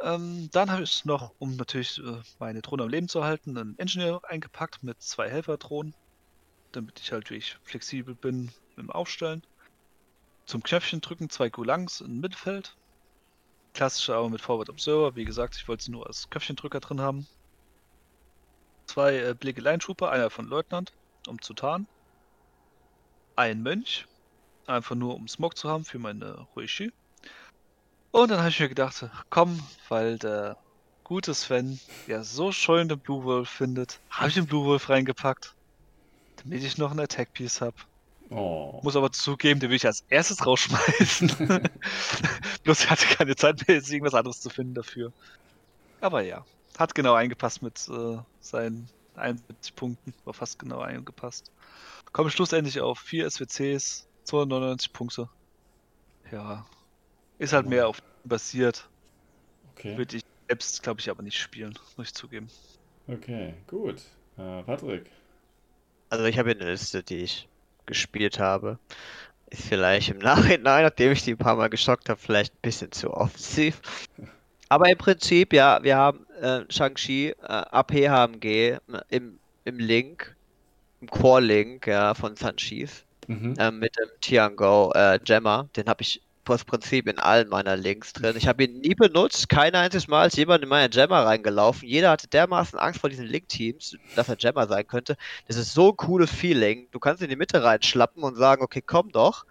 Ähm, dann habe ich noch, um natürlich äh, meine Drohne am Leben zu halten, einen Engineer eingepackt mit zwei Helfer-Drohnen, damit ich halt wirklich flexibel bin im Aufstellen. Zum Knöpfchen drücken zwei Gulangs im Mittelfeld. Klassische aber mit Forward Observer. Wie gesagt, ich wollte sie nur als Köpfchendrücker drin haben. Zwei äh, Blicke Line Trooper, einer von Leutnant, um zu tarnen. Ein Mönch, einfach nur um Smog zu haben für meine Ruishi. Und dann habe ich mir gedacht, komm, weil der gute Sven ja so schön den Blue Wolf findet, habe ich den Blue Wolf reingepackt, damit ich noch einen Attack Piece habe. Oh. Muss aber zugeben, den will ich als erstes rausschmeißen. Bloß ich hatte keine Zeit mehr, jetzt irgendwas anderes zu finden dafür. Aber ja, hat genau eingepasst mit äh, seinen 71 Punkten, war fast genau eingepasst. Komme schlussendlich auf 4 SWCs, 299 Punkte. Ja, ist halt mehr auf basiert. Okay. Würde ich selbst, glaube ich, aber nicht spielen, muss ich zugeben. Okay, gut. Äh, Patrick. Also ich habe hier eine Liste, die ich gespielt habe. Ist vielleicht im Nachhinein, nachdem ich die ein paar Mal geschockt habe, vielleicht ein bisschen zu offensiv. Aber im Prinzip, ja, wir haben äh, Shang-Chi, äh, AP-HMG im, im Link, im Core-Link ja, von Sanchis Mhm. äh, mit dem Tiango äh, Gemma. Den habe ich aus Prinzip in allen meiner Links drin. Ich habe ihn nie benutzt, kein einziges Mal ist jemand in meine Gemma reingelaufen. Jeder hatte dermaßen Angst vor diesen Link-Teams, dass er Gemma sein könnte. Das ist so ein cooles Feeling. Du kannst in die Mitte reinschlappen und sagen, okay, komm doch.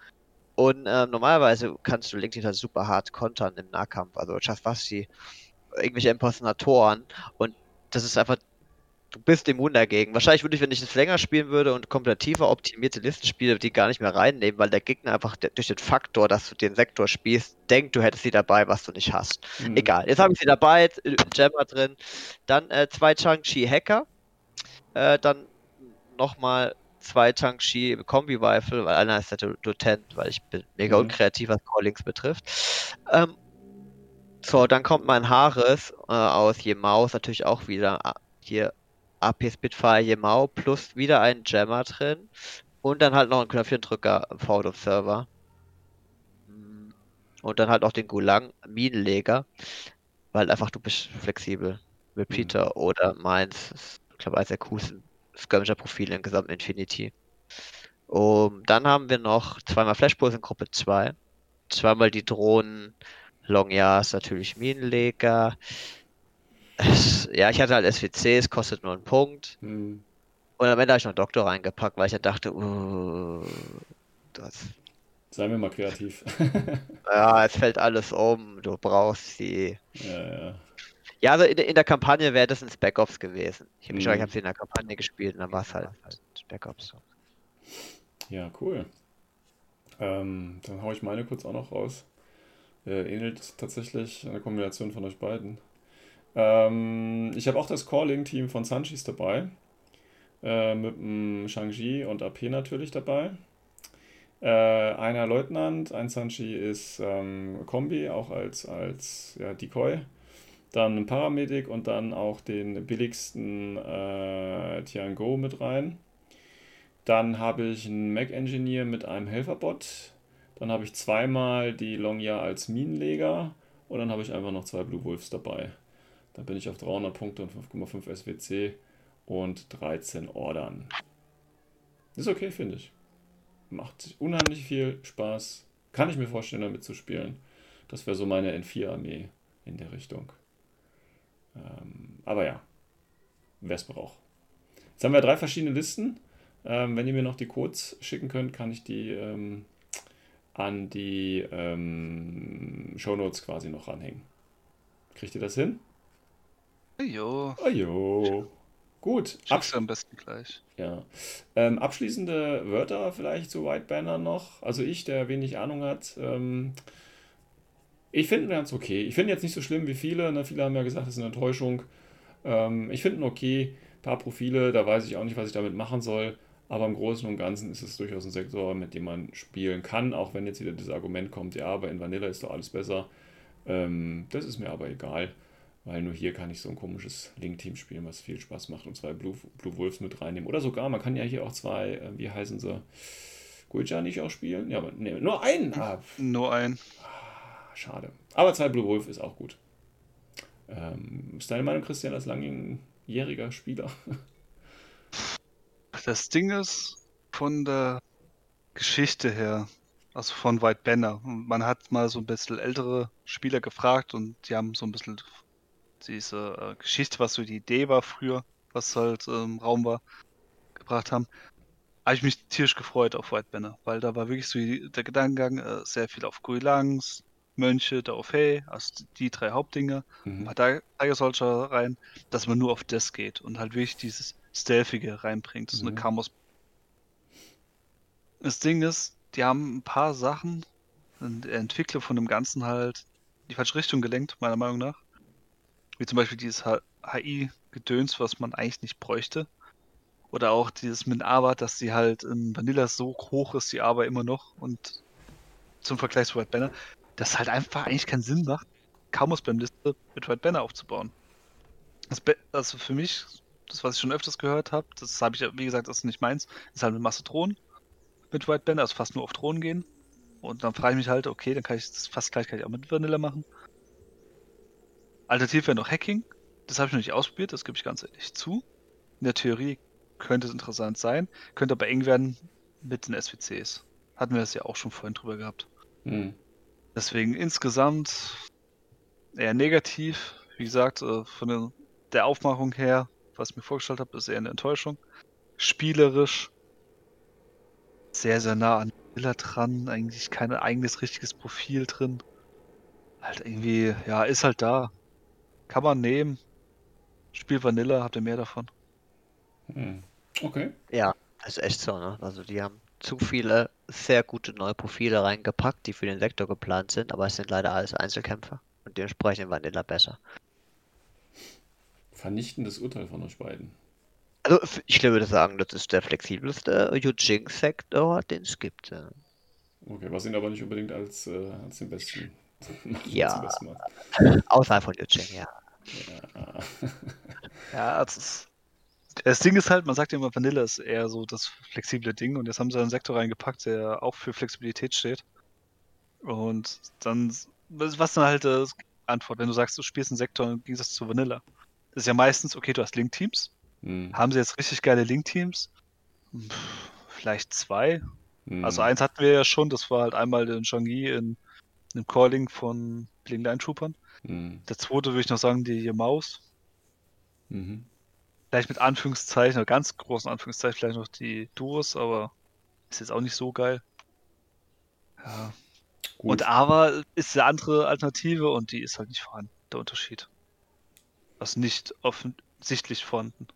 Und äh, normalerweise kannst du Link-Teams halt super hart kontern im Nahkampf. Also Chasvasti, irgendwelche Impersonatoren. Und das ist einfach du bist immun dagegen. Wahrscheinlich würde ich, wenn ich das länger spielen würde und komplett tiefer optimierte Listen spiele, die gar nicht mehr reinnehmen, weil der Gegner einfach durch den Faktor, dass du den Sektor spielst, denkt, du hättest sie dabei, was du nicht hast. Mhm. Egal, jetzt habe ich sie dabei, jetzt, äh, drin. Dann äh, zwei Chang-Chi Hacker. Äh, dann nochmal zwei Chang-Chi Kombi-Rifle, weil einer ist der Do- Dotent, weil ich bin mega Mhm. unkreativ, was Callings betrifft. Ähm, so, dann kommt mein Haares äh, aus Yemao, ist natürlich auch wieder äh, hier AP Spitfire Yemao plus wieder ein Jammer drin und dann halt noch ein Knöpfchendrücker Forward Observer. Mm, Und dann halt auch den Gulang Minenleger, weil einfach du bist flexibel. Mit Mhm. Oder ist, ich glaube, eines der coolsten Skirmisher-Profile im gesamten Infinity. Um, dann haben wir noch zweimal Flashpulse in Gruppe 2, zweimal die Drohnen, Longyas natürlich Minenleger. Ja, ich hatte halt SWC, es kostet nur einen Punkt. Mhm. Und am Ende habe ich noch Doktor reingepackt, weil ich dann dachte, uh, das, Seien wir mal kreativ. ja, es fällt alles um, du brauchst sie. ja, ja. Ja, also in, der- in der Kampagne wäre das ein Spec Ops gewesen. Ich habe ich habe sie in der Kampagne gespielt und dann war es halt, halt Ops. Ja, cool. Ähm, dann haue ich meine kurz auch noch raus. Äh, ähnelt tatsächlich eine Kombination von euch beiden. Ähm, ich habe auch das Calling-Team von Sanchis dabei. Äh, mit dem Shang-Chi und AP natürlich dabei. Äh, einer Leutnant, ein Sanchi ist ähm, Kombi, auch als, als ja, Decoy. Dann ein Paramedic und dann auch den billigsten äh, Tiango mit rein. Dann habe ich einen Mac-Engineer mit einem Helferbot. Dann habe ich zweimal die Longyear als Minenleger. Und dann habe ich einfach noch zwei Blue Wolves dabei. Dann bin ich auf 300 Punkte und 5,5 SWC und 13 Ordern. Ist okay, finde ich. Macht unheimlich viel Spaß. Kann ich mir vorstellen, damit zu spielen. Das wäre so meine N4-Armee in der Richtung. Ähm, aber ja, wer es braucht. Jetzt haben wir drei verschiedene Listen. Ähm, wenn ihr mir noch die Codes schicken könnt, kann ich die ähm, an die ähm, Shownotes quasi noch ranhängen. Kriegt ihr das hin? Jo, Oh jo. Gut. schickst du am besten gleich. Ja. Ähm, abschließende Wörter vielleicht zu White Banner noch. Also ich, der wenig Ahnung hat, ähm, ich finde ihn ganz okay. Ich finde jetzt nicht so schlimm wie viele. Ne? Viele haben ja gesagt, das ist eine Enttäuschung. Ähm, ich finde ihn okay. Ein paar Profile, da weiß ich auch nicht, was ich damit machen soll. Aber im Großen und Ganzen ist es durchaus ein Sektor, mit dem man spielen kann, auch wenn jetzt wieder das Argument kommt, ja, aber in Vanilla ist doch alles besser. Ähm, das ist mir aber egal, weil nur hier kann ich so ein komisches Link-Team spielen, was viel Spaß macht und zwei Blue, Blue Wolves mit reinnehmen. Oder sogar, man kann ja hier auch zwei, äh, wie heißen sie, Guija nicht auch spielen? Ja, aber nee, nur einen. Ah, Nur ein. schade. Aber zwei Blue Wolf ist auch gut. Ähm, ist deine Meinung, Christian, als langjähriger Spieler? Das Ding ist, von der Geschichte her, also von White Banner, man hat mal so ein bisschen ältere Spieler gefragt und die haben so ein bisschen diese äh, Geschichte, was so die Idee war früher, was halt äh, im Raum war, gebracht haben. Habe ich mich tierisch gefreut auf White Banner, weil da war wirklich so die, der Gedankengang äh, sehr viel auf Guilangs, Mönche, da auf Hey, also die drei Hauptdinger ein Mhm. paar Tiger Soldier rein, dass man nur auf das geht und halt wirklich dieses Stealthige reinbringt, so eine Mhm. Kamos. Das Ding ist, die haben ein paar Sachen der Entwicklung von dem Ganzen halt in die falsche Richtung gelenkt, meiner Meinung nach. Wie zum Beispiel dieses HI-Gedöns, was man eigentlich nicht bräuchte. Oder auch dieses mit Aber, dass die halt in Vanilla so hoch ist, die Aber immer noch und zum Vergleich zu White Banner, das halt einfach eigentlich keinen Sinn macht, Camus beim Liste mit White Banner aufzubauen. Das also für mich, das was ich schon öfters gehört habe, das habe ich wie gesagt, das ist nicht meins, ist halt eine Masse Drohnen. mit White Banner, also fast nur auf Thronen gehen. Und dann frage ich mich halt, okay, dann kann ich das fast gleich kann ich auch mit Vanilla machen. Alternativ wäre noch Hacking. Das habe ich noch nicht ausprobiert, das gebe ich ganz ehrlich zu. In der Theorie könnte es interessant sein, könnte aber eng werden mit den SWCs. Hatten wir das ja auch schon vorhin drüber gehabt. Hm. Deswegen insgesamt eher negativ. Wie gesagt, äh, von der, der Aufmachung her, was ich mir vorgestellt habe, ist eher eine Enttäuschung. Spielerisch sehr, sehr nah an Villa dran. Eigentlich kein eigenes richtiges Profil drin. Halt irgendwie, ja, ist halt da. Kann man nehmen. Spiel Vanilla, habt ihr mehr davon. Hm. Okay. Ja, ist echt so, ne? Also die haben zu viele sehr gute neue Profile reingepackt, die für den Sektor geplant sind, aber es sind leider alles Einzelkämpfer und dementsprechend Vanilla besser. Vernichtendes Urteil von euch beiden. Also ich würde sagen, das ist der flexibelste Eugene-Sektor, den es gibt. Okay, was ihn aber nicht unbedingt als, äh, als den besten. Ja. Außerhalb von Eugene, ja. Ja. Ja, das ist. Das Ding ist halt, man sagt ja immer, Vanilla ist eher so das flexible Ding und jetzt haben sie einen Sektor reingepackt, der auch für Flexibilität steht. Und dann, was dann halt das Antwort, wenn du sagst, du spielst einen Sektor im Gegensatz zu Vanilla. Das ist ja meistens, okay, du hast Link-Teams. Hm. Haben sie jetzt richtig geile Link-Teams? Vielleicht zwei. Hm. Also eins hatten wir ja schon, das war halt einmal den Zhongyi in einem Calling von Bling Line Troopern. Hm. Der zweite würde ich noch sagen, die Maus. Mhm. Vielleicht mit Anführungszeichen, oder ganz großen Anführungszeichen, vielleicht noch die Duos, aber ist jetzt auch nicht so geil. Ja. Gut. Und aber ist eine andere Alternative und die ist halt nicht vorhanden, der Unterschied. Was nicht offensichtlich vorhanden.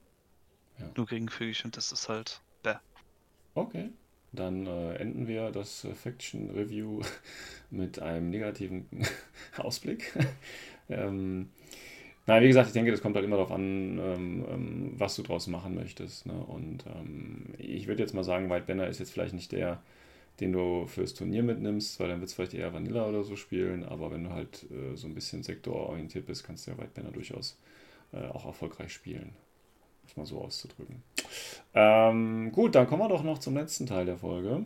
Ja. Nur geringfügig und das ist halt. Bäh. Okay, dann äh, enden wir das äh, Faction Review mit einem negativen Ausblick. ähm, na, wie gesagt, ich denke, das kommt halt immer darauf an, ähm, ähm, was du draus machen möchtest. Ne? Und ähm, ich würde jetzt mal sagen, White Banner ist jetzt vielleicht nicht der, den du fürs Turnier mitnimmst, weil dann wird es vielleicht eher Vanilla oder so spielen. Aber wenn du halt äh, so ein bisschen sektororientiert bist, kannst du ja White Banner durchaus äh, auch erfolgreich spielen. Es mal so auszudrücken. Ähm, gut, dann kommen wir doch noch zum letzten Teil der Folge.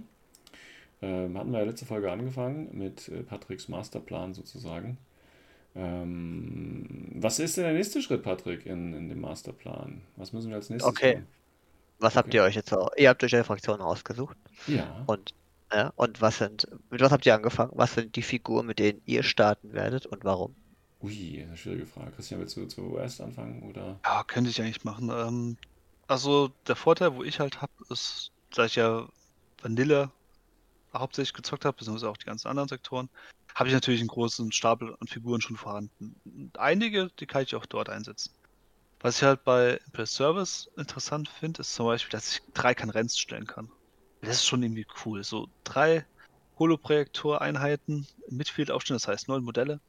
Ähm, hatten wir ja letzte Folge angefangen mit äh, Patricks Masterplan sozusagen. Ähm, was ist denn der nächste Schritt, Patrick, in, in dem Masterplan? Was müssen wir als nächstes Okay. tun? Was habt Okay. ihr euch jetzt auch? Ihr habt euch eine Fraktion ausgesucht. Ja, Und, ja, und was sind, mit was habt ihr angefangen? Was sind die Figuren, mit denen ihr starten werdet und warum? ui, eine schwierige Frage. Christian, willst du zuerst anfangen? Oder? Ja, könnte ich eigentlich machen. Ähm, also der Vorteil, wo ich halt habe, ist, da ich ja Vanilla hauptsächlich gezockt habe, beziehungsweise auch die ganzen anderen Sektoren, habe ich natürlich einen großen Stapel an Figuren schon vorhanden. Und einige, die kann ich auch dort einsetzen. Was ich halt bei Impress Service interessant finde, ist zum Beispiel, dass ich drei Kanrens stellen kann. Das ist schon irgendwie cool. So drei Holoprojektoreinheiten im Midfield aufstellen, das heißt neun Modelle.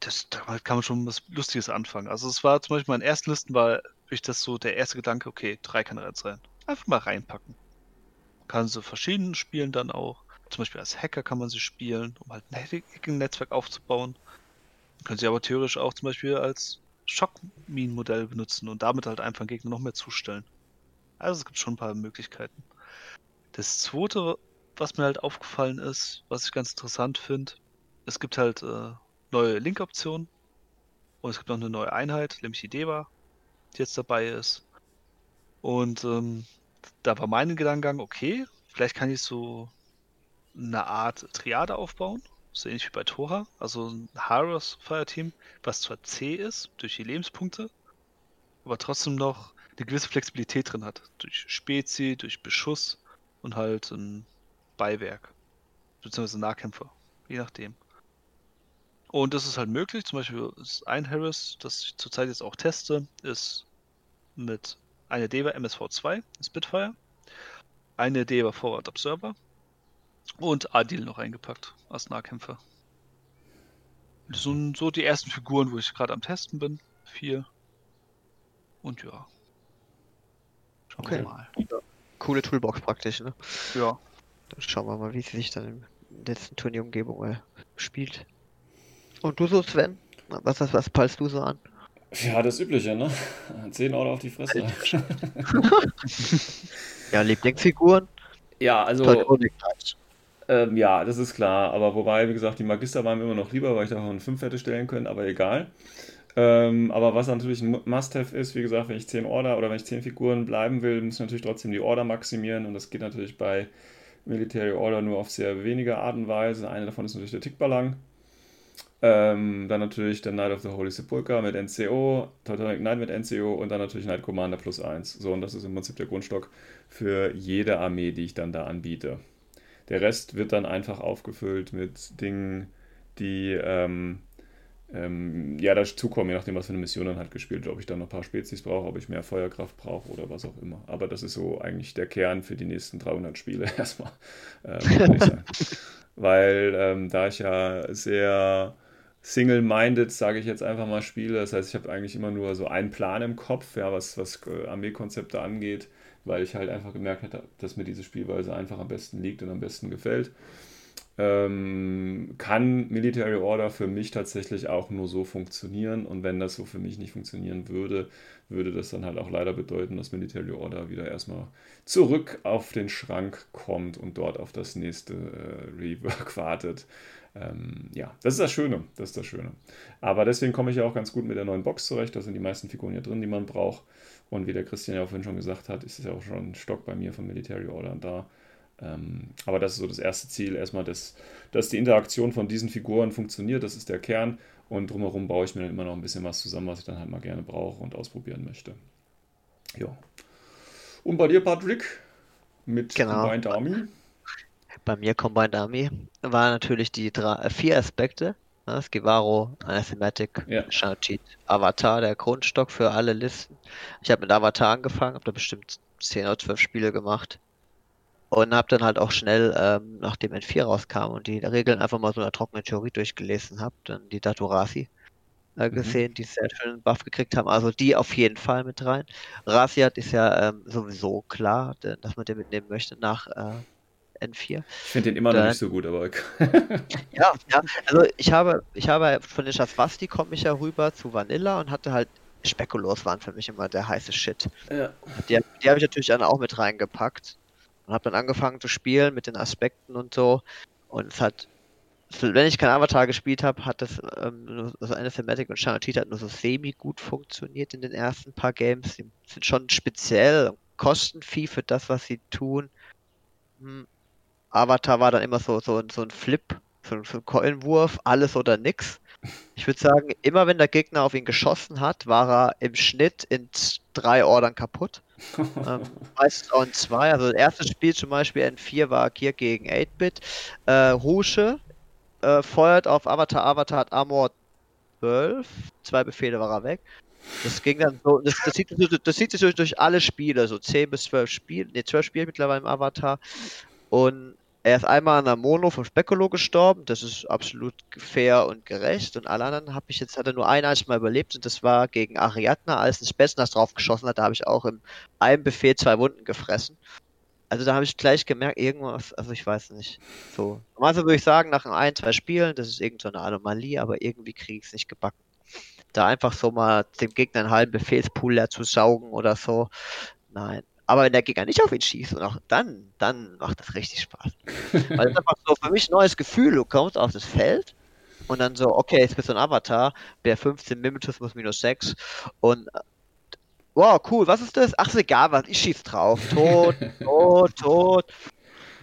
Das, damit kann man schon was Lustiges anfangen. Also es war zum Beispiel in meinen ersten Listen war wirklich das so der erste Gedanke, okay, drei Kanrens rein. Einfach mal reinpacken. Kann sie verschieden spielen dann auch. Zum Beispiel als Hacker kann man sie spielen, um halt ein Hacking-Netzwerk aufzubauen. Können sie aber theoretisch auch zum Beispiel als Schockminen-Modell benutzen und damit halt einfach Gegner noch mehr zustellen. Also es gibt schon ein paar Möglichkeiten. Das zweite, was mir halt aufgefallen ist, was ich ganz interessant finde, es gibt halt äh, neue Link-Optionen und es gibt noch eine neue Einheit, nämlich die Deva, jetzt dabei ist. Und ähm, da war mein Gedankengang, okay, vielleicht kann ich so eine Art Triade aufbauen, so ähnlich wie bei Tora, also ein Haros Fireteam, was zwar C ist durch die Lebenspunkte, aber trotzdem noch eine gewisse Flexibilität drin hat, durch Spezi, durch Beschuss und halt ein Beiwerk, beziehungsweise Nahkämpfer, je nachdem. Und das ist halt möglich, zum Beispiel ist ein Harris, das ich zurzeit jetzt auch teste, ist mit einer Deva MSV2, Spitfire, eine Deva Forward Observer und Adil noch eingepackt als Nahkämpfer. Das sind so die ersten Figuren, wo ich gerade am Testen bin. Vier. Und ja. Schauen Okay. wir mal. Coole Toolbox praktisch, ne? Ja. Dann schauen wir mal, wie sie sich dann in der letzten Turnierumgebung äh, spielt. Und du so, Sven? Was, was, was peilst du so an? Ja, das Übliche, ne? 10 Euro auf die Fresse. Ja, Lieblingsfiguren? Ja, also. Ähm, ja, das ist klar. Aber wobei, wie gesagt, die Magister waren mir immer noch lieber, weil ich davon fünf hätte stellen können, aber egal. Ähm, aber was natürlich ein Must-Have ist, wie gesagt, wenn ich 10 Order oder wenn ich 10 Figuren bleiben will, muss ich natürlich trotzdem die Order maximieren und das geht natürlich bei Military Order nur auf sehr wenige Art und Weise. Eine davon ist natürlich der Tickballang. Ähm, dann natürlich der Knight of the Holy Sepulchre mit NCO, Teutonic Knight mit NCO und dann natürlich Knight Commander plus 1. So, und das ist im Prinzip der Grundstock für jede Armee, die ich dann da anbiete. Der Rest wird dann einfach aufgefüllt mit Dingen, die ähm, ähm, ja dazukommen, je nachdem, was für eine Mission dann halt gespielt wird. Ob ich dann noch ein paar Spezies brauche, ob ich mehr Feuerkraft brauche oder was auch immer. Aber das ist so eigentlich der Kern für die nächsten 300 Spiele erstmal. Ähm, Weil ähm, da ich ja sehr single-minded, sage ich jetzt einfach mal, spiele. Das heißt, ich habe eigentlich immer nur so einen Plan im Kopf, ja, was, was äh, Armeekonzepte angeht, weil ich halt einfach gemerkt habe, dass mir diese Spielweise einfach am besten liegt und am besten gefällt. Ähm, kann Military Order für mich tatsächlich auch nur so funktionieren und wenn das so für mich nicht funktionieren würde, würde das dann halt auch leider bedeuten, dass Military Order wieder erstmal zurück auf den Schrank kommt und dort auf das nächste äh, Rework wartet. Ähm, ja, das ist das Schöne. Das ist das Schöne. Aber deswegen komme ich ja auch ganz gut mit der neuen Box zurecht. Da sind die meisten Figuren ja drin, die man braucht. Und wie der Christian ja auch vorhin schon gesagt hat, ist es ja auch schon ein Stock bei mir von Military Order da. Ähm, aber das ist so das erste Ziel. Erstmal, dass, dass die Interaktion von diesen Figuren funktioniert. Das ist der Kern. Und drumherum baue ich mir dann immer noch ein bisschen was zusammen, was ich dann halt mal gerne brauche und ausprobieren möchte. Ja. Und bei dir, Patrick? Mit Genau. Combined Army? Bei mir Combined Army waren natürlich die drei, äh, vier Aspekte. ne, Das Givaro, Anathematic, Ja. Shang-Chi, Avatar, der Grundstock für alle Listen. Ich habe mit Avatar angefangen, habe da bestimmt 10 oder 12 Spiele gemacht. Und habe dann halt auch schnell, ähm, nachdem N4 rauskam und die Regeln einfach mal so in der trockenen Theorie durchgelesen habe, dann die Datorasi äh, Mhm. gesehen, die sehr schönen Buff gekriegt haben. Also die auf jeden Fall mit rein. Rasiat ist ja ähm, sowieso klar, dass man den mitnehmen möchte nach äh, N4. Ich finde den immer noch Dann- nicht so gut, aber Ja, ja, also ich habe, ich habe von den Schaswasti komme ich ja rüber zu Vanilla und hatte halt Spekulos waren für mich immer der heiße Shit. ja. Die, die habe ich natürlich dann auch mit reingepackt und habe dann angefangen zu spielen mit den Aspekten und so. Und es hat, wenn ich kein Avatar gespielt habe, hat das ähm, also eine Thematic und Shang-Chi hat nur so semi gut funktioniert in den ersten paar Games. Die sind schon speziell, kosten viel für das, was sie tun. Hm. Avatar war dann immer so, so, so ein Flip, so, so ein Coinwurf, alles oder nix. Ich würde sagen, immer wenn der Gegner auf ihn geschossen hat, war er im Schnitt in drei Ordern kaputt. ähm, meistens auch in zwei. Also das erste Spiel zum Beispiel N4 war Gear gegen 8-Bit. Äh, Husche äh, feuert auf Avatar. Avatar hat Armor 12. Zwei Befehle war er weg. Das ging dann so, das, das, zieht, das, zieht sich durch, durch alle Spiele, so 10 bis 12 Spiele, ne, 12 Spiele mittlerweile im Avatar. Und er ist einmal an der Mono vom Spekulo gestorben, das ist absolut fair und gerecht. Und alle anderen habe ich jetzt, hat er nur ein einziges Mal überlebt und das war gegen Ariadna, als ein Spätznas drauf geschossen hat. Da habe ich auch im einem Befehl zwei Wunden gefressen. Also da habe ich gleich gemerkt, irgendwas, also ich weiß nicht. So. Normalerweise würde ich sagen, nach ein, zwei Spielen, das ist irgend so Anomalie, aber irgendwie kriege ich es nicht gebacken. Da einfach so mal dem Gegner einen halben Befehlspool zu saugen oder so. Nein. Aber wenn der Gegner nicht auf ihn schießt und auch dann, dann macht das richtig Spaß. Weil das ist einfach so für mich ein neues Gefühl. Du kommst auf das Feld und dann so, okay, jetzt bist du ein Avatar, der 15 Mimitus muss minus 6 und wow, cool, was ist das? Ach, ist egal, was, ich schieß drauf. Tot, tot, tot.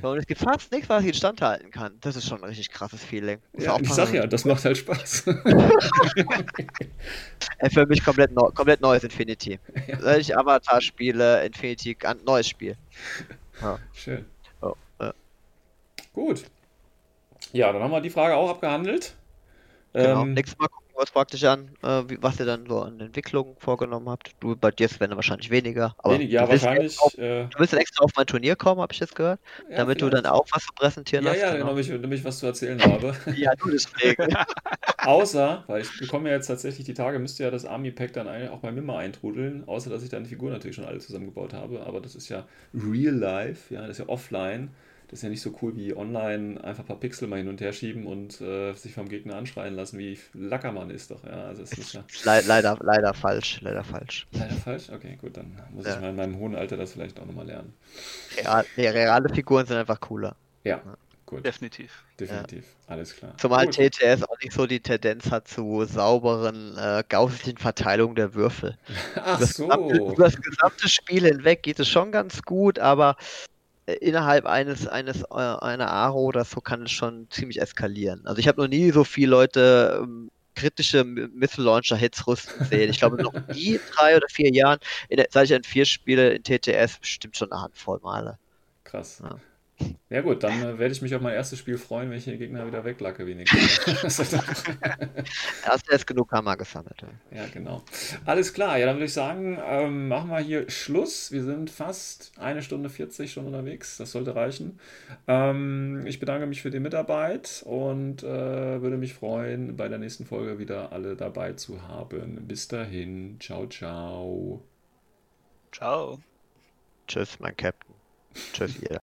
Und es gibt fast nichts, was ich instand halten kann. Das ist schon ein richtig krasses Feeling. Ja, ich sag ja, das macht halt Spaß. Äh, Für mich komplett, neu, komplett neues Infinity. Wenn ich Avatar spiele, Infinity, ganz neues Spiel. Schön. Oh, ja. Gut. Ja, dann haben wir die Frage auch abgehandelt. Genau. Ähm, Nächstes Mal gucken uns praktisch an, äh, wie, was ihr dann so an Entwicklungen vorgenommen habt. Du, bei dir werden wahrscheinlich weniger. Aber wenig, ja, du wahrscheinlich. extra Auf, Äh, du willst extra auf mein Turnier kommen, habe ich jetzt gehört. ja, damit du vielleicht. dann auch was zu präsentieren Ja, hast. ja, genau, damit ich, damit ich was zu erzählen habe. Ja, du deswegen. Außer, weil ich bekomme ja jetzt tatsächlich die Tage, müsste ja das Army-Pack dann ein, auch bei mir mal eintrudeln, außer dass ich dann die Figuren natürlich schon alle zusammengebaut habe, aber das ist ja real life, ja, das ist ja offline. Das ist ja nicht so cool wie online einfach ein paar Pixel mal hin und her schieben und äh, sich vom Gegner anschreien lassen, wie Lackermann ist doch. Ja, also ist ja Le leider, leider falsch, leider falsch. leider falsch. Okay, gut, dann muss ich Ja. mal in meinem hohen Alter das vielleicht auch nochmal lernen. Real, nee, reale Figuren sind einfach cooler. Ja, gut, Definitiv. definitiv. Alles klar. Zumal Gut. TTS auch nicht so die Tendenz hat zu sauberen, äh, gausslichen Verteilungen der Würfel. Ach das, gesamte, so. über das gesamte Spiel hinweg geht es schon ganz gut, aber innerhalb eines, eines äh, einer Aro oder so kann es schon ziemlich eskalieren. Also ich habe noch nie so viele Leute ähm, kritische Missile Launcher Hits rüsten sehen. Ich glaube noch nie in drei oder vier Jahren, in seit ich N4 spiele in TTS, bestimmt schon eine Handvoll Male. Krass. Ja. Ja gut, dann äh, werde ich mich auf mein erstes Spiel freuen, wenn ich den Gegner wieder weglacke wenigstens. Hast du jetzt genug Hammer gesammelt? Ja. ja, genau. Alles klar, ja, dann würde ich sagen, ähm, machen wir hier Schluss. Wir sind fast eine Stunde 40 schon unterwegs. Das sollte reichen. Ähm, ich bedanke mich für die Mitarbeit und äh, würde mich freuen, bei der nächsten Folge wieder alle dabei zu haben. Bis dahin, ciao, ciao. Ciao. Tschüss, mein Captain. Tschüss, ihr.